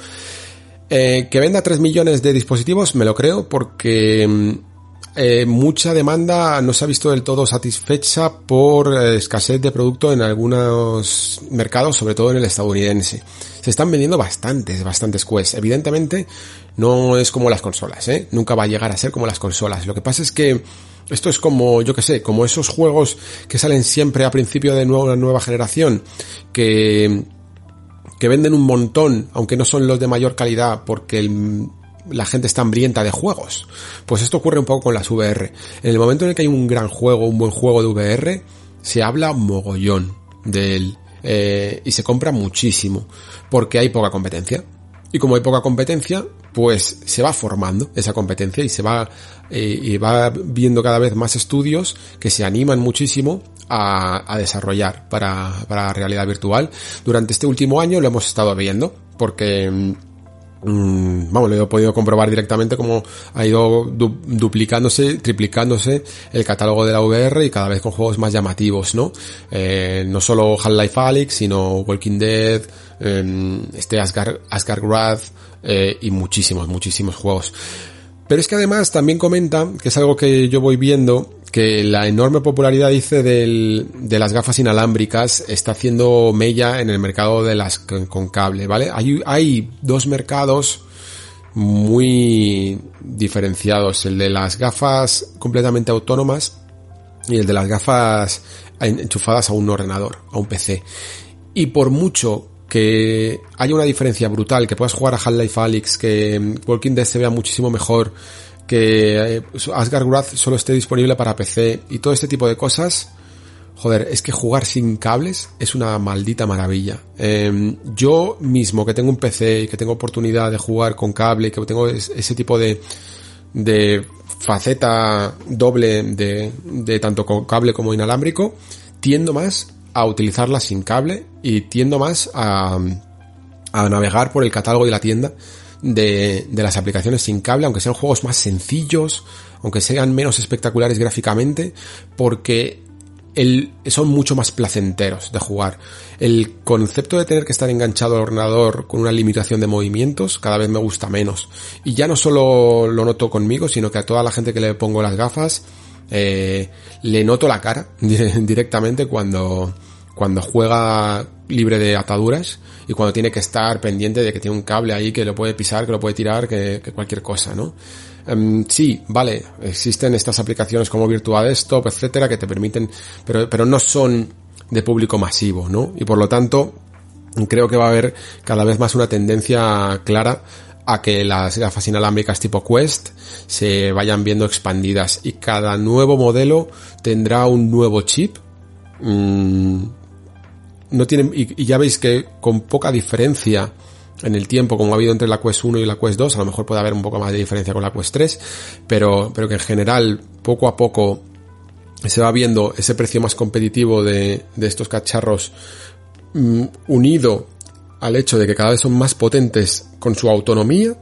Eh, que venda 3 millones de dispositivos, me lo creo, porque mm, eh, mucha demanda no se ha visto del todo satisfecha por eh, escasez de producto en algunos mercados, sobre todo en el estadounidense. Se están vendiendo bastantes, bastantes Quest. Evidentemente, no es como las consolas, ¿eh? Nunca va a llegar a ser como las consolas. Lo que pasa es que esto es como, yo que sé, como esos juegos que salen siempre a principio de una nueva generación, que que venden un montón, aunque no son los de mayor calidad, porque la gente está hambrienta de juegos. Pues esto ocurre un poco con las VR. En el momento en el que hay un gran juego, un buen juego de VR, se habla mogollón de él. Eh, y se compra muchísimo, porque hay poca competencia. Y como hay poca competencia, pues se va formando esa competencia y se va, eh, y va viendo cada vez más estudios que se animan muchísimo a, desarrollar para, para realidad virtual. Durante este último año lo hemos estado viendo, porque mm, vamos, lo he podido comprobar directamente como ha ido duplicándose, triplicándose el catálogo de la VR y cada vez con juegos más llamativos, ¿no? Eh, no solo Half-Life Alyx, sino Walking Dead, eh, este Asgard, Asgard eh, y muchísimos, muchísimos juegos. Pero es que además también comenta, que es algo que yo voy viendo, que la enorme popularidad, dice, del, de las gafas inalámbricas está haciendo mella en el mercado de las con cable, ¿vale? Hay, hay dos mercados muy diferenciados, el de las gafas completamente autónomas y el de las gafas enchufadas a un ordenador, a un PC. Y por mucho que haya una diferencia brutal, que puedas jugar a Half-Life Alyx, que Walking Dead se vea muchísimo mejor, que eh, Asgard Wrath solo esté disponible para PC y todo este tipo de cosas, joder, es que jugar sin cables es una maldita maravilla. Em, yo mismo que tengo un PC y que tengo oportunidad de jugar con cable, que tengo ese tipo de, de faceta doble de, de tanto con cable como inalámbrico, tiendo más a utilizarla sin cable y tiendo más a, a navegar por el catálogo de la tienda de, de las aplicaciones sin cable, aunque sean juegos más sencillos, aunque sean menos espectaculares gráficamente, porque el, son mucho más placenteros de jugar. El concepto de tener que estar enganchado al ordenador con una limitación de movimientos cada vez me gusta menos. Y ya no solo lo noto conmigo, sino que a toda la gente que le pongo las gafas, eh, le noto la cara directamente cuando, cuando juega libre de ataduras y cuando tiene que estar pendiente de que tiene un cable ahí que lo puede pisar, que lo puede tirar, que, que cualquier cosa, ¿no? Um, sí, vale, existen estas aplicaciones como Virtual Desktop, etcétera, que te permiten, pero, pero no son de público masivo, ¿no? Y por lo tanto, creo que va a haber cada vez más una tendencia clara a que las gafas inalámbricas tipo Quest se vayan viendo expandidas y cada nuevo modelo tendrá un nuevo chip. Mm, no tienen, y, ya veis que con poca diferencia en el tiempo como ha habido entre la Quest 1 y la Quest 2, a lo mejor puede haber un poco más de diferencia con la Quest 3, pero, pero que en general poco a poco se va viendo ese precio más competitivo de, de estos cacharros mm, unido al hecho de que cada vez son más potentes con su autonomía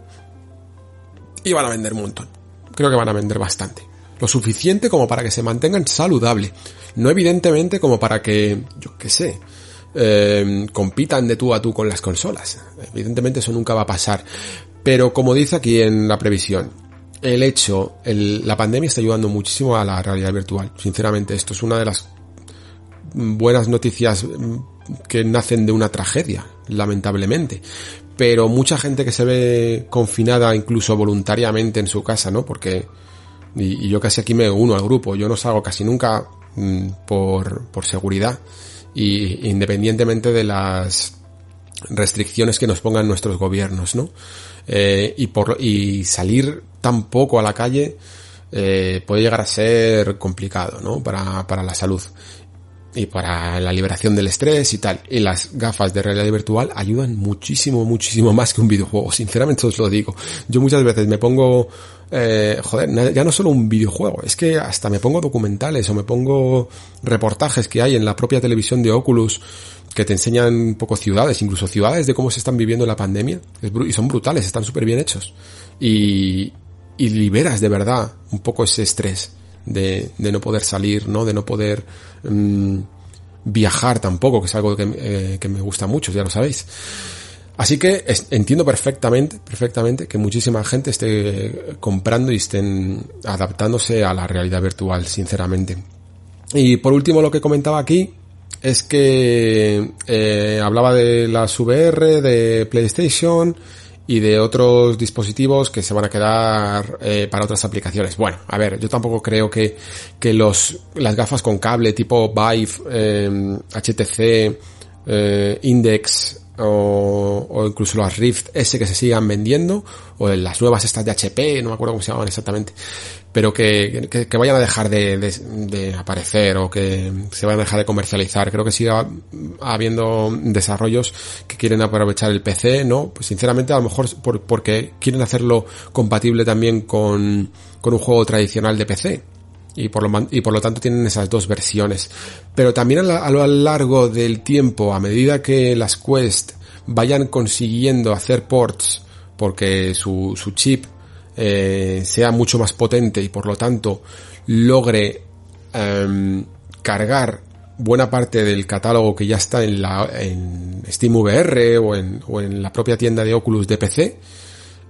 y van a vender un montón. Creo que van a vender bastante. Lo suficiente como para que se mantengan saludable. No evidentemente como para que, yo qué sé, eh, compitan de tú a tú con las consolas. Evidentemente eso nunca va a pasar. Pero como dice aquí en la previsión, el hecho, la pandemia está ayudando muchísimo a la realidad virtual. Sinceramente, esto es una de las buenas noticias que nacen de una tragedia, lamentablemente. Pero mucha gente que se ve confinada incluso voluntariamente en su casa, ¿no? Porque, y, yo casi aquí me uno al grupo, yo no salgo casi nunca mmm, por, por seguridad y independientemente de las restricciones que nos pongan nuestros gobiernos, ¿no? Eh, y por y salir tan poco a la calle eh, puede llegar a ser complicado, ¿no? Para, para la salud y para la liberación del estrés y tal. Y las gafas de realidad virtual ayudan muchísimo, muchísimo más que un videojuego. Sinceramente os lo digo. Yo muchas veces me pongo, eh, joder, ya no solo un videojuego, es que hasta me pongo documentales o me pongo reportajes que hay en la propia televisión de Oculus que te enseñan un poco ciudades, incluso ciudades de cómo se están viviendo la pandemia. y son brutales, están súper bien hechos. Y, liberas de verdad un poco ese estrés de, no poder salir, ¿no? De no poder mmm, viajar tampoco, que es algo eh, que me gusta mucho, ya lo sabéis. Así que entiendo perfectamente, perfectamente que muchísima gente esté comprando y estén adaptándose a la realidad virtual, sinceramente. Y por último lo que comentaba aquí es que eh, hablaba de las VR, de PlayStation, y de otros dispositivos que se van a quedar eh, para otras aplicaciones. Bueno, a ver, yo tampoco creo que, que los, las gafas con cable tipo Vive, HTC, eh, Index o, o, incluso las Rift S que se sigan vendiendo o las nuevas estas de HP, no me acuerdo cómo se llaman exactamente, pero que, que, que vayan a dejar de, de, de, aparecer o que se vayan a dejar de comercializar. Creo que siga habiendo desarrollos que quieren aprovechar el PC, ¿no? Pues sinceramente a lo mejor por, porque quieren hacerlo compatible también con, con un juego tradicional de PC. Y por, lo, y por lo tanto tienen esas dos versiones. Pero también a, la, a lo largo del tiempo, a medida que las Quest vayan consiguiendo hacer ports porque su, su chip eh, sea mucho más potente y por lo tanto logre eh, cargar buena parte del catálogo que ya está en la en Steam VR o en, o en la propia tienda de Oculus de PC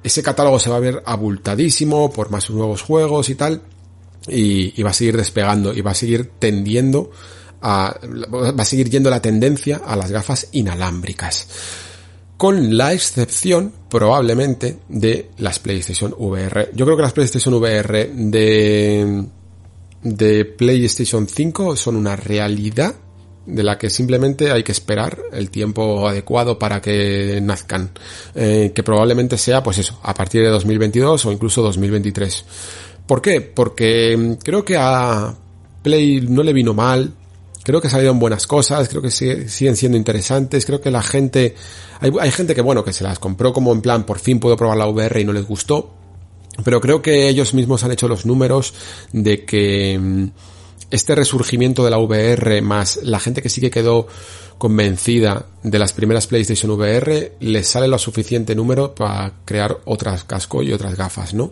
ese catálogo se va a ver abultadísimo por más nuevos juegos y tal y, va a seguir despegando y va a seguir tendiendo a, va a seguir yendo la tendencia a las gafas inalámbricas con la excepción probablemente de las PlayStation VR. Yo creo que las PlayStation VR de, de PlayStation 5 son una realidad de la que simplemente hay que esperar el tiempo adecuado para que nazcan, eh, que probablemente sea, pues eso, a partir de 2022 o incluso 2023. ¿Por qué? Porque mm, creo que a Play no le vino mal, creo que salieron buenas cosas, creo que siguen siendo interesantes, creo que la gente, hay, hay gente que bueno, que se las compró como en plan, por fin puedo probar la VR y no les gustó, pero creo que ellos mismos han hecho los números de que mm, este resurgimiento de la VR más la gente que sí que quedó convencida de las primeras PlayStation VR les sale lo suficiente número para crear otras casco y otras gafas, ¿no?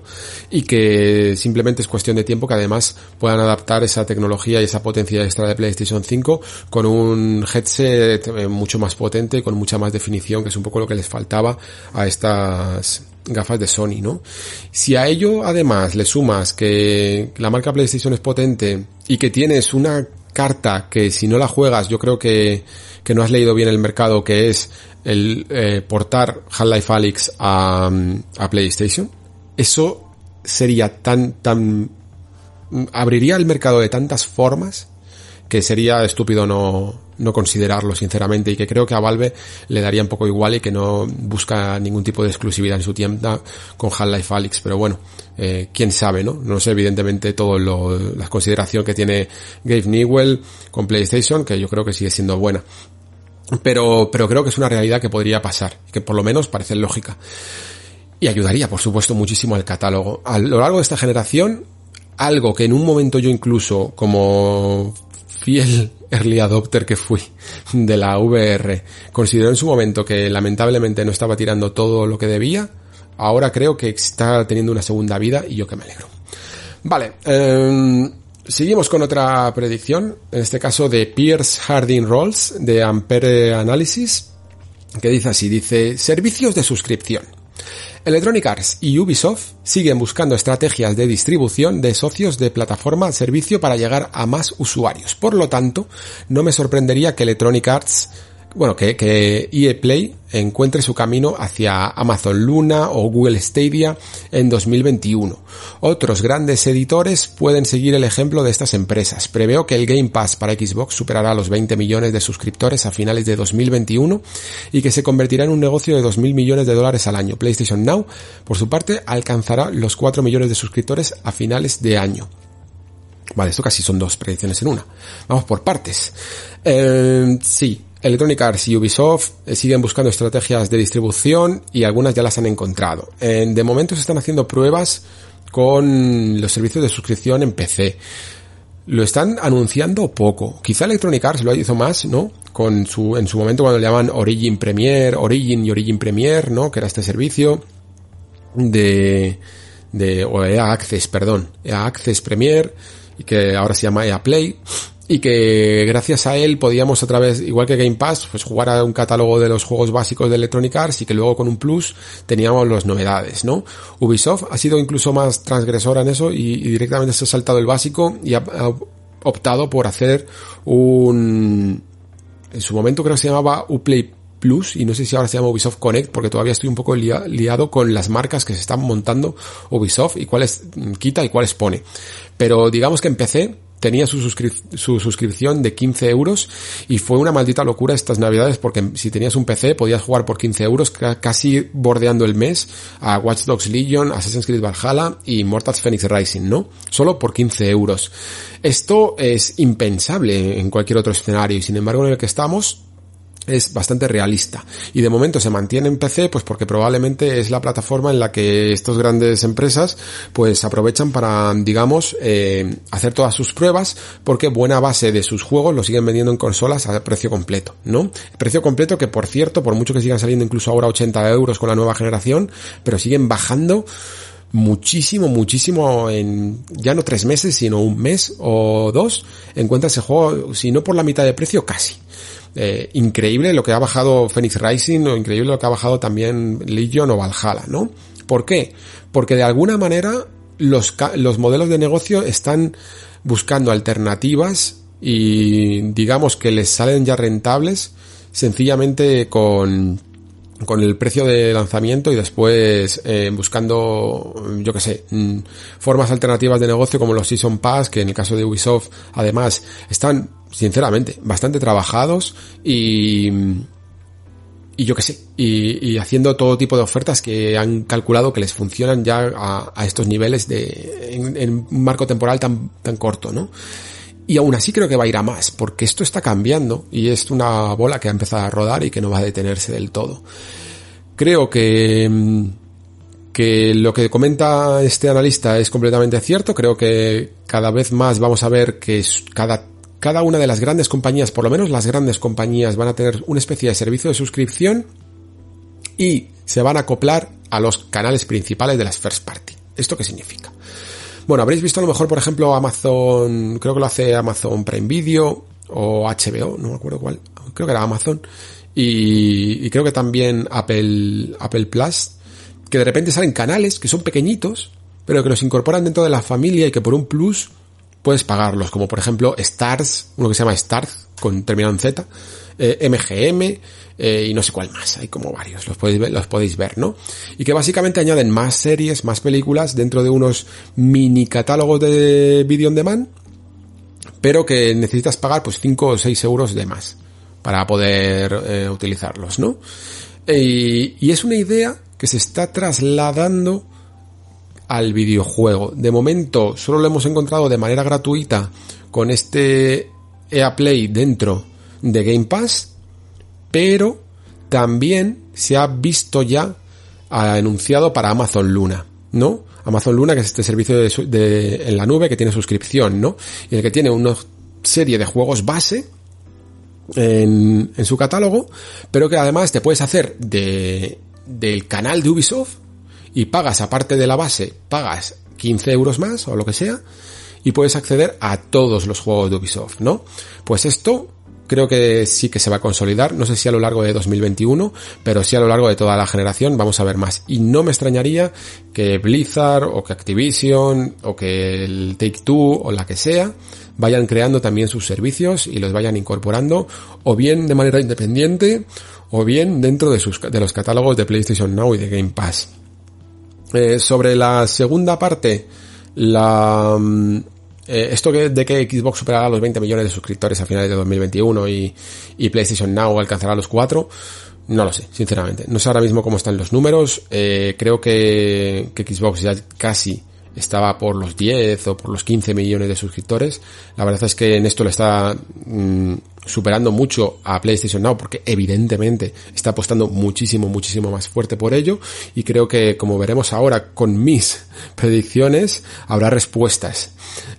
Y que simplemente es cuestión de tiempo que además puedan adaptar esa tecnología y esa potencia extra de PlayStation 5 con un headset eh, mucho más potente con mucha más definición, que es un poco lo que les faltaba a estas gafas de Sony, ¿no? Si a ello además le sumas que la marca PlayStation es potente y que tienes una carta que si no la juegas yo creo que, que no has leído bien el mercado que es el eh, portar Half-Life Alyx a, a PlayStation, eso sería tan, tan, abriría el mercado de tantas formas que sería estúpido no, no considerarlo sinceramente y que creo que a Valve le daría un poco igual y que no busca ningún tipo de exclusividad en su tienda con Half-Life Alyx, pero bueno, eh, quién sabe, ¿no? No sé evidentemente todo lo, la consideración que tiene Gabe Newell con PlayStation, que yo creo que sigue siendo buena. Pero, pero creo que es una realidad que podría pasar, que por lo menos parece lógica. Y ayudaría, por supuesto, muchísimo al catálogo. A lo largo de esta generación, algo que en un momento yo incluso como fiel early adopter que fui de la VR, consideró en su momento que lamentablemente no estaba tirando todo lo que debía, ahora creo que está teniendo una segunda vida y yo que me alegro. Vale, em, seguimos con otra predicción, en este caso de Pierce Harding Rolls de Ampere Analysis, que dice así, dice, servicios de suscripción. Electronic Arts y Ubisoft siguen buscando estrategias de distribución de socios de plataforma servicio para llegar a más usuarios. Por lo tanto, no me sorprendería que Electronic Arts bueno, que, que EA Play encuentre su camino hacia Amazon Luna o Google Stadia en 2021. Otros grandes editores pueden seguir el ejemplo de estas empresas. Preveo que el Game Pass para Xbox superará los 20 millones de suscriptores a finales de 2021 y que se convertirá en un negocio de 2.000 millones de dólares al año. PlayStation Now, por su parte, alcanzará los 4 millones de suscriptores a finales de año. Vale, esto casi son dos predicciones en una. Vamos por partes. Eh, sí, Electronic Arts y Ubisoft eh, siguen buscando estrategias de distribución y algunas ya las han encontrado. de momento se están haciendo pruebas con los servicios de suscripción en PC. Lo están anunciando poco. Quizá Electronic Arts lo hizo más, ¿no? Con su, en su momento cuando le llaman Origin Premier, Origin y Origin Premier, ¿no? Que era este servicio de, de, o EA Access, perdón, EA Access Premier, y que ahora se llama EA Play y que gracias a él podíamos a través, igual que Game Pass, pues jugar a un catálogo de los juegos básicos de Electronic Arts y que luego con un plus teníamos las novedades, ¿no? Ubisoft ha sido incluso más transgresora en eso y, directamente se ha saltado el básico y ha, optado por hacer un, en su momento creo que se llamaba Uplay Plus y no sé si ahora se llama Ubisoft Connect porque todavía estoy un poco liado con las marcas que se están montando Ubisoft y cuáles quita y cuáles pone. Pero digamos que empecé tenía su, su, suscripción de 15 euros y fue una maldita locura estas navidades porque si tenías un PC podías jugar por 15 euros casi bordeando el mes a Watch Dogs Legion, Assassin's Creed Valhalla y Mortals Phoenix Rising, ¿no? Solo por 15 euros. Esto es impensable en cualquier otro escenario y sin embargo en el que estamos es bastante realista y de momento se mantiene en PC pues porque probablemente es la plataforma en la que estas grandes empresas pues aprovechan para digamos eh, hacer todas sus pruebas porque buena base de sus juegos lo siguen vendiendo en consolas a precio completo ¿no? precio completo que por cierto por mucho que sigan saliendo incluso ahora 80 euros con la nueva generación pero siguen bajando muchísimo, muchísimo en ya no tres meses, sino un mes o dos, encuentras ese juego, si no por la mitad de precio, casi. Eh, increíble lo que ha bajado Phoenix Rising o increíble lo que ha bajado también Legion o Valhalla, ¿no? ¿Por qué? Porque de alguna manera los, los modelos de negocio están buscando alternativas y digamos que les salen ya rentables sencillamente con con el precio de lanzamiento y después eh, buscando, yo que sé, mm, formas alternativas de negocio como los Season Pass, que en el caso de Ubisoft además están sinceramente, bastante trabajados y, y yo qué sé, y, haciendo todo tipo de ofertas que han calculado que les funcionan ya a, estos niveles de, en, un marco temporal tan, tan corto, ¿no? Y aún así creo que va a ir a más, porque esto está cambiando y es una bola que ha empezado a rodar y que no va a detenerse del todo. Creo que, que lo que comenta este analista es completamente cierto. Creo que cada vez más vamos a ver que cada, cada una de las grandes compañías, por lo menos las grandes compañías, van a tener una especie de servicio de suscripción y se van a acoplar a los canales principales de las first party. ¿Esto qué significa? Bueno, habréis visto a lo mejor, por ejemplo, Amazon, creo que lo hace Amazon Prime Video o HBO, no me acuerdo cuál, creo que era Amazon, y, creo que también Apple, Apple Plus, que de repente salen canales que son pequeñitos, pero que los incorporan dentro de la familia y que por un plus puedes pagarlos, como por ejemplo Stars, uno que se llama Stars, con terminado en Z, MGM, eh, eh, y no sé cuál más, hay como varios, los podéis ver, los podéis ver, ¿no? Y que básicamente añaden más series, más películas dentro de unos mini catálogos de video on demand, pero que necesitas pagar pues 5 o 6 euros de más para poder eh, utilizarlos, ¿no? y es una idea que se está trasladando al videojuego. De momento solo lo hemos encontrado de manera gratuita con este EA Play dentro de Game Pass pero también se ha visto ya anunciado para Amazon Luna, ¿no? Amazon Luna, que es este servicio de, en la nube que tiene suscripción, ¿no? Y el que tiene una serie de juegos base en, en su catálogo, pero que además te puedes hacer de, del canal de Ubisoft y pagas aparte de la base, pagas 15 euros más o lo que sea, y puedes acceder a todos los juegos de Ubisoft, ¿no? Pues esto creo que sí que se va a consolidar, no sé si a lo largo de 2021, pero sí a lo largo de toda la generación vamos a ver más. Y no me extrañaría que Blizzard o que Activision o que el Take Two o la que sea vayan creando también sus servicios y los vayan incorporando o bien de manera independiente o bien dentro de, sus, de los catálogos de PlayStation Now y de Game Pass. Eh, sobre la segunda parte, la, mm, eh, esto de que Xbox superará los 20 millones de suscriptores a finales de 2021 y, PlayStation Now alcanzará los 4, no lo sé, sinceramente. No sé ahora mismo cómo están los números. Eh, creo que, que Xbox ya casi estaba por los 10 o por los 15 millones de suscriptores. La verdad es que en esto le está mm, superando mucho a PlayStation Now porque evidentemente está apostando muchísimo, muchísimo más fuerte por ello y creo que como veremos ahora con mis predicciones habrá respuestas.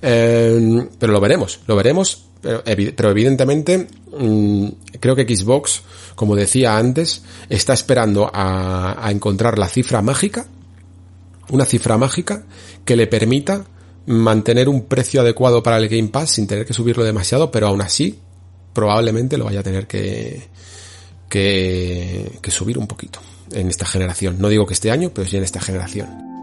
Eh, pero lo veremos, lo veremos, pero, evidentemente mm, creo que Xbox, como decía antes, está esperando a encontrar la cifra mágica una cifra mágica que le permita mantener un precio adecuado para el Game Pass sin tener que subirlo demasiado, pero aún así probablemente lo vaya a tener que, subir un poquito en esta generación. No digo que este año, pero sí en esta generación.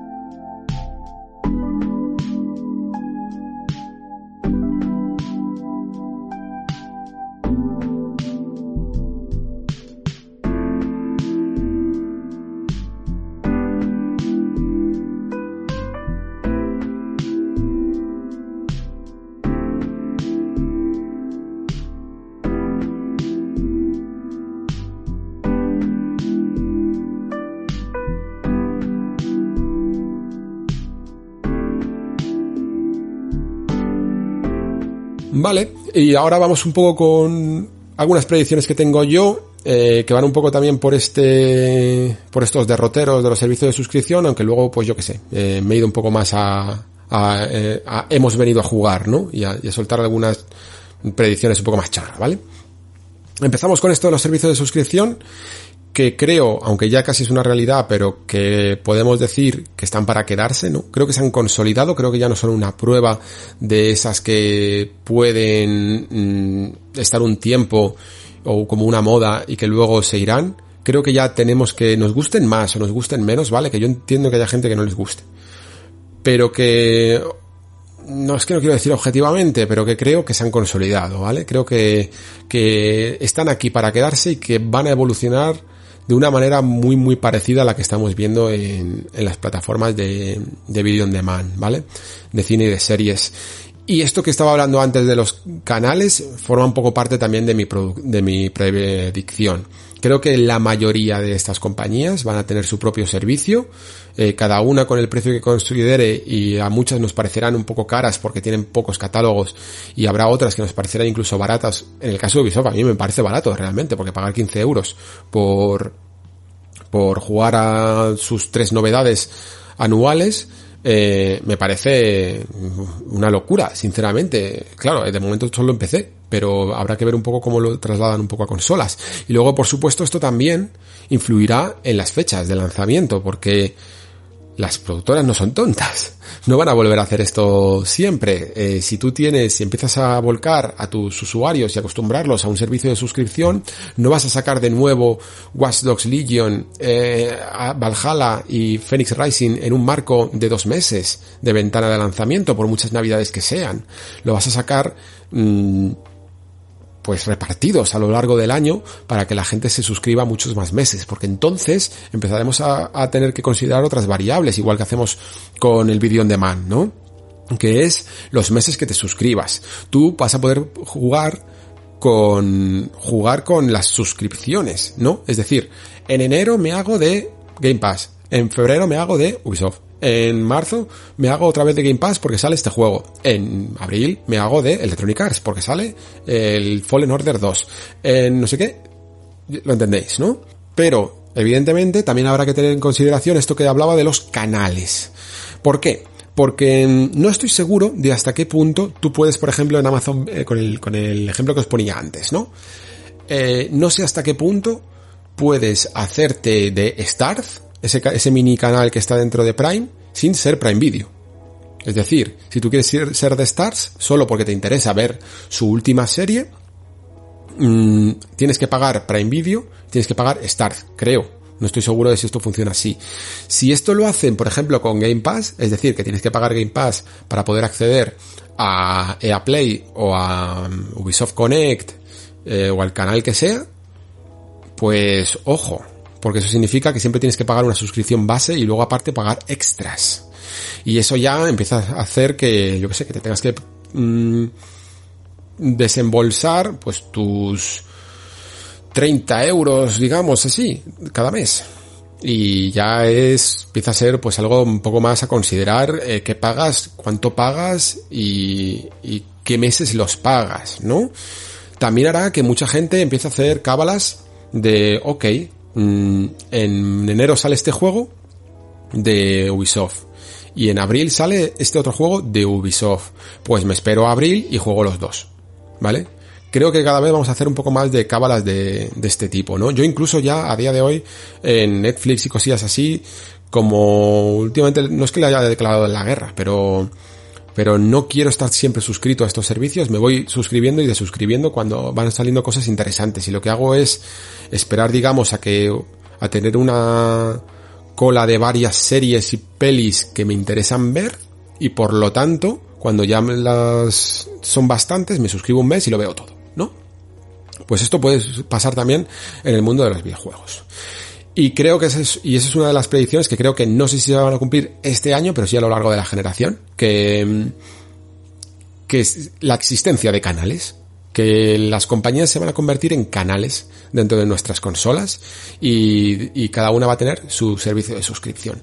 Vale, y ahora vamos un poco con algunas predicciones que tengo yo, eh, que van un poco también por este, por estos derroteros de los servicios de suscripción, aunque luego, pues yo qué sé, eh, me he ido un poco más a, eh, a, hemos venido a jugar, ¿no? Y a, y a soltar algunas predicciones un poco más charras, ¿vale? Empezamos con esto de los servicios de suscripción que creo, aunque ya casi es una realidad, pero que podemos decir que están para quedarse, ¿no? Creo que se han consolidado, creo que ya no son una prueba de esas que pueden mm, estar un tiempo o como una moda y que luego se irán. Creo que ya tenemos que nos gusten más o nos gusten menos, ¿vale? Que yo entiendo que haya gente que no les guste. Pero que no es que no quiero decir objetivamente, pero que creo que se han consolidado, ¿vale? Creo que, que están aquí para quedarse y que van a evolucionar de una manera muy muy parecida a la que estamos viendo en, las plataformas de, de video on demand, ¿vale? De cine y de series. Y esto que estaba hablando antes de los canales forma un poco parte también de mi, de mi predicción. Creo que la mayoría de estas compañías van a tener su propio servicio, eh, cada una con el precio que considere y a muchas nos parecerán un poco caras porque tienen pocos catálogos y habrá otras que nos parecerán incluso baratas. En el caso de Ubisoft a mí me parece barato realmente porque pagar 15 euros por, por jugar a sus tres novedades anuales eh, me parece una locura, sinceramente. Claro, de momento solo empecé, pero habrá que ver un poco cómo lo trasladan un poco a consolas. Y luego, por supuesto, esto también influirá en las fechas de lanzamiento, porque las productoras no son tontas. No van a volver a hacer esto siempre. Eh, si tú tienes, si empiezas a volcar a tus usuarios y acostumbrarlos a un servicio de suscripción, no vas a sacar de nuevo Watch Dogs Legion, eh, Valhalla y Phoenix Rising en un marco de dos meses de ventana de lanzamiento, por muchas navidades que sean. Lo vas a sacar mm, pues repartidos a lo largo del año para que la gente se suscriba muchos más meses, porque entonces empezaremos a, tener que considerar otras variables, igual que hacemos con el video on demand, ¿no? Que es los meses que te suscribas. Tú vas a poder jugar con jugar con las suscripciones, ¿no? Es decir, en enero me hago de Game Pass, en febrero me hago de Ubisoft, en marzo me hago otra vez de Game Pass porque sale este juego. En abril me hago de Electronic Arts porque sale el Fallen Order 2. En no sé qué. Lo entendéis, ¿no? Pero, evidentemente, también habrá que tener en consideración esto que hablaba de los canales. ¿Por qué? Porque no estoy seguro de hasta qué punto tú puedes, por ejemplo, en Amazon, eh, con, el, con el ejemplo que os ponía antes, ¿no? Eh, no sé hasta qué punto puedes hacerte de Starz, ese, mini canal que está dentro de Prime sin ser Prime Video. Es decir, si tú quieres ser, de Stars solo porque te interesa ver su última serie, mm, tienes que pagar Prime Video, tienes que pagar Stars, creo. No estoy seguro de si esto funciona así. Si esto lo hacen, por ejemplo, con Game Pass, es decir, que tienes que pagar Game Pass para poder acceder a EA Play o a mm, Ubisoft Connect eh, o al canal que sea, pues ojo, porque eso significa que siempre tienes que pagar una suscripción base y luego aparte pagar extras. Y eso ya empieza a hacer que, yo que sé, que te tengas que mm, desembolsar pues tus 30 euros, digamos así, cada mes. Y ya es, empieza a ser pues algo un poco más a considerar eh, qué pagas, cuánto pagas y, y qué meses los pagas, ¿no? También hará que mucha gente empiece a hacer cábalas de, ok, Mm, en enero sale este juego de Ubisoft. Y en abril sale este otro juego de Ubisoft. Pues me espero abril y juego los dos. ¿Vale? Creo que cada vez vamos a hacer un poco más de cábalas de, de este tipo, ¿no? Yo incluso ya a día de hoy en Netflix y cosillas así, como últimamente, no es que le haya declarado la guerra, pero pero no quiero estar siempre suscrito a estos servicios, me voy suscribiendo y desuscribiendo cuando van saliendo cosas interesantes y lo que hago es esperar digamos a que a tener una cola de varias series y pelis que me interesan ver y por lo tanto cuando ya las son bastantes me suscribo un mes y lo veo todo, ¿no? Pues esto puede pasar también en el mundo de los videojuegos. Y creo que esa es, y esa es una de las predicciones que creo que no sé si se van a cumplir este año, pero sí a lo largo de la generación, que, que es la existencia de canales, que las compañías se van a convertir en canales dentro de nuestras consolas y, y cada una va a tener su servicio de suscripción.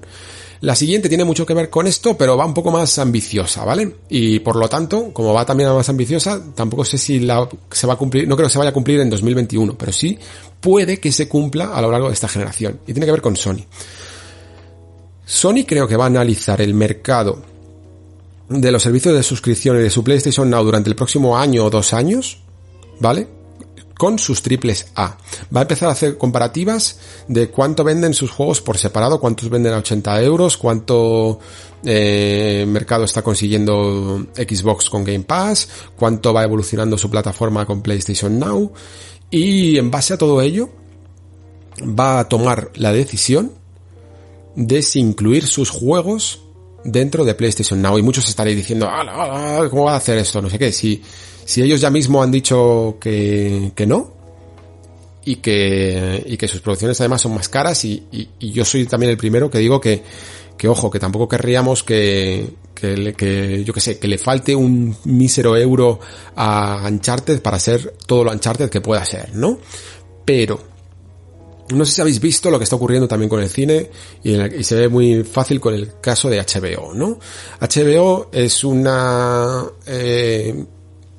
La siguiente tiene mucho que ver con esto, pero va un poco más ambiciosa, ¿vale? Y por lo tanto, como va también más ambiciosa, tampoco sé si se va a cumplir, no creo que se vaya a cumplir en 2021, pero sí puede que se cumpla a lo largo de esta generación. Y tiene que ver con Sony. Sony creo que va a analizar el mercado de los servicios de suscripción y de su PlayStation Now durante el próximo año o dos años, ¿vale? Con sus triples A. Va a empezar a hacer comparativas de cuánto venden sus juegos por separado, cuántos venden a 80 euros, cuánto eh, mercado está consiguiendo Xbox con Game Pass, cuánto va evolucionando su plataforma con PlayStation Now y en base a todo ello va a tomar la decisión de incluir sus juegos dentro de PlayStation Now y muchos estaréis diciendo, ¿cómo va a hacer esto? No sé qué, si si ellos ya mismo han dicho que, que no, y que, y que sus producciones además son más caras y, y, yo soy también el primero que digo que, que ojo, que tampoco querríamos que, que, que yo que sé, que le falte un mísero euro a Uncharted para ser todo lo Uncharted que pueda ser, ¿no? Pero, no sé si habéis visto lo que está ocurriendo también con el cine y, y, se ve muy fácil con el caso de HBO, ¿no? HBO es una, eh,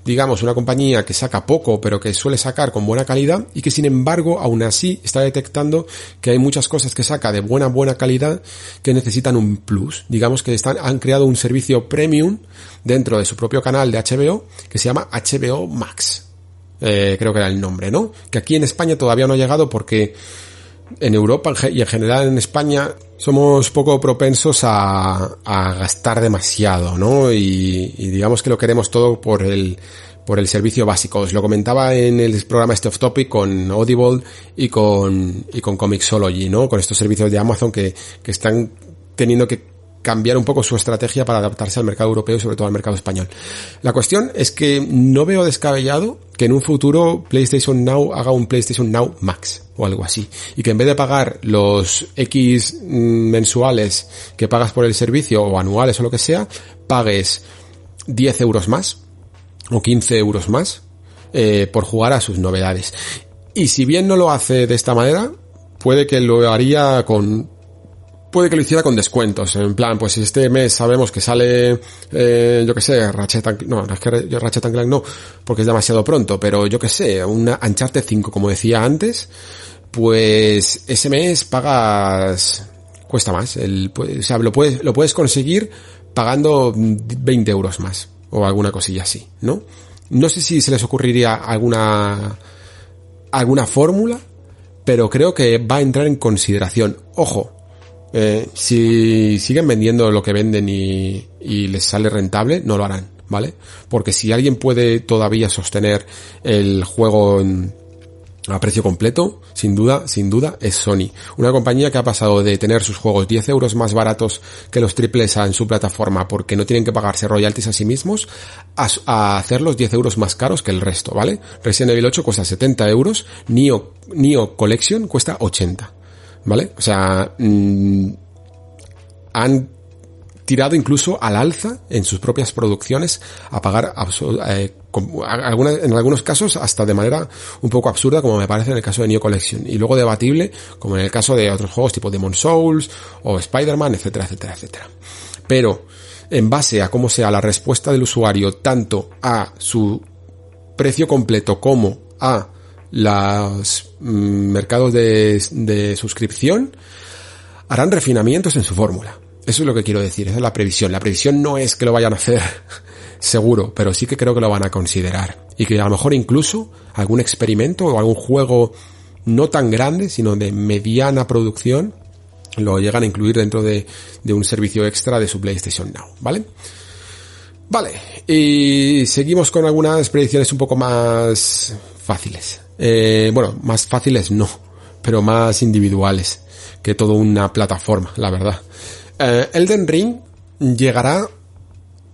digamos, una compañía que saca poco, pero que suele sacar con buena calidad y que sin embargo, aún así, está detectando que hay muchas cosas que saca de buena, buena calidad que necesitan un plus. Digamos que están, han creado un servicio premium dentro de su propio canal de HBO que se llama HBO Max. Eh, creo que era el nombre, ¿no? Que aquí en España todavía no ha llegado porque en Europa y en general en España somos poco propensos a, gastar demasiado, ¿no? Y, digamos que lo queremos todo por el, por el servicio básico. Os lo comentaba en el programa Este Off Topic con Audible y con, y con Comixology, ¿no? Con estos servicios de Amazon que están teniendo que cambiar un poco su estrategia para adaptarse al mercado europeo y sobre todo al mercado español. La cuestión es que no veo descabellado que en un futuro PlayStation Now haga un PlayStation Now Max o algo así. Y que en vez de pagar los X mensuales que pagas por el servicio o anuales o lo que sea, pagues 10 euros más o 15 euros más eh, por jugar a sus novedades. Y si bien no lo hace de esta manera, puede que lo haría con puede que lo hiciera con descuentos. En plan, pues si este mes sabemos que sale, eh, yo que sé, Ratchet and, no, es que Ratchet and Clank no, porque es demasiado pronto, pero yo que sé, una Uncharted 5, como decía antes, pues ese mes pagas, cuesta más, el, o sea, lo puedes, lo puedes conseguir pagando 20 euros más, o alguna cosilla así, ¿no? No sé si se les ocurriría alguna, alguna fórmula, pero creo que va a entrar en consideración. Ojo, eh, si siguen vendiendo lo que venden y, les sale rentable, no lo harán, ¿vale? Porque si alguien puede todavía sostener el juego a precio completo, sin duda, sin duda, es Sony. Una compañía que ha pasado de tener sus juegos 10 euros más baratos que los triples A en su plataforma porque no tienen que pagarse royalties a sí mismos, a, a hacerlos 10 euros más caros que el resto, ¿vale? Resident Evil 8 cuesta 70 euros, Neo, Neo Collection cuesta 80. ¿Vale? O sea, mmm, han tirado incluso al alza en sus propias producciones a pagar eh, en algunos casos hasta de manera un poco absurda como me parece en el caso de Neo Collection y luego debatible como en el caso de otros juegos tipo Demon Souls o Spider-Man, etcétera, etcétera, etcétera. Pero en base a cómo sea la respuesta del usuario tanto a su precio completo como a los mm, mercados de, de suscripción harán refinamientos en su fórmula. Eso es lo que quiero decir, esa es la previsión. La previsión no es que lo vayan a hacer seguro, pero sí que creo que lo van a considerar. Y que a lo mejor incluso algún experimento o algún juego no tan grande, sino de mediana producción, lo llegan a incluir dentro de, de un servicio extra de su PlayStation Now, ¿vale? Vale, y seguimos con algunas predicciones un poco más fáciles. Eh, bueno, más fáciles no, pero más individuales que toda una plataforma, la verdad. Eh, Elden Ring llegará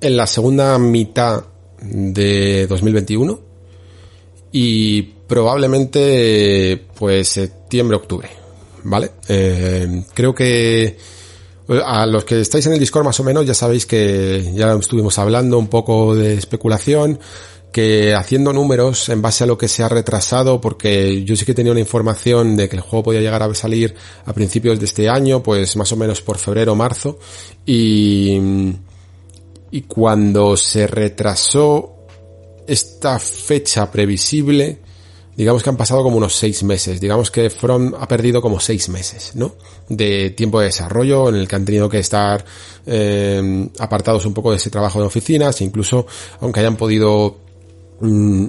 en la segunda mitad de 2021 y probablemente pues septiembre octubre vale eh, creo que a los que estáis en el Discord más o menos ya sabéis que ya estuvimos hablando un poco de especulación que haciendo números en base a lo que se ha retrasado, porque yo sí que tenía una información de que el juego podía llegar a salir a principios de este año, pues más o menos por febrero o marzo, y, y cuando se retrasó esta fecha previsible, digamos que han pasado como unos seis meses, digamos que From ha perdido como seis meses, ¿no? De tiempo de desarrollo en el que han tenido que estar eh, apartados un poco de ese trabajo de oficinas, incluso aunque hayan podido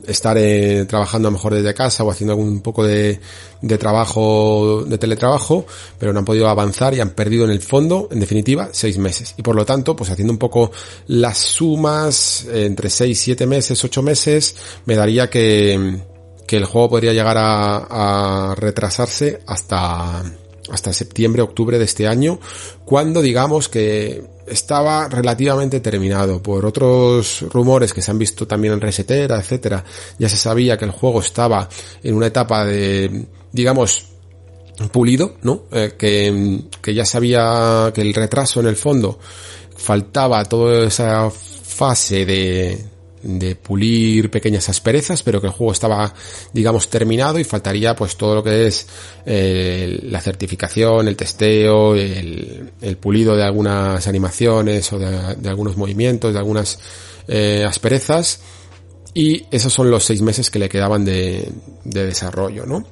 estar eh, trabajando a lo mejor desde casa o haciendo algún poco de, de, trabajo, de teletrabajo, pero no han podido avanzar y han perdido en el fondo, en definitiva, seis meses. Y por lo tanto, pues haciendo un poco las sumas eh, entre seis, siete meses, ocho meses, me daría que, que el juego podría llegar a, a retrasarse hasta, hasta septiembre, octubre de este año, cuando digamos que estaba relativamente terminado. Por otros rumores que se han visto también en Resetera, etcétera, ya se sabía que el juego estaba en una etapa de, digamos, pulido, ¿no? Eh, que, que ya sabía que el retraso en el fondo faltaba toda esa fase de, de pulir pequeñas asperezas, pero que el juego estaba, digamos, terminado y faltaría pues todo lo que es eh, la certificación, el testeo, el, el, pulido de algunas animaciones o de, de algunos movimientos, de algunas eh, asperezas. Y esos son los seis meses que le quedaban de, de desarrollo, ¿no?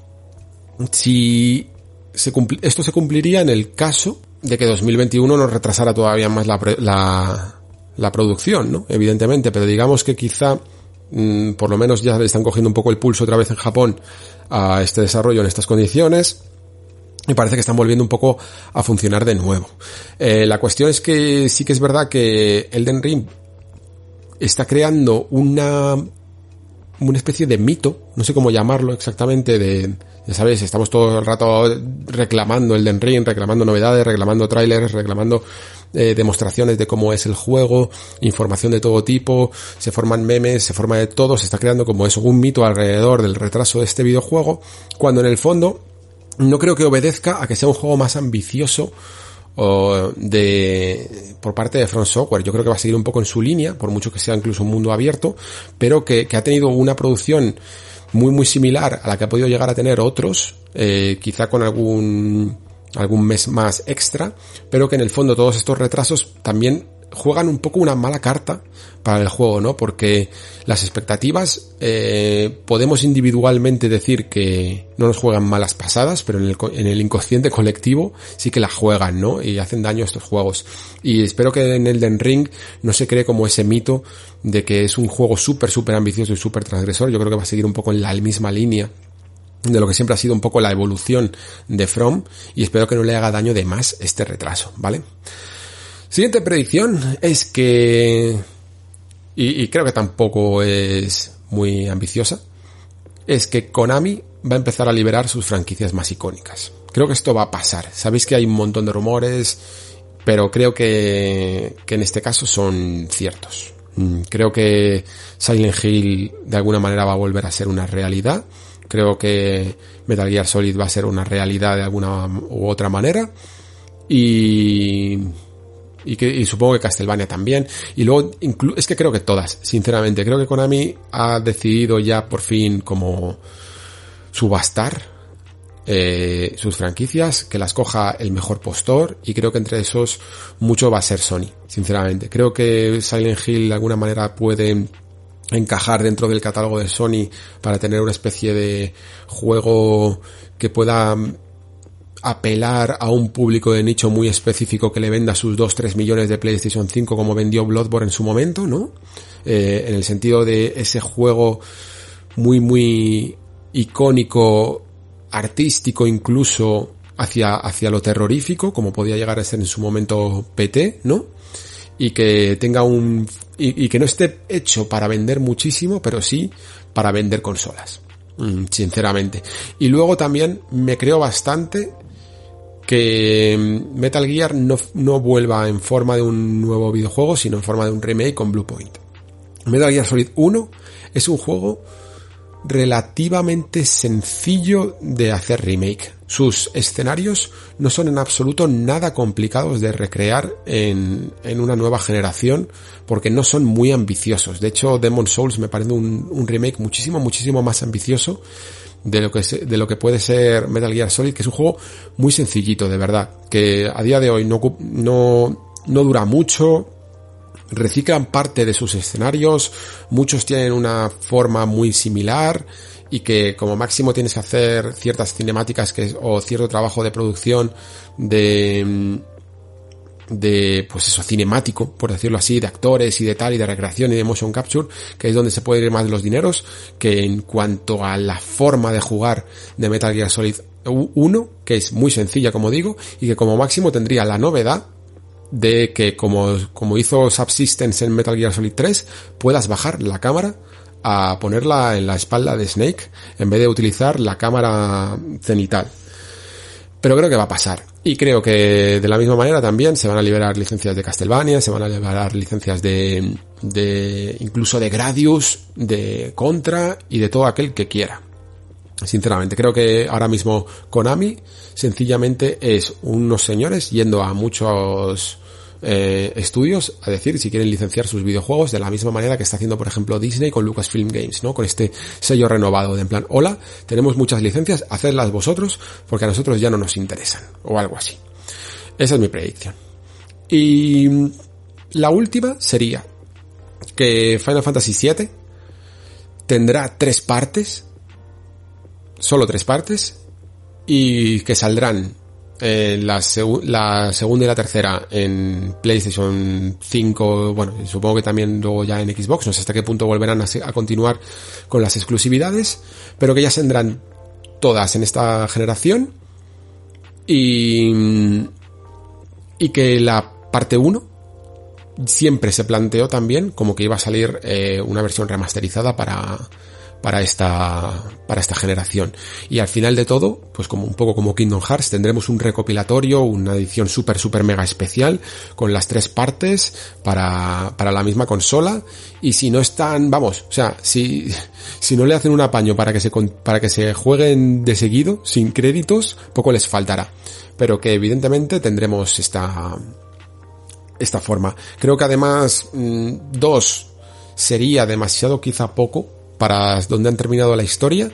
Si se esto se cumpliría en el caso de que 2021 nos retrasara todavía más la, la, la producción, ¿no? Evidentemente, pero digamos que quizá mmm, por lo menos ya están cogiendo un poco el pulso otra vez en Japón a este desarrollo en estas condiciones. Y parece que están volviendo un poco a funcionar de nuevo. Eh, la cuestión es que sí que es verdad que Elden Ring está creando una una especie de mito, no sé cómo llamarlo exactamente, de, ya sabes, estamos todo el rato reclamando el Den Ring, reclamando novedades, reclamando trailers, reclamando eh, demostraciones de cómo es el juego, información de todo tipo, se forman memes, se forma de todo, se está creando como eso, un mito alrededor del retraso de este videojuego, cuando en el fondo no creo que obedezca a que sea un juego más ambicioso o de por parte de Front Software. Yo creo que va a seguir un poco en su línea, por mucho que sea incluso un mundo abierto, pero que, que ha tenido una producción muy muy similar a la que ha podido llegar a tener otros, eh, quizá con algún algún mes más extra, pero que en el fondo todos estos retrasos también juegan un poco una mala carta para el juego, ¿no? Porque las expectativas eh, podemos individualmente decir que no nos juegan malas pasadas, pero en el, en el inconsciente colectivo sí que la juegan, ¿no? Y hacen daño a estos juegos. Y espero que en Elden Ring no se cree como ese mito de que es un juego súper, súper ambicioso y súper transgresor. Yo creo que va a seguir un poco en la misma línea de lo que siempre ha sido un poco la evolución de From y espero que no le haga daño de más este retraso, ¿vale? Siguiente predicción es que, y, creo que tampoco es muy ambiciosa, es que Konami va a empezar a liberar sus franquicias más icónicas. Creo que esto va a pasar. Sabéis que hay un montón de rumores, pero creo que, que en este caso son ciertos. Mm, creo que Silent Hill de alguna manera va a volver a ser una realidad. Creo que Metal Gear Solid va a ser una realidad de alguna u otra manera. Y y, que, y supongo que Castlevania también. Y luego, es que creo que todas, sinceramente. Creo que Konami ha decidido ya por fin como subastar eh, sus franquicias, que las coja el mejor postor y creo que entre esos mucho va a ser Sony, sinceramente. Creo que Silent Hill de alguna manera puede encajar dentro del catálogo de Sony para tener una especie de juego que pueda apelar a un público de nicho muy específico que le venda sus 2-3 millones de PlayStation 5 como vendió Bloodborne en su momento, ¿no? Eh, en el sentido de ese juego muy, muy icónico, artístico incluso hacia, hacia lo terrorífico, como podía llegar a ser en su momento PT, ¿no? Y que tenga un, y, y que no esté hecho para vender muchísimo, pero sí para vender consolas mm, sinceramente. Y luego también me creo bastante que Metal Gear no, no, vuelva en forma de un nuevo videojuego, sino en forma de un remake con Bluepoint. Metal Gear Solid 1 es un juego relativamente sencillo de hacer remake. Sus escenarios no son en absoluto nada complicados de recrear en, en una nueva generación porque no son muy ambiciosos. De hecho, Demon Souls me parece un, un remake muchísimo, muchísimo más ambicioso de lo que de lo que puede ser Metal Gear Solid, que es un juego muy sencillito, de verdad, que a día de hoy no no no dura mucho, reciclan parte de sus escenarios, muchos tienen una forma muy similar y que como máximo tienes que hacer ciertas cinemáticas que o cierto trabajo de producción de de, pues eso, cinemático, por decirlo así, de actores y de tal, y de recreación y de motion capture, que es donde se puede ir más de los dineros, que en cuanto a la forma de jugar de Metal Gear Solid 1, que es muy sencilla, como digo, y que como máximo tendría la novedad de que como, como hizo Subsistence en Metal Gear Solid 3, puedas bajar la cámara a ponerla en la espalda de Snake en vez de utilizar la cámara cenital. Pero creo que va a pasar. Y creo que de la misma manera también se van a liberar licencias de Castlevania, se van a liberar licencias de, de incluso de Gradius, de Contra y de todo aquel que quiera. Sinceramente, creo que ahora mismo Konami sencillamente es unos señores yendo a muchos eh, estudios a decir si quieren licenciar sus videojuegos de la misma manera que está haciendo, por ejemplo, Disney con Lucasfilm Games, ¿no? Con este sello renovado de en plan, hola, tenemos muchas licencias, hacedlas vosotros porque a nosotros ya no nos interesan, o algo así. Esa es mi predicción. Y la última sería que Final Fantasy VII tendrá tres partes, solo tres partes, y que saldrán eh, la, segunda y la tercera en PlayStation 5, bueno, supongo que también luego ya en Xbox, no sé hasta qué punto volverán a, continuar con las exclusividades, pero que ya saldrán todas en esta generación. Y, y que la parte 1 siempre se planteó también como que iba a salir eh, una versión remasterizada para, para esta, para esta generación. Y al final de todo, pues como un poco como Kingdom Hearts, tendremos un recopilatorio, una edición súper, súper mega especial, con las tres partes para, para la misma consola. Y si no están, vamos, o sea, si, si no le hacen un apaño para que se, para que se jueguen de seguido, sin créditos, poco les faltará. Pero que evidentemente tendremos esta, esta forma. Creo que además, mm, dos, sería demasiado quizá poco para donde han terminado la historia.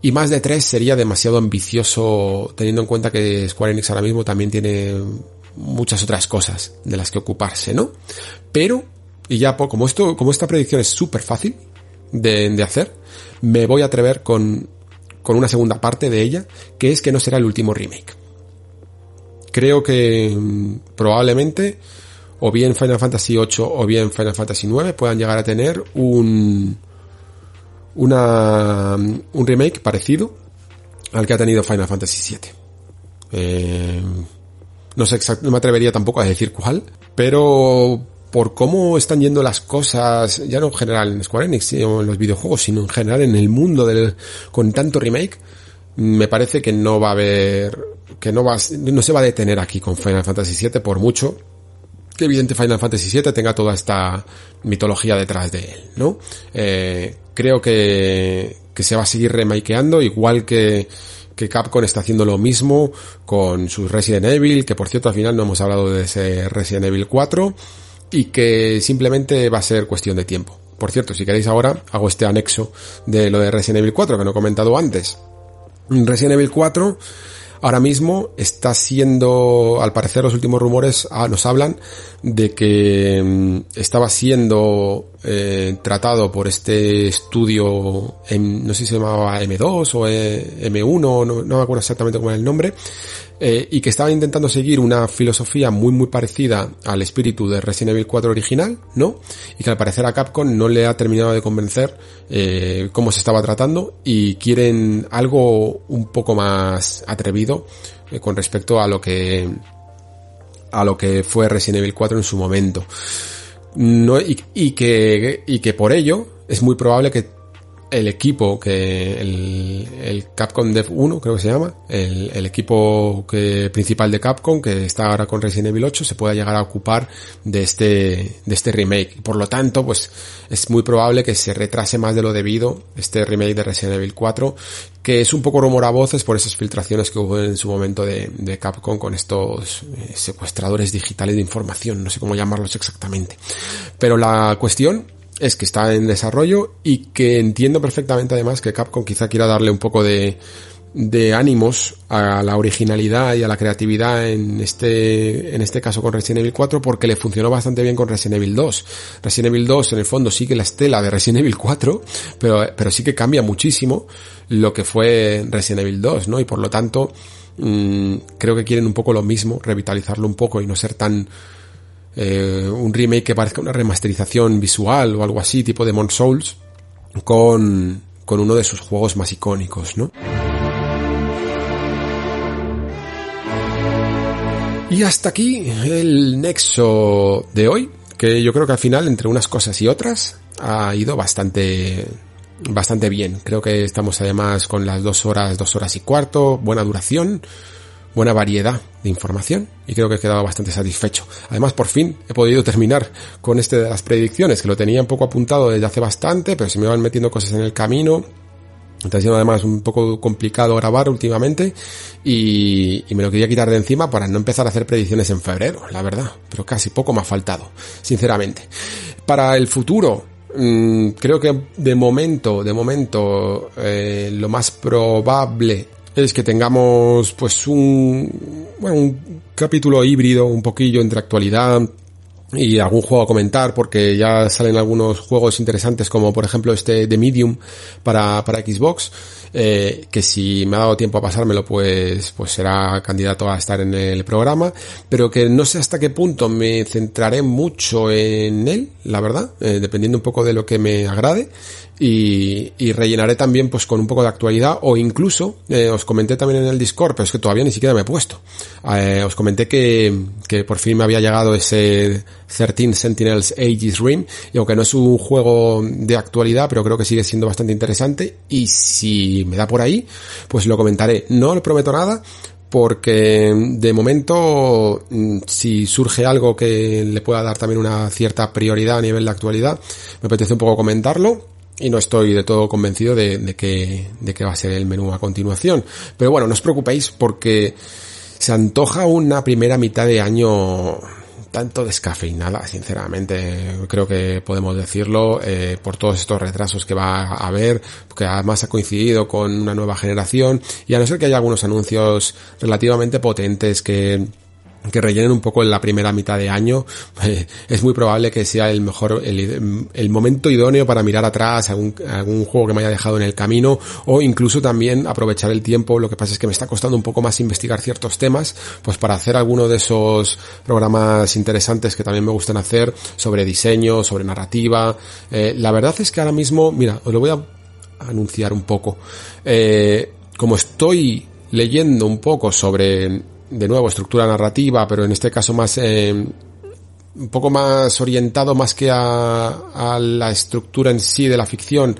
Y más de tres sería demasiado ambicioso teniendo en cuenta que Square Enix ahora mismo también tiene muchas otras cosas de las que ocuparse, ¿no? Pero, y ya como esto, como esta predicción es súper fácil de, hacer, me voy a atrever con, con una segunda parte de ella, que es que no será el último remake. Creo que mm, probablemente o bien Final Fantasy VIII o bien Final Fantasy IX puedan llegar a tener un, una, un remake parecido al que ha tenido Final Fantasy VII. Eh, no sé no me atrevería tampoco a decir cuál, pero por cómo están yendo las cosas, ya no en general en Square Enix o en los videojuegos, sino en general en el mundo del, con tanto remake, me parece que no va a haber, que no va, no se va a detener aquí con Final Fantasy VII por mucho que evidente Final Fantasy VII tenga toda esta mitología detrás de él, ¿no? Eh, creo que, que se va a seguir remakeando, igual que, que Capcom está haciendo lo mismo con sus Resident Evil, que por cierto al final no hemos hablado de ese Resident Evil 4, y que simplemente va a ser cuestión de tiempo. Por cierto, si queréis ahora, hago este anexo de lo de Resident Evil 4 que no he comentado antes. Resident Evil 4 ahora mismo está siendo, al parecer los últimos rumores ah, nos hablan de que mm, estaba siendo eh, tratado por este estudio, en, no sé si se llamaba M2 o eh, M1, no, no me acuerdo exactamente cómo era el nombre, eh, y que estaba intentando seguir una filosofía muy muy parecida al espíritu de Resident Evil 4 original, ¿no? Y que al parecer a Capcom no le ha terminado de convencer eh, cómo se estaba tratando y quieren algo un poco más atrevido eh, con respecto a lo que a lo que fue Resident Evil 4 en su momento. No, y, y que, y que por ello es muy probable que el equipo que el, el, Capcom Dev 1 creo que se llama el, el, equipo que principal de Capcom que está ahora con Resident Evil 8 se pueda llegar a ocupar de este de este remake. Por lo tanto pues es muy probable que se retrase más de lo debido este remake de Resident Evil 4 que es un poco rumor a voces por esas filtraciones que hubo en su momento de, de Capcom con estos eh, secuestradores digitales de información no sé cómo llamarlos exactamente. Pero la cuestión es que está en desarrollo y que entiendo perfectamente además que Capcom quizá quiera darle un poco de, de ánimos a la originalidad y a la creatividad en este, en este caso con Resident Evil 4 porque le funcionó bastante bien con Resident Evil 2. Resident Evil 2 en el fondo sigue la estela de Resident Evil 4, pero, pero sí que cambia muchísimo lo que fue Resident Evil 2, ¿no? Y por lo tanto, mmm, creo que quieren un poco lo mismo, revitalizarlo un poco y no ser tan, eh, un remake que parezca una remasterización visual o algo así, tipo de Mon Souls, con, con uno de sus juegos más icónicos, ¿no? Y hasta aquí el nexo de hoy, que yo creo que al final, entre unas cosas y otras, ha ido bastante, bastante bien. Creo que estamos además con las dos horas, dos horas y cuarto, buena duración buena variedad de información y creo que he quedado bastante satisfecho. Además, por fin he podido terminar con este de las predicciones, que lo tenía un poco apuntado desde hace bastante, pero se me van metiendo cosas en el camino Está siendo además un poco complicado grabar últimamente y, me lo quería quitar de encima para no empezar a hacer predicciones en febrero, la verdad. Pero casi poco me ha faltado, sinceramente. Para el futuro, mm, creo que de momento, de momento, eh, lo más probable es que tengamos pues un, bueno, un capítulo híbrido un poquillo entre actualidad, y algún juego a comentar porque ya salen algunos juegos interesantes como por ejemplo este de Medium para, para Xbox eh, que si me ha dado tiempo a pasármelo pues pues será candidato a estar en el programa pero que no sé hasta qué punto me centraré mucho en él la verdad eh, dependiendo un poco de lo que me agrade y, y, rellenaré también pues con un poco de actualidad o incluso eh, os comenté también en el Discord pero es que todavía ni siquiera me he puesto. Eh, os comenté que, que por fin me había llegado ese 13 Sentinels Aegis Rim y aunque no es un juego de actualidad pero creo que sigue siendo bastante interesante y si me da por ahí pues lo comentaré. No le prometo nada porque de momento mm, si surge algo que le pueda dar también una cierta prioridad a nivel de actualidad me apetece un poco comentarlo y no estoy de todo convencido de, que, de que va a ser el menú a continuación. Pero bueno, no os preocupéis porque se antoja una primera mitad de año tanto descafeinada, sinceramente, creo que podemos decirlo, eh, por todos estos retrasos que va a haber, que además ha coincidido con una nueva generación, y a no ser que haya algunos anuncios relativamente potentes que que rellenen un poco en la primera mitad de año, es muy probable que sea el mejor, el, momento idóneo para mirar atrás algún, algún juego que me haya dejado en el camino o incluso también aprovechar el tiempo. Lo que pasa es que me está costando un poco más investigar ciertos temas, pues para hacer alguno de esos programas interesantes que también me gustan hacer sobre diseño, sobre narrativa. Eh, la verdad es que ahora mismo, mira, os lo voy a anunciar un poco. Eh, como estoy leyendo un poco sobre de nuevo, estructura narrativa, pero en este caso más, eh, un poco más orientado más que a, a la estructura en sí de la ficción,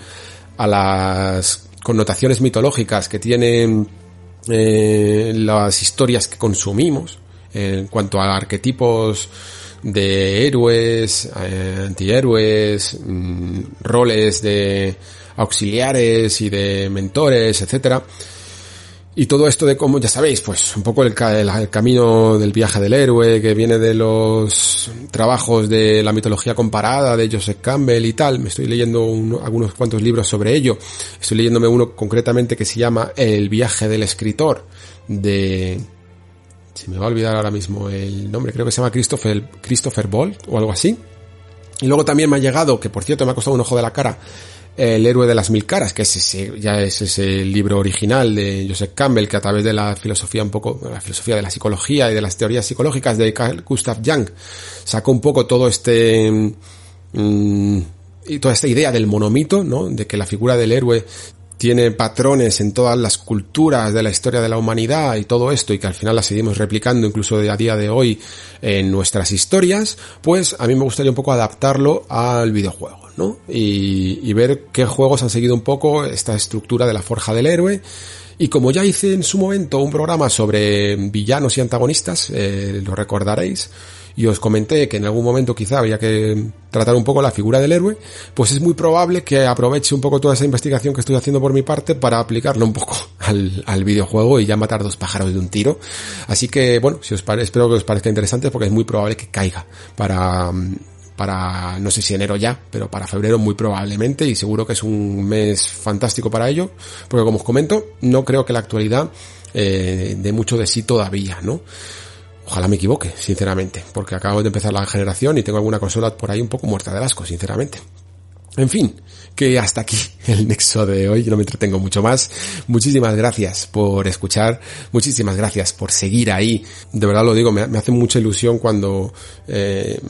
a las connotaciones mitológicas que tienen eh, las historias que consumimos, en cuanto a arquetipos de héroes, eh, antihéroes, mm, roles de auxiliares y de mentores, etcétera. Y todo esto de cómo, ya sabéis, pues un poco el, camino del viaje del héroe, que viene de los trabajos de la mitología comparada de Joseph Campbell y tal. Me estoy leyendo algunos cuantos libros sobre ello. Estoy leyéndome uno concretamente que se llama El viaje del escritor, de... Se me va a olvidar ahora mismo el nombre, creo que se llama Christopher, Christopher Bolt o algo así. Y luego también me ha llegado, que por cierto me ha costado un ojo de la cara, el héroe de las mil caras, que es ese, ya es ese libro original de Joseph Campbell, que a través de la filosofía un poco, la filosofía de la psicología y de las teorías psicológicas de Carl Gustav Jung, sacó un poco todo este, mm, y toda esta idea del monomito, ¿no? De que la figura del héroe tiene patrones en todas las culturas de la historia de la humanidad y todo esto y que al final la seguimos replicando incluso a día de hoy en nuestras historias, pues a mí me gustaría un poco adaptarlo al videojuego. Y, ver qué juegos han seguido un poco esta estructura de la forja del héroe. Y como ya hice en su momento un programa sobre villanos y antagonistas, eh, lo recordaréis, y os comenté que en algún momento quizá había que tratar un poco la figura del héroe, pues es muy probable que aproveche un poco toda esa investigación que estoy haciendo por mi parte para aplicarlo un poco al, al videojuego y ya matar dos pájaros de un tiro. Así que, bueno, si os espero que os parezca interesante porque es muy probable que caiga para para, no sé si enero ya, pero para febrero muy probablemente y seguro que es un mes fantástico para ello, porque como os comento, no creo que la actualidad eh, dé mucho de sí todavía, ¿no? Ojalá me equivoque, sinceramente, porque acabo de empezar la generación y tengo alguna consola por ahí un poco muerta de asco, sinceramente. En fin, que hasta aquí el nexo de hoy, no me entretengo mucho más. Muchísimas gracias por escuchar, muchísimas gracias por seguir ahí. De verdad lo digo, me, hace mucha ilusión cuando eh,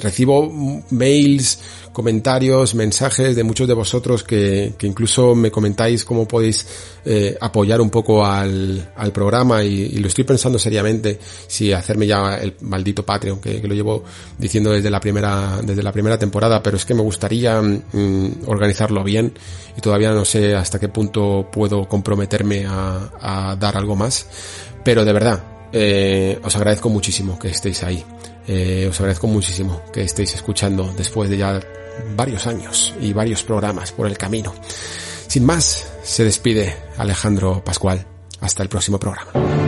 recibo mails comentarios, mensajes de muchos de vosotros que, que incluso me comentáis cómo podéis eh, apoyar un poco al, al programa y, lo estoy pensando seriamente si hacerme ya el maldito Patreon que, lo llevo diciendo desde la primera desde la primera temporada pero es que me gustaría mm, organizarlo bien y todavía no sé hasta qué punto puedo comprometerme a, a dar algo más pero de verdad eh, os agradezco muchísimo que estéis ahí eh, os agradezco muchísimo que estéis escuchando después de ya varios años y varios programas por el camino. Sin más, Se despide Alejandro Pascual. Hasta el próximo programa.